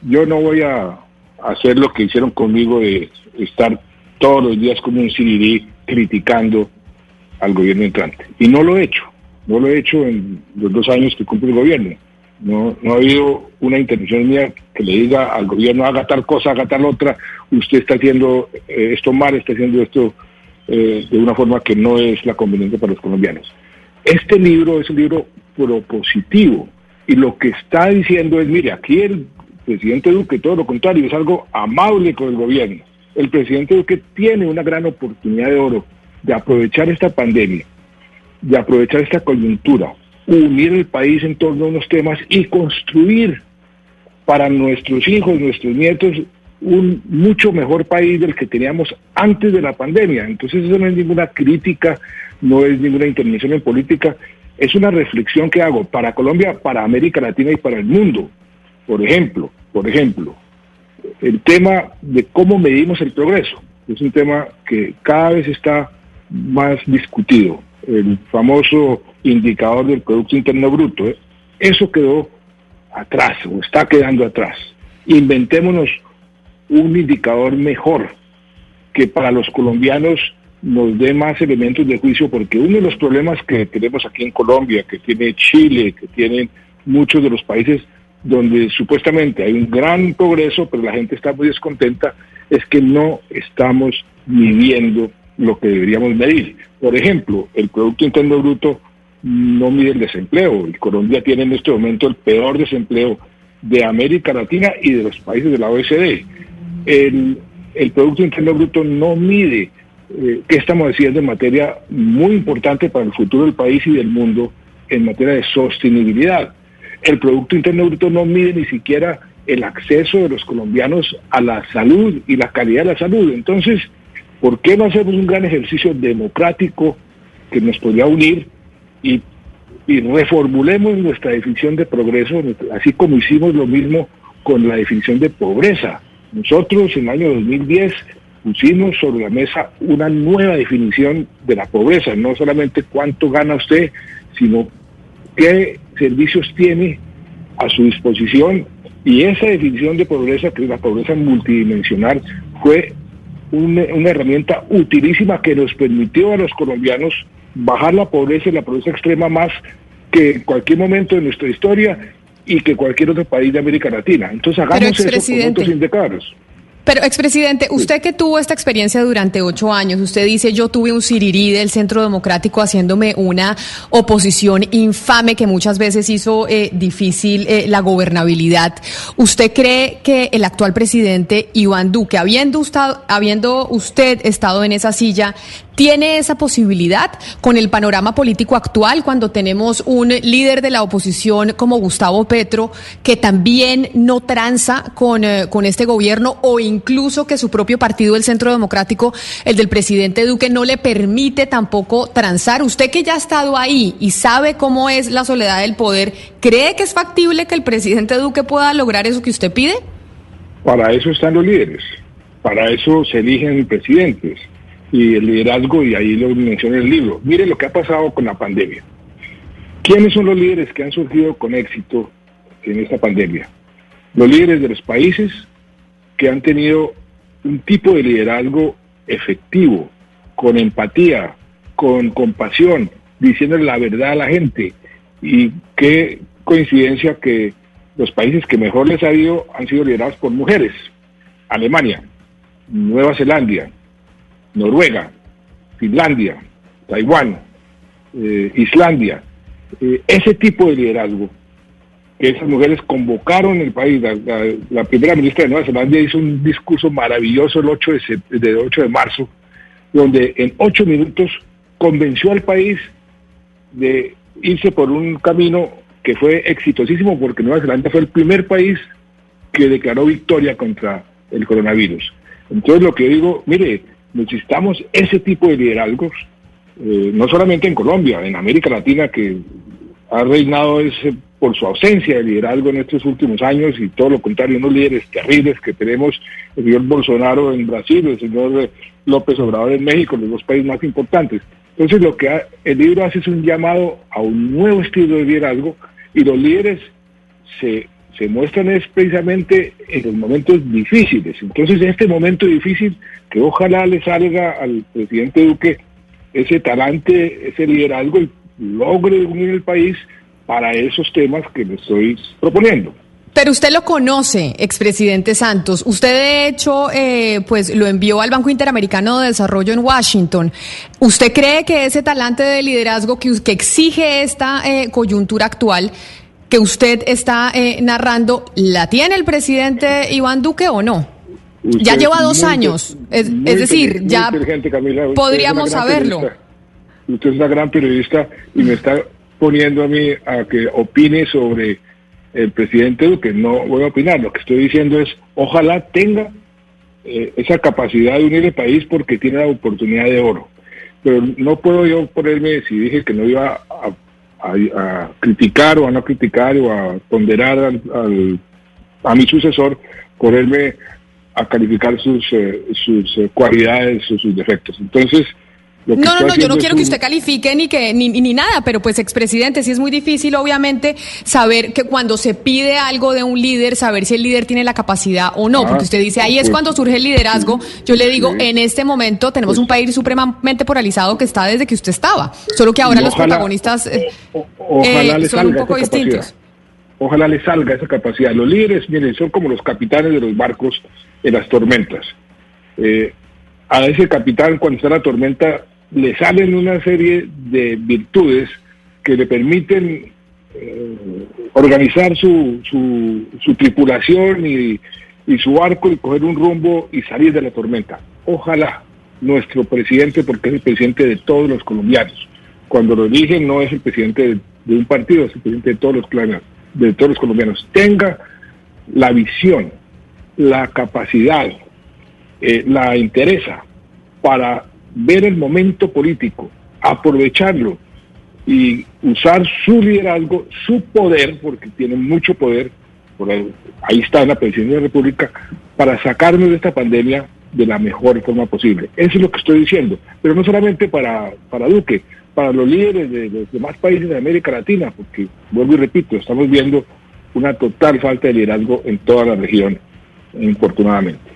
yo no voy a hacer lo que hicieron conmigo de estar todos los días como un CDD criticando al gobierno entrante. Y no lo he hecho, no lo he hecho en los dos años que cumple el gobierno. No, no ha habido una intervención mía que le diga al gobierno haga tal cosa, haga tal otra, usted está haciendo eh, esto mal, está haciendo esto eh, de una forma que no es la conveniente para los colombianos. Este libro es un libro propositivo y lo que está diciendo es, mire, aquí el presidente Duque, todo lo contrario, es algo amable con el gobierno. El presidente Duque tiene una gran oportunidad de oro de aprovechar esta pandemia, de aprovechar esta coyuntura, unir el país en torno a unos temas y construir para nuestros hijos, nuestros nietos, un mucho mejor país del que teníamos antes de la pandemia. Entonces eso no es ninguna crítica, no es ninguna intervención en política, es una reflexión que hago para Colombia, para América Latina y para el mundo. Por ejemplo, por ejemplo, el tema de cómo medimos el progreso es un tema que cada vez está más discutido. El famoso indicador del Producto Interno Bruto, ¿eh? eso quedó atrás o está quedando atrás. Inventémonos un indicador mejor que para los colombianos nos dé más elementos de juicio, porque uno de los problemas que tenemos aquí en Colombia, que tiene Chile, que tienen muchos de los países donde supuestamente hay un gran progreso, pero la gente está muy descontenta, es que no estamos midiendo lo que deberíamos medir. Por ejemplo, el Producto Interno Bruto no mide el desempleo. Y Colombia tiene en este momento el peor desempleo de América Latina y de los países de la OECD. El, el Producto Interno Bruto no mide eh, estamos haciendo en materia muy importante para el futuro del país y del mundo en materia de sostenibilidad. El Producto Interno Bruto no mide ni siquiera el acceso de los colombianos a la salud y la calidad de la salud. Entonces, ¿por qué no hacemos un gran ejercicio democrático que nos podría unir y reformulemos nuestra definición de progreso, así como hicimos lo mismo con la definición de pobreza? Nosotros en el año 2010 pusimos sobre la mesa una nueva definición de la pobreza, no solamente cuánto gana usted, sino qué servicios tiene a su disposición. Y esa definición de pobreza, que es la pobreza multidimensional, fue una, una herramienta utilísima que nos permitió a los colombianos bajar la pobreza y la pobreza extrema más que en cualquier momento de nuestra historia y que cualquier otro país de América Latina. Entonces hagamos eso con otros indicadores. Pero, expresidente, usted que tuvo esta experiencia durante ocho años, usted dice, yo tuve un sirirí del Centro Democrático haciéndome una oposición infame que muchas veces hizo eh, difícil eh, la gobernabilidad. ¿Usted cree que el actual presidente Iván Duque, habiendo usted, habiendo usted estado en esa silla, tiene esa posibilidad con el panorama político actual cuando tenemos un líder de la oposición como Gustavo Petro que también no tranza con, eh, con este gobierno o incluso que su propio partido, el Centro Democrático, el del presidente Duque, no le permite tampoco transar? Usted que ya ha estado ahí y sabe cómo es la soledad del poder, ¿cree que es factible que el presidente Duque pueda lograr eso que usted pide? Para eso están los líderes, para eso se eligen presidentes y el liderazgo, y ahí lo menciona el libro. Mire lo que ha pasado con la pandemia. ¿Quiénes son los líderes que han surgido con éxito en esta pandemia? Los líderes de los países que han tenido un tipo de liderazgo efectivo, con empatía, con compasión, diciéndole la verdad a la gente. Y qué coincidencia que los países que mejor les ha ido han sido liderados por mujeres. Alemania, Nueva Zelanda, Noruega, Finlandia, Taiwán, eh, Islandia, eh, ese tipo de liderazgo que esas mujeres convocaron el país. La, primera ministra de Nueva Zelanda hizo un discurso maravilloso el 8 de, de 8 de marzo, donde en ocho minutos convenció al país de irse por un camino que fue exitosísimo porque Nueva Zelanda fue el primer país que declaró victoria contra el coronavirus. Entonces lo que digo, mire, necesitamos ese tipo de liderazgos, eh, no solamente en Colombia, en América Latina, que ha reinado ese, por su ausencia de liderazgo en estos últimos años y todo lo contrario, unos líderes terribles que tenemos, el señor Bolsonaro en Brasil, el señor eh, López Obrador en México, los dos países más importantes. Entonces lo que ha- el libro hace es un llamado a un nuevo estilo de liderazgo y los líderes se, se muestran es precisamente en los momentos difíciles. Entonces en este momento difícil que ojalá le salga al presidente Duque ese talante, ese liderazgo y logre unir el país para esos temas que le estoy proponiendo. Pero usted lo conoce, expresidente Santos. Usted, de hecho, eh, pues lo envió al Banco Interamericano de Desarrollo en Washington. ¿Usted cree que ese talante de liderazgo que, que exige esta eh, coyuntura actual que usted está eh, narrando, la tiene el presidente Iván Duque o no? Usted ya lleva dos muy años. Es, decir, ya Camila. Podríamos saberlo. periodista. Usted es una gran periodista y me está poniendo a mí a que opine sobre el presidente Duque. No voy a opinar. Lo que estoy diciendo es, ojalá tenga eh, esa capacidad de unir el país porque tiene la oportunidad de oro. Pero no puedo yo ponerme, si dije que no iba a, a- criticar o a no criticar o a ponderar al- al- a mi sucesor, ponerme a calificar sus, eh, sus eh, cualidades o sus defectos. Entonces, No, no, no, yo no quiero que usted califique ni que ni, ni nada, pero pues expresidente, sí es muy difícil obviamente saber que cuando se pide algo de un líder, saber si el líder tiene la capacidad o no, Ah, porque usted dice, ahí es cuando surge el liderazgo. Yo le digo, sí. en este momento tenemos un país supremamente polarizado que está desde que usted estaba, solo que ahora los ojalá- protagonistas eh, Ojalá eh, son un poco capacidad. distintos. Ojalá le salga esa capacidad. Los líderes, miren, son como los capitanes de los barcos en las tormentas. Eh, a ese capitán, cuando está en la tormenta, le salen una serie de virtudes que le permiten eh, organizar su, su, tripulación y, y su barco y coger un rumbo y salir de la tormenta. Ojalá nuestro presidente, porque es el presidente de todos los colombianos, cuando lo eligen no es el presidente de, un partido, es el presidente de todos los clanes, de todos los colombianos, tenga la visión, la capacidad, eh, la interesa para ver el momento político, aprovecharlo y usar su liderazgo, su poder, porque tiene mucho poder, por ahí, ahí está la presidencia de la República, para sacarnos de esta pandemia de la mejor forma posible. Eso es lo que estoy diciendo, pero no solamente para, para Duque, para los líderes de los demás países de América Latina, porque vuelvo y repito, estamos viendo una total falta de liderazgo en toda la región, infortunadamente.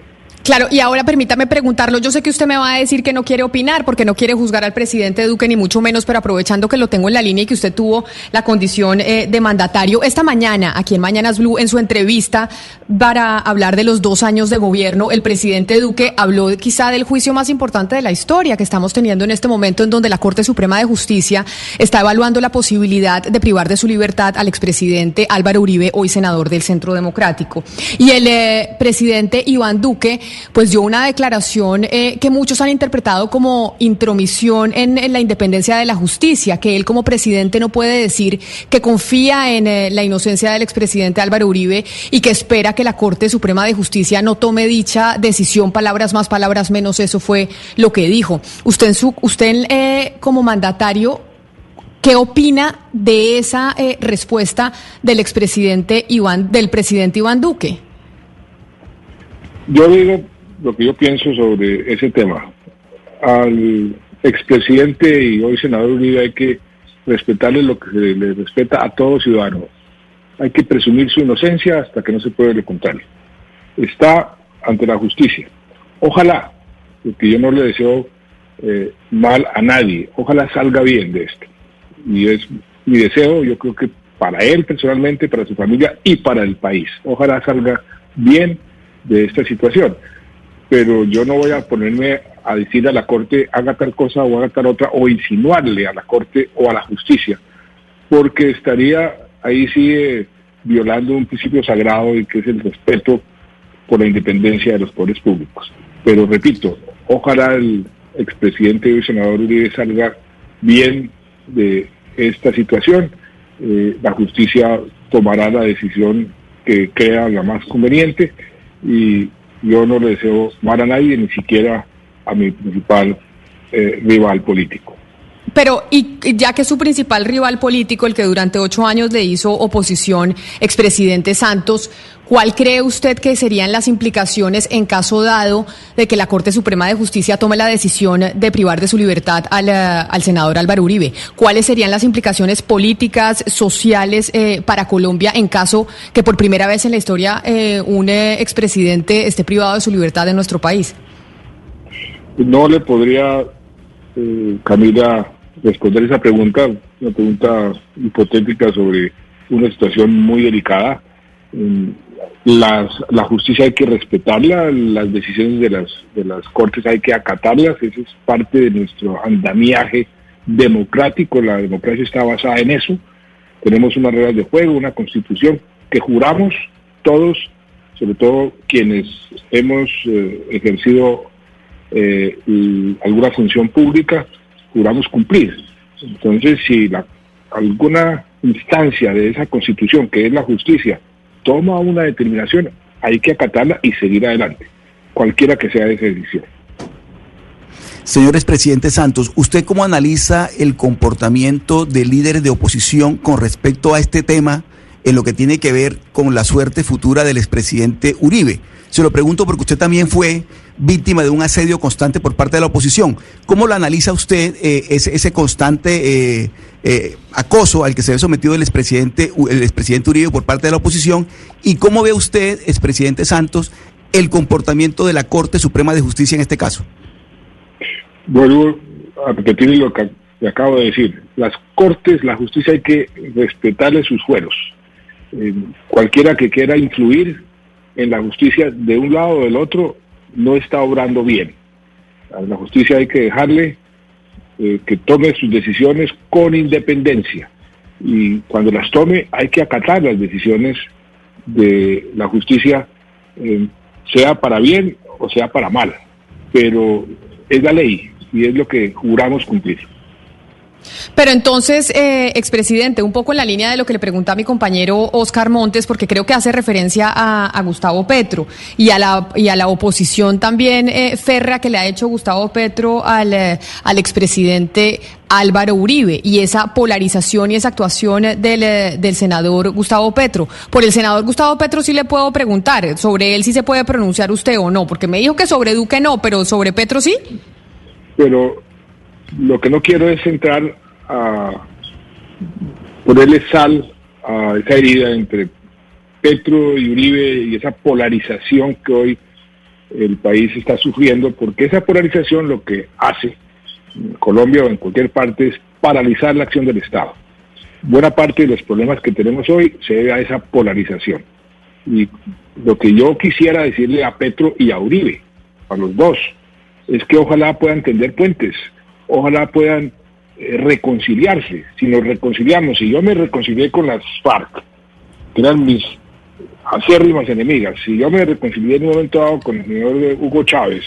Claro, y ahora permítame preguntarlo. Yo sé que usted me va a decir que no quiere opinar porque no quiere juzgar al presidente Duque, ni mucho menos, pero aprovechando que lo tengo en la línea y que usted tuvo la condición eh, de mandatario, esta mañana, aquí en Mañanas Blue, en su entrevista para hablar de los dos años de gobierno, el presidente Duque habló quizá del juicio más importante de la historia que estamos teniendo en este momento, en donde la Corte Suprema de Justicia está evaluando la posibilidad de privar de su libertad al expresidente Álvaro Uribe, hoy senador del Centro Democrático. Y el eh, presidente Iván Duque pues dio una declaración eh, que muchos han interpretado como intromisión en, la independencia de la justicia, que él como presidente no puede decir que confía en eh, la inocencia del expresidente Álvaro Uribe y que espera que la Corte Suprema de Justicia no tome dicha decisión, palabras más, palabras menos, eso fue lo que dijo. Usted, usted eh, como mandatario ¿Qué opina de esa respuesta del expresidente Iván, del presidente Iván Duque? Yo digo lo que yo pienso sobre ese tema. Al expresidente y hoy senador Uribe hay que respetarle lo que se le respeta a todo ciudadano. Hay que presumir su inocencia hasta que no se puede lo contrario. Está ante la justicia. Ojalá, porque yo no le deseo eh, mal a nadie, ojalá salga bien de esto. Y es mi deseo, yo creo que para él personalmente, para su familia y para el país. Ojalá salga bien de esta situación. Pero yo no voy a ponerme a decir a la Corte haga tal cosa o haga tal otra o insinuarle a la Corte o a la justicia, porque estaría ahí sí eh, violando un principio sagrado y que es el respeto por la independencia de los poderes públicos. Pero repito, ojalá el expresidente y el senador Uribe salga bien de esta situación. Eh, la justicia tomará la decisión que crea la más conveniente y yo no le deseo mal a nadie, ni siquiera a mi principal eh, rival político. Pero, y ya que su principal rival político, el que durante ocho años le hizo oposición, expresidente Santos, ¿cuál cree usted que serían las implicaciones en caso dado de que la Corte Suprema de Justicia tome la decisión de privar de su libertad al, eh, senador Álvaro Uribe? ¿Cuáles serían las implicaciones políticas, sociales eh, para Colombia en caso que por primera vez en la historia eh, un expresidente esté privado de su libertad en nuestro país? No le podría, Camila, responder esa pregunta, una pregunta hipotética sobre una situación muy delicada. Mm, las, la justicia hay que respetarla, las decisiones de las, de las cortes hay que acatarlas, eso es parte de nuestro andamiaje democrático, la democracia está basada en eso. Tenemos unas reglas de juego, una constitución que juramos todos, sobre todo quienes hemos eh, ejercido eh, alguna función pública, juramos cumplir. Entonces, si la, alguna instancia de esa constitución, que es la justicia, toma una determinación, hay que acatarla y seguir adelante, cualquiera que sea esa decisión. Señor expresidente Santos, ¿usted cómo analiza el comportamiento de líderes de oposición con respecto a este tema en lo que tiene que ver con la suerte futura del expresidente Uribe? Se lo pregunto porque usted también fue víctima de un asedio constante por parte de la oposición. ¿Cómo lo analiza usted eh, ese, constante eh, eh, acoso al que se ve sometido el expresidente, el expresidente Uribe por parte de la oposición? ¿Y cómo ve usted, expresidente Santos, el comportamiento de la Corte Suprema de Justicia en este caso? Vuelvo a repetir lo que acabo de decir. Las Cortes, la justicia hay que respetarle sus fueros. cualquiera que quiera influir en la justicia de un lado o del otro no está obrando bien. A la justicia hay que dejarle eh, que tome sus decisiones con independencia y cuando las tome hay que acatar las decisiones de la justicia, eh, sea para bien o sea para mal, pero es la ley y es lo que juramos cumplir. Pero entonces, eh, expresidente, un poco en la línea de lo que le pregunta mi compañero Oscar Montes, porque creo que hace referencia a, Gustavo Petro y a la, y a la oposición también eh, férrea que le ha hecho Gustavo Petro al, eh, al expresidente Álvaro Uribe y esa polarización y esa actuación del, eh, del, senador Gustavo Petro. Por el senador Gustavo Petro sí le puedo preguntar, sobre él sí se puede pronunciar usted o no, porque me dijo que sobre Duque no, pero sobre Petro sí. Pero lo que no quiero es entrar a ponerle sal a esa herida entre Petro y Uribe y esa polarización que hoy el país está sufriendo, porque esa polarización lo que hace en Colombia o en cualquier parte es paralizar la acción del Estado. Buena parte de los problemas que tenemos hoy se debe a esa polarización. Y lo que yo quisiera decirle a Petro y a Uribe, a los dos, es que ojalá puedan tender puentes, ojalá puedan eh, reconciliarse. Si nos reconciliamos, si yo me reconcilié con las FARC, que eran mis acérrimas enemigas, si yo me reconcilié en un momento dado con el señor Hugo Chávez,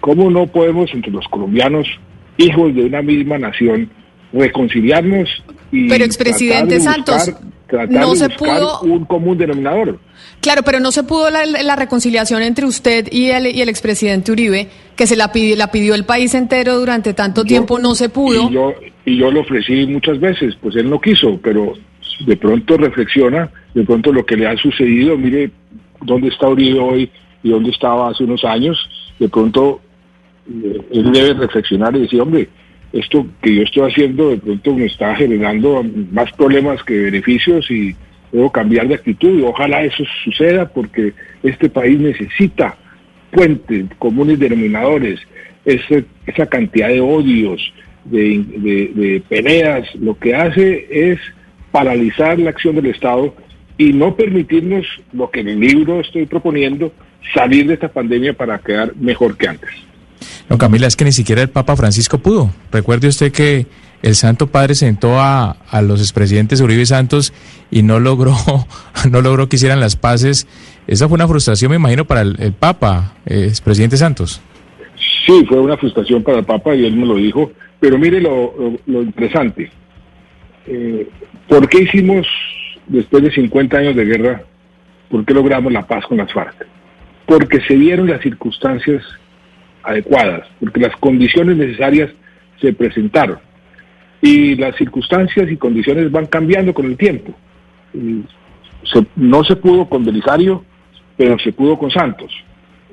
¿cómo no podemos entre los colombianos, hijos de una misma nación, reconciliarnos y Pero expresidente Santos, no se pudo un común denominador. Claro, pero no se pudo la, reconciliación entre usted y el, y el expresidente Uribe, que se la pidió, la pidió el país entero durante tanto tiempo, no se pudo. Y yo, y yo lo ofrecí muchas veces, pues él no quiso, pero de pronto reflexiona, de pronto lo que le ha sucedido, mire dónde está Uribe hoy y dónde estaba hace unos años, de pronto eh, él debe reflexionar y decir, hombre, esto que yo estoy haciendo de pronto me está generando más problemas que beneficios y debo cambiar de actitud y ojalá eso suceda porque este país necesita puentes, comunes denominadores, esa cantidad de odios, de, de, peleas, lo que hace es paralizar la acción del Estado y no permitirnos lo que en el libro estoy proponiendo, salir de esta pandemia para quedar mejor que antes. No, Camila, es que ni siquiera el Papa Francisco pudo. Recuerde usted que el Santo Padre sentó a, a los expresidentes Uribe Santos y no logró, no logró que hicieran las paces. Esa fue una frustración, me imagino, para el, Papa, eh, expresidente Santos. Sí, fue una frustración para el Papa y él me lo dijo. Pero mire lo, lo, interesante. Eh, ¿Por qué hicimos, después de 50 años de guerra, por qué logramos la paz con las FARC? Porque se dieron las circunstancias adecuadas, porque las condiciones necesarias se presentaron. Y las circunstancias y condiciones van cambiando con el tiempo. no se pudo con Belisario, pero se pudo con Santos.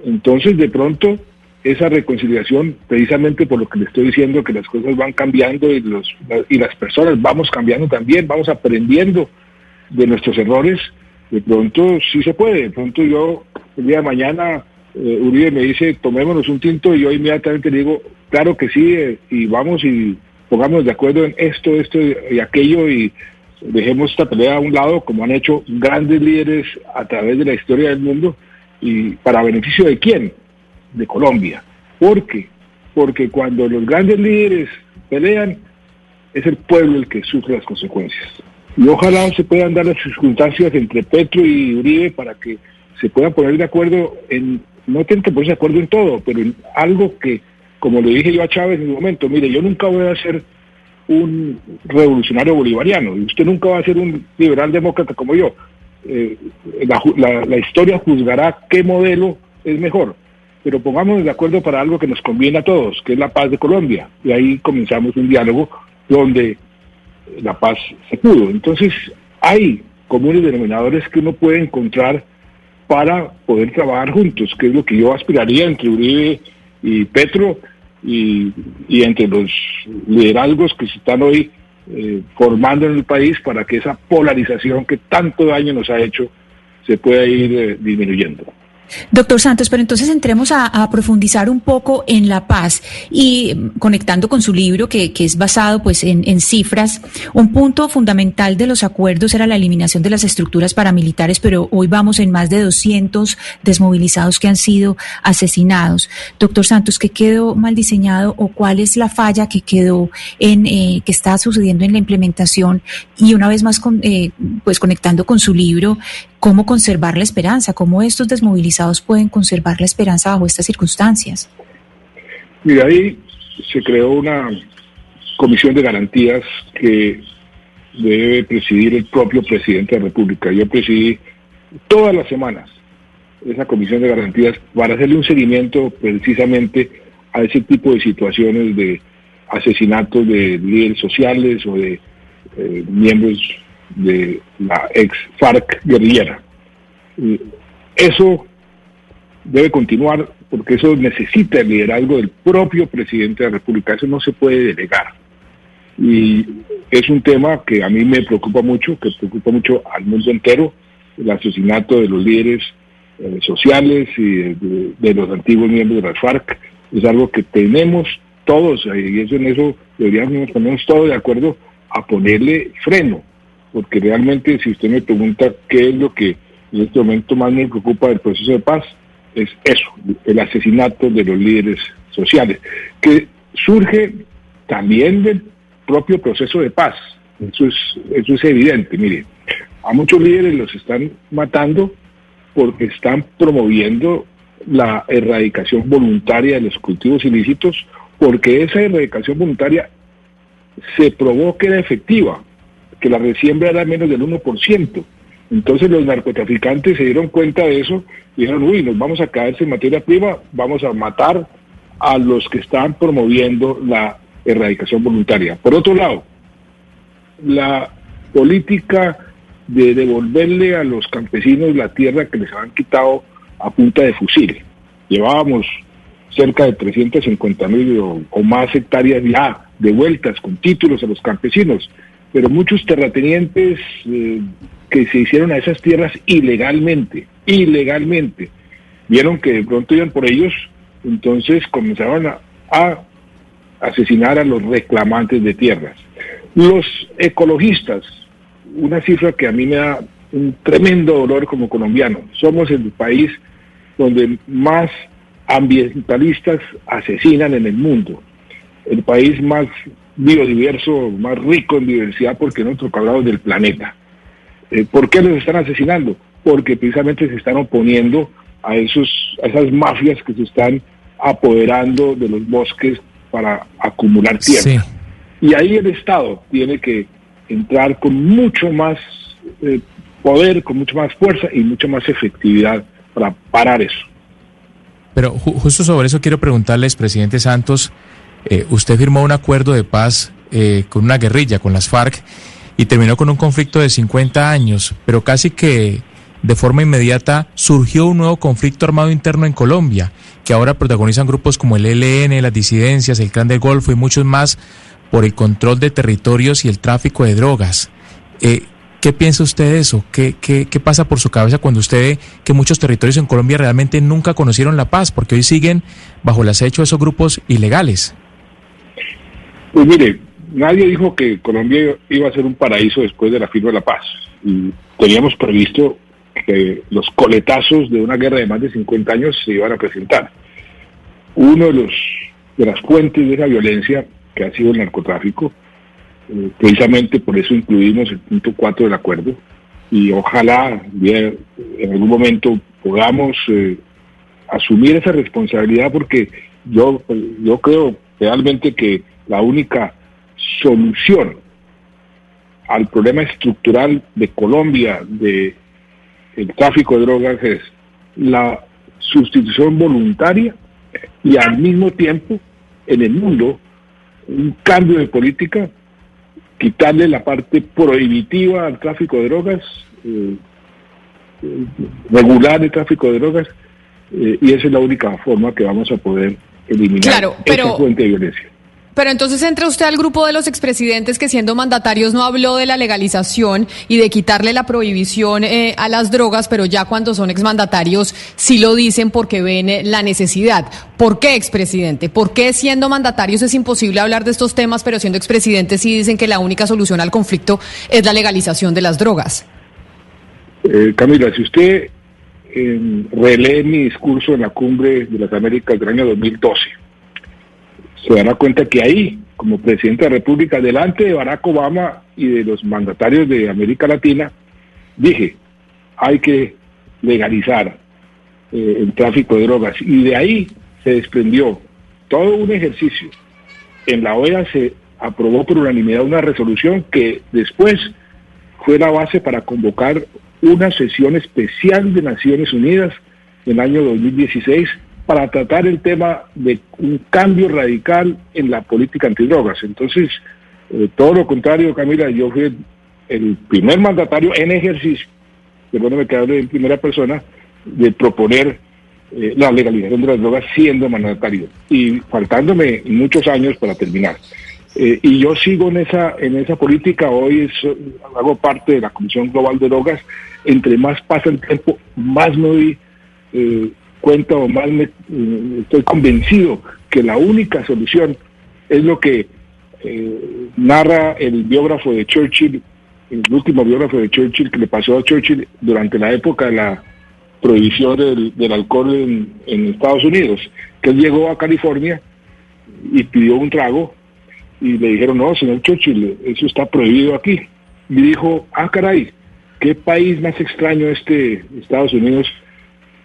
Entonces, de pronto, esa reconciliación, precisamente por lo que le estoy diciendo, que las cosas van cambiando y, los, y las personas vamos cambiando también, vamos aprendiendo de nuestros errores, de pronto sí se puede. De pronto yo, el día de mañana, eh, Uribe me dice, tomémonos un tinto y yo inmediatamente le digo, claro que sí, eh, y vamos y pongamos de acuerdo en esto, esto y aquello y dejemos esta pelea a un lado, como han hecho grandes líderes a través de la historia del mundo, y para beneficio de quién? De Colombia. ¿Por qué? Porque cuando los grandes líderes pelean, es el pueblo el que sufre las consecuencias. Y ojalá se puedan dar las circunstancias entre Petro y Uribe para que se puedan poner de acuerdo en no tienen que ponerse de acuerdo en todo, pero en algo que, como le dije yo a Chávez en un momento, mire, yo nunca voy a ser un revolucionario bolivariano y usted nunca va a ser un liberal demócrata como yo. Eh, la, historia juzgará qué modelo es mejor, pero pongámonos de acuerdo para algo que nos conviene a todos, que es la paz de Colombia. Y ahí comenzamos un diálogo donde la paz se pudo. Entonces, hay comunes denominadores que uno puede encontrar para poder trabajar juntos, que es lo que yo aspiraría entre Uribe y Petro y, entre los liderazgos que se están hoy eh, formando en el país para que esa polarización que tanto daño nos ha hecho se pueda ir eh, disminuyendo. Doctor Santos, pero entonces entremos a, profundizar un poco en la paz y conectando con su libro que, es basado pues en, cifras, un punto fundamental de los acuerdos era la eliminación de las estructuras paramilitares, pero hoy vamos en más de 200 desmovilizados que han sido asesinados. Doctor Santos, ¿qué quedó mal diseñado o cuál es la falla que quedó en eh, que está sucediendo en la implementación? Y una vez más, eh, pues conectando con su libro, cómo conservar la esperanza, cómo estos desmovilizados pueden conservar la esperanza bajo estas circunstancias. Mira, ahí se creó una comisión de garantías que debe presidir el propio presidente de la República. Yo presidí todas las semanas esa comisión de garantías para hacerle un seguimiento precisamente a ese tipo de situaciones de asesinatos de líderes sociales o de eh, miembros de la ex FARC guerrillera. eso debe continuar porque eso necesita el liderazgo del propio presidente de la República, eso no se puede delegar. Y es un tema que a mí me preocupa mucho, que preocupa mucho al mundo entero, el asesinato de los líderes eh, sociales y de, los antiguos miembros de la FARC, es algo que tenemos todos, y eso en eso deberíamos ponernos todos de acuerdo a ponerle freno, porque realmente si usted me pregunta qué es lo que en este momento más me preocupa del proceso de paz, es eso, el asesinato de los líderes sociales, que surge también del propio proceso de paz. Eso es, evidente, mire, a muchos líderes los están matando porque están promoviendo la erradicación voluntaria de los cultivos ilícitos, porque esa erradicación voluntaria se probó que era efectiva, que la resiembra era menos del 1%. Entonces los narcotraficantes se dieron cuenta de eso y dijeron, uy, nos vamos a caer sin materia prima, vamos a matar a los que están promoviendo la erradicación voluntaria. Por otro lado, la política de devolverle a los campesinos la tierra que les habían quitado a punta de fusil. Llevábamos cerca de 350 mil o, más hectáreas ya devueltas con títulos a los campesinos, pero muchos terratenientes eh, que se hicieron a esas tierras ilegalmente, ilegalmente, vieron que de pronto iban por ellos, entonces comenzaban a asesinar a los reclamantes de tierras. Los ecologistas, una cifra que a mí me da un tremendo dolor como colombiano. Somos el país donde más ambientalistas asesinan en el mundo. El país más biodiverso, más rico en diversidad porque no hablado del planeta. Eh, ¿Por qué los están asesinando? Porque precisamente se están oponiendo a, esos, a esas mafias que se están apoderando de los bosques para acumular tierra. Y ahí el Estado tiene que entrar con mucho más eh, poder, con mucho más fuerza y mucha más efectividad para parar eso. Pero justo sobre eso quiero preguntarles, presidente Santos, eh, usted firmó un acuerdo de paz eh, con una guerrilla, con las FARC, y terminó con un conflicto de 50 años, pero casi que de forma inmediata surgió un nuevo conflicto armado interno en Colombia, que ahora protagonizan grupos como el ELN, las disidencias, el Clan del Golfo y muchos más por el control de territorios y el tráfico de drogas. Eh, ¿Qué piensa usted de eso? ¿Qué, ¿Qué, qué, pasa por su cabeza cuando usted ve que muchos territorios en Colombia realmente nunca conocieron la paz, porque hoy siguen bajo el acecho de esos grupos ilegales? Pues mire, nadie dijo que Colombia iba a ser un paraíso después de la firma de la paz. Y teníamos previsto que los coletazos de una guerra de más de 50 años se iban a presentar. Uno de los de las fuentes de esa violencia que ha sido el narcotráfico. Eh, precisamente por eso incluimos el punto 4 del acuerdo y ojalá en algún momento podamos eh, asumir esa responsabilidad porque yo, yo creo realmente que la única solución al problema estructural de Colombia de el tráfico de drogas es la sustitución voluntaria y al mismo tiempo en el mundo un cambio de política, quitarle la parte prohibitiva al tráfico de drogas, eh, regular el tráfico de drogas, eh, y esa es la única forma que vamos a poder eliminar esa fuente de violencia. Pero entonces entra usted al grupo de los expresidentes que siendo mandatarios no habló de la legalización y de quitarle la prohibición eh, a las drogas, pero ya cuando son exmandatarios sí lo dicen porque ven eh, la necesidad. ¿Por qué expresidente? ¿Por qué siendo mandatarios es imposible hablar de estos temas, pero siendo expresidentes sí dicen que la única solución al conflicto es la legalización de las drogas? Eh, Camila, si usted relee mi discurso en la cumbre de las Américas del año 2012, se dará cuenta que ahí, como presidente de la República, delante de Barack Obama y de los mandatarios de América Latina, dije, hay que legalizar eh, el tráfico de drogas. Y de ahí se desprendió todo un ejercicio. En la OEA se aprobó por unanimidad una resolución que después fue la base para convocar una sesión especial de Naciones Unidas en el año 2016 para tratar el tema de un cambio radical en la política antidrogas. Entonces, eh, todo lo contrario, Camila, yo fui el primer mandatario en ejercicio, perdóname que hable en primera persona, de proponer eh, la legalización de las drogas siendo mandatario y faltándome muchos años para terminar. Eh, y yo sigo en esa en esa política. Hoy hago parte de la Comisión Global de Drogas. Entre más pasa el tiempo, más me doy eh, cuenta o más me, estoy convencido que la única solución es lo que narra el biógrafo de Churchill, el último biógrafo de Churchill que le pasó a Churchill durante la época de la prohibición del, alcohol en, Estados Unidos, que él llegó a California y pidió un trago y le dijeron, no, señor Churchill, eso está prohibido aquí. Y dijo, ah, caray, qué país más extraño este Estados Unidos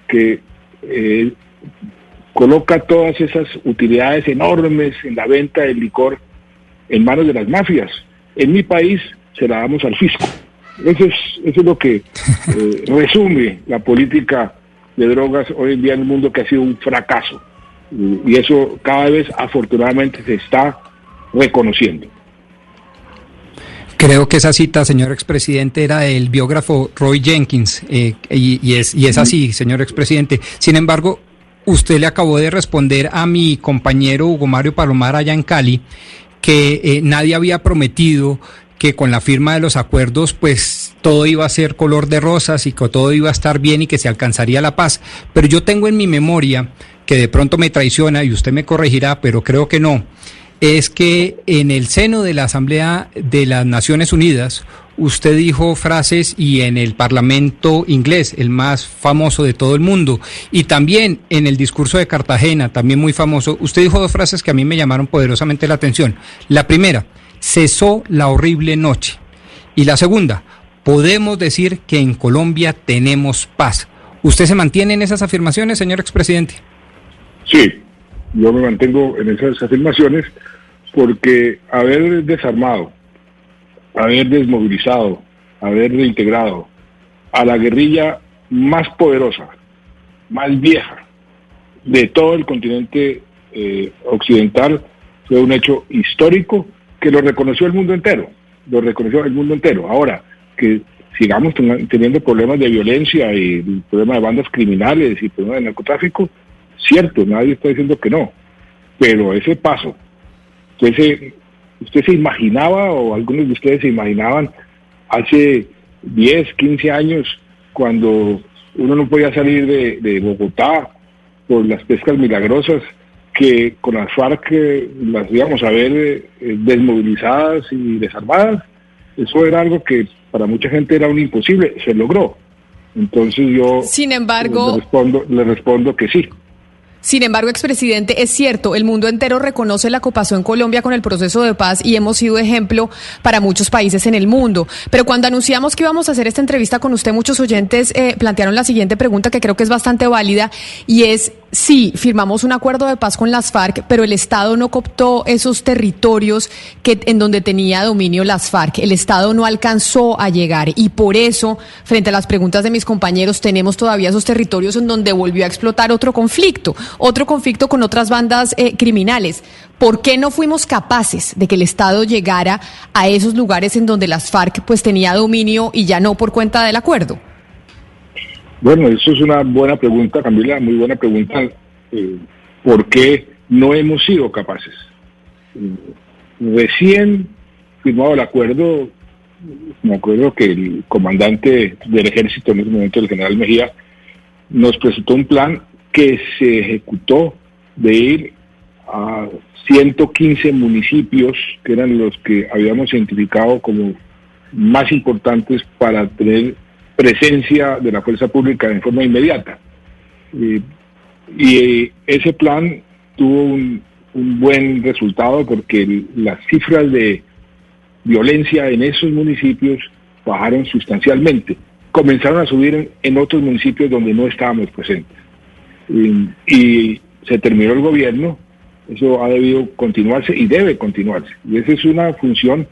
que eh, coloca todas esas utilidades enormes en la venta del licor en manos de las mafias. En mi país se la damos al fisco. Eso es, eso es lo que eh, resume la política de drogas hoy en día en el mundo que ha sido un fracaso. Y, eso cada vez afortunadamente se está reconociendo. Creo que esa cita, señor expresidente, era del biógrafo Roy Jenkins, eh, y, es, y es así, señor expresidente. Sin embargo, usted le acabó de responder a mi compañero Hugo Mario Palomar allá en Cali que eh, nadie había prometido que con la firma de los acuerdos pues todo iba a ser color de rosas y que todo iba a estar bien y que se alcanzaría la paz. Pero yo tengo en mi memoria, que de pronto me traiciona y usted me corregirá, pero creo que no, es que en el seno de la Asamblea de las Naciones Unidas usted dijo frases y en el Parlamento inglés, el más famoso de todo el mundo, y también en el discurso de Cartagena, también muy famoso, usted dijo dos frases que a mí me llamaron poderosamente la atención. La primera, cesó la horrible noche. Y la segunda, podemos decir que en Colombia tenemos paz. ¿Usted se mantiene en esas afirmaciones, señor expresidente? Sí, yo me mantengo en esas afirmaciones porque haber desarmado, haber desmovilizado, haber reintegrado a la guerrilla más poderosa, más vieja de todo el continente eh, occidental fue un hecho histórico que lo reconoció el mundo entero, lo reconoció el mundo entero. Ahora, que sigamos teniendo problemas de violencia y problemas de bandas criminales y problemas de narcotráfico, cierto, nadie está diciendo que no, pero ese paso, usted usted se imaginaba o algunos de ustedes se imaginaban hace 10, 15 años cuando uno no podía salir de, de Bogotá por las pescas milagrosas que con las FARC eh, las íbamos a ver eh, desmovilizadas y desarmadas. Eso era algo que para mucha gente era un imposible, se logró. Entonces yo Sin embargo, le, respondo, le respondo que sí. Sin embargo, expresidente, es cierto, el mundo entero reconoce la en Colombia con el proceso de paz y hemos sido ejemplo para muchos países en el mundo. Pero cuando anunciamos que íbamos a hacer esta entrevista con usted, muchos oyentes eh, plantearon la siguiente pregunta que creo que es bastante válida y es sí, firmamos un acuerdo de paz con las FARC, pero el Estado no cooptó esos territorios que, en donde tenía dominio las FARC. El Estado no alcanzó a llegar y por eso, frente a las preguntas de mis compañeros, tenemos todavía esos territorios en donde volvió a explotar otro conflicto, otro conflicto con otras bandas eh, criminales. ¿Por qué no fuimos capaces de que el Estado llegara a esos lugares en donde las FARC pues tenía dominio y ya no por cuenta del acuerdo? Bueno, eso es una buena pregunta, Camila, muy buena pregunta. Eh, ¿Por qué no hemos sido capaces? Eh, recién firmado el acuerdo, me acuerdo que el comandante del ejército en ese momento, el general Mejía, nos presentó un plan que se ejecutó de ir a 115 municipios, que eran los que habíamos identificado como más importantes para tener presencia de la fuerza pública en forma inmediata. y eh, ese plan tuvo un, buen resultado porque las cifras de violencia en esos municipios bajaron sustancialmente. Comenzaron a subir en, otros municipios donde no estábamos presentes. y se terminó el gobierno Eso ha debido continuarse y debe continuarse. Y esa es una función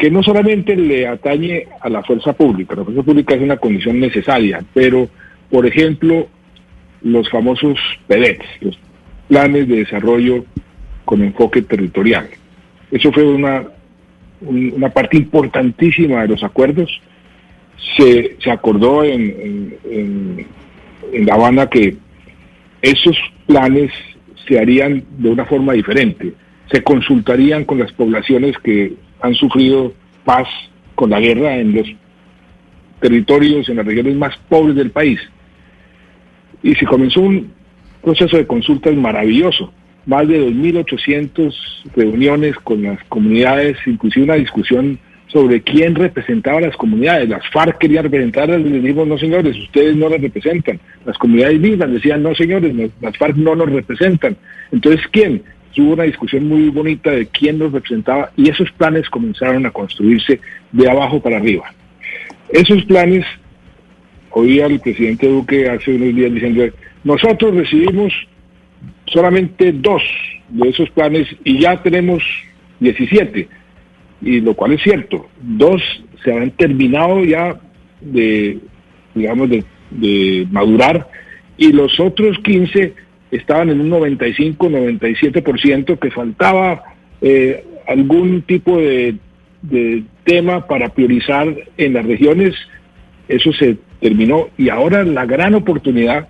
que no solamente le atañe a la fuerza pública, la fuerza pública es una condición necesaria, pero, por ejemplo, los famosos PEDETs, los planes de desarrollo con enfoque territorial. Eso fue una, una parte importantísima de los acuerdos. Se, se acordó en, en, en La Habana que esos planes se harían de una forma diferente. Se consultarían con las poblaciones que han sufrido paz con la guerra en los territorios, en las regiones más pobres del país. Y se comenzó un proceso de consultas maravilloso, más de 2.800 reuniones con las comunidades, inclusive una discusión sobre quién representaba a las comunidades. Las FARC querían representarlas, les dijimos, no señores, ustedes no las representan. Las comunidades mismas decían, no señores, las FARC no nos representan. Entonces, ¿quién? Hubo una discusión muy bonita de quién nos representaba y esos planes comenzaron a construirse de abajo para arriba. Esos planes, oía el presidente Duque hace unos días diciendo, nosotros recibimos solamente dos de esos planes y ya tenemos 17, y lo cual es cierto, dos se han terminado ya de, digamos, de, de madurar y los otros 15 estaban en un 95-97%, que faltaba eh, algún tipo de, de tema para priorizar en las regiones. Eso se terminó y ahora la gran oportunidad,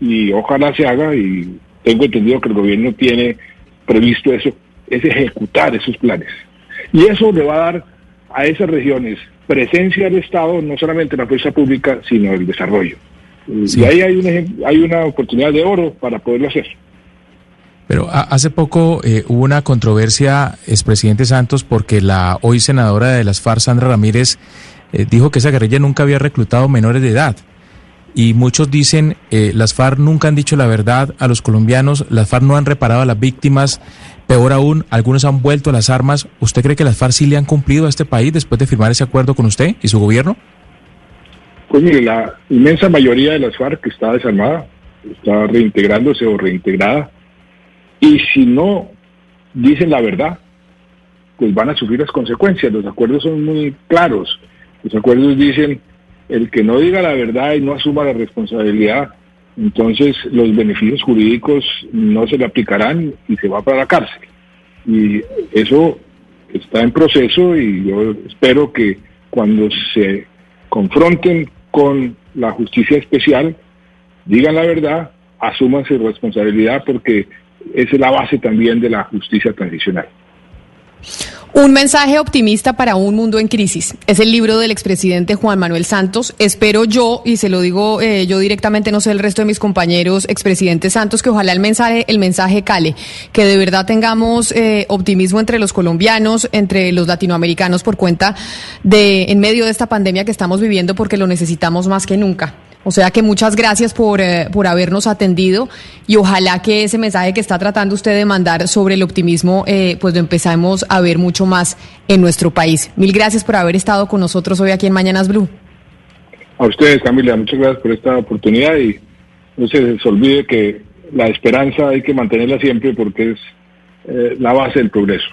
y ojalá se haga, y tengo entendido que el gobierno tiene previsto eso, es ejecutar esos planes. Y eso le va a dar a esas regiones presencia del Estado, no solamente la fuerza pública, sino el desarrollo. Y ahí hay una, hay una oportunidad de oro para poderlo hacer. Pero hace poco eh, hubo una controversia, expresidente Santos, porque la hoy senadora de las FARC, Sandra Ramírez, eh, dijo que esa guerrilla nunca había reclutado menores de edad. Y muchos dicen, eh, las FARC nunca han dicho la verdad a los colombianos, las FARC no han reparado a las víctimas, peor aún, algunos han vuelto a las armas. ¿Usted cree que las FARC sí le han cumplido a este país después de firmar ese acuerdo con usted y su gobierno? Pues mire, la inmensa mayoría de las FARC está desarmada, está reintegrándose o reintegrada, y si no dicen la verdad, pues van a sufrir las consecuencias. Los acuerdos son muy claros. Los acuerdos dicen, el que no diga la verdad y no asuma la responsabilidad, entonces los beneficios jurídicos no se le aplicarán y se va para la cárcel. Y eso está en proceso y yo espero que cuando se confronten con la justicia especial, digan la verdad, asuman su responsabilidad porque es la base también de la justicia transicional. Un mensaje optimista para un mundo en crisis. Es el libro del expresidente Juan Manuel Santos. Espero yo, y se lo digo eh, yo directamente, no sé el resto de mis compañeros, expresidente Santos, que ojalá el mensaje, el mensaje cale, que de verdad tengamos eh, optimismo entre los colombianos, entre los latinoamericanos por cuenta de, en medio de esta pandemia que estamos viviendo, porque lo necesitamos más que nunca. O sea que muchas gracias por, eh, por habernos atendido y ojalá que ese mensaje que está tratando usted de mandar sobre el optimismo, eh, pues lo empezamos a ver mucho más en nuestro país. Mil gracias por haber estado con nosotros hoy aquí en Mañanas Blue. A ustedes, Camila, muchas gracias por esta oportunidad y no se les olvide que la esperanza hay que mantenerla siempre porque es eh, la base del progreso.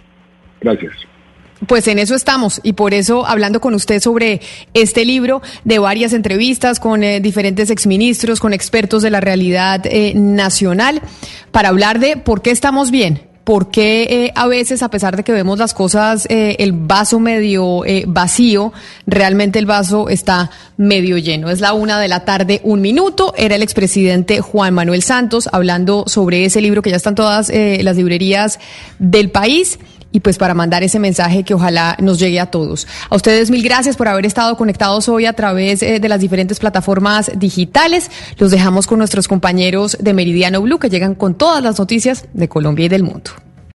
Gracias. Pues en eso estamos y por eso hablando con usted sobre este libro, de varias entrevistas con eh, diferentes exministros, con expertos de la realidad eh, nacional, para hablar de por qué estamos bien, por qué eh, a veces, a pesar de que vemos las cosas, eh, el vaso medio eh, vacío, realmente el vaso está medio lleno. Es la una de la tarde, un minuto. Era el expresidente Juan Manuel Santos hablando sobre ese libro que ya están todas las librerías del país y pues para mandar ese mensaje que ojalá nos llegue a todos. A ustedes mil gracias por haber estado conectados hoy a través eh, de las diferentes plataformas digitales. Los dejamos con nuestros compañeros de Meridiano Blue que llegan con todas las noticias de Colombia y del mundo.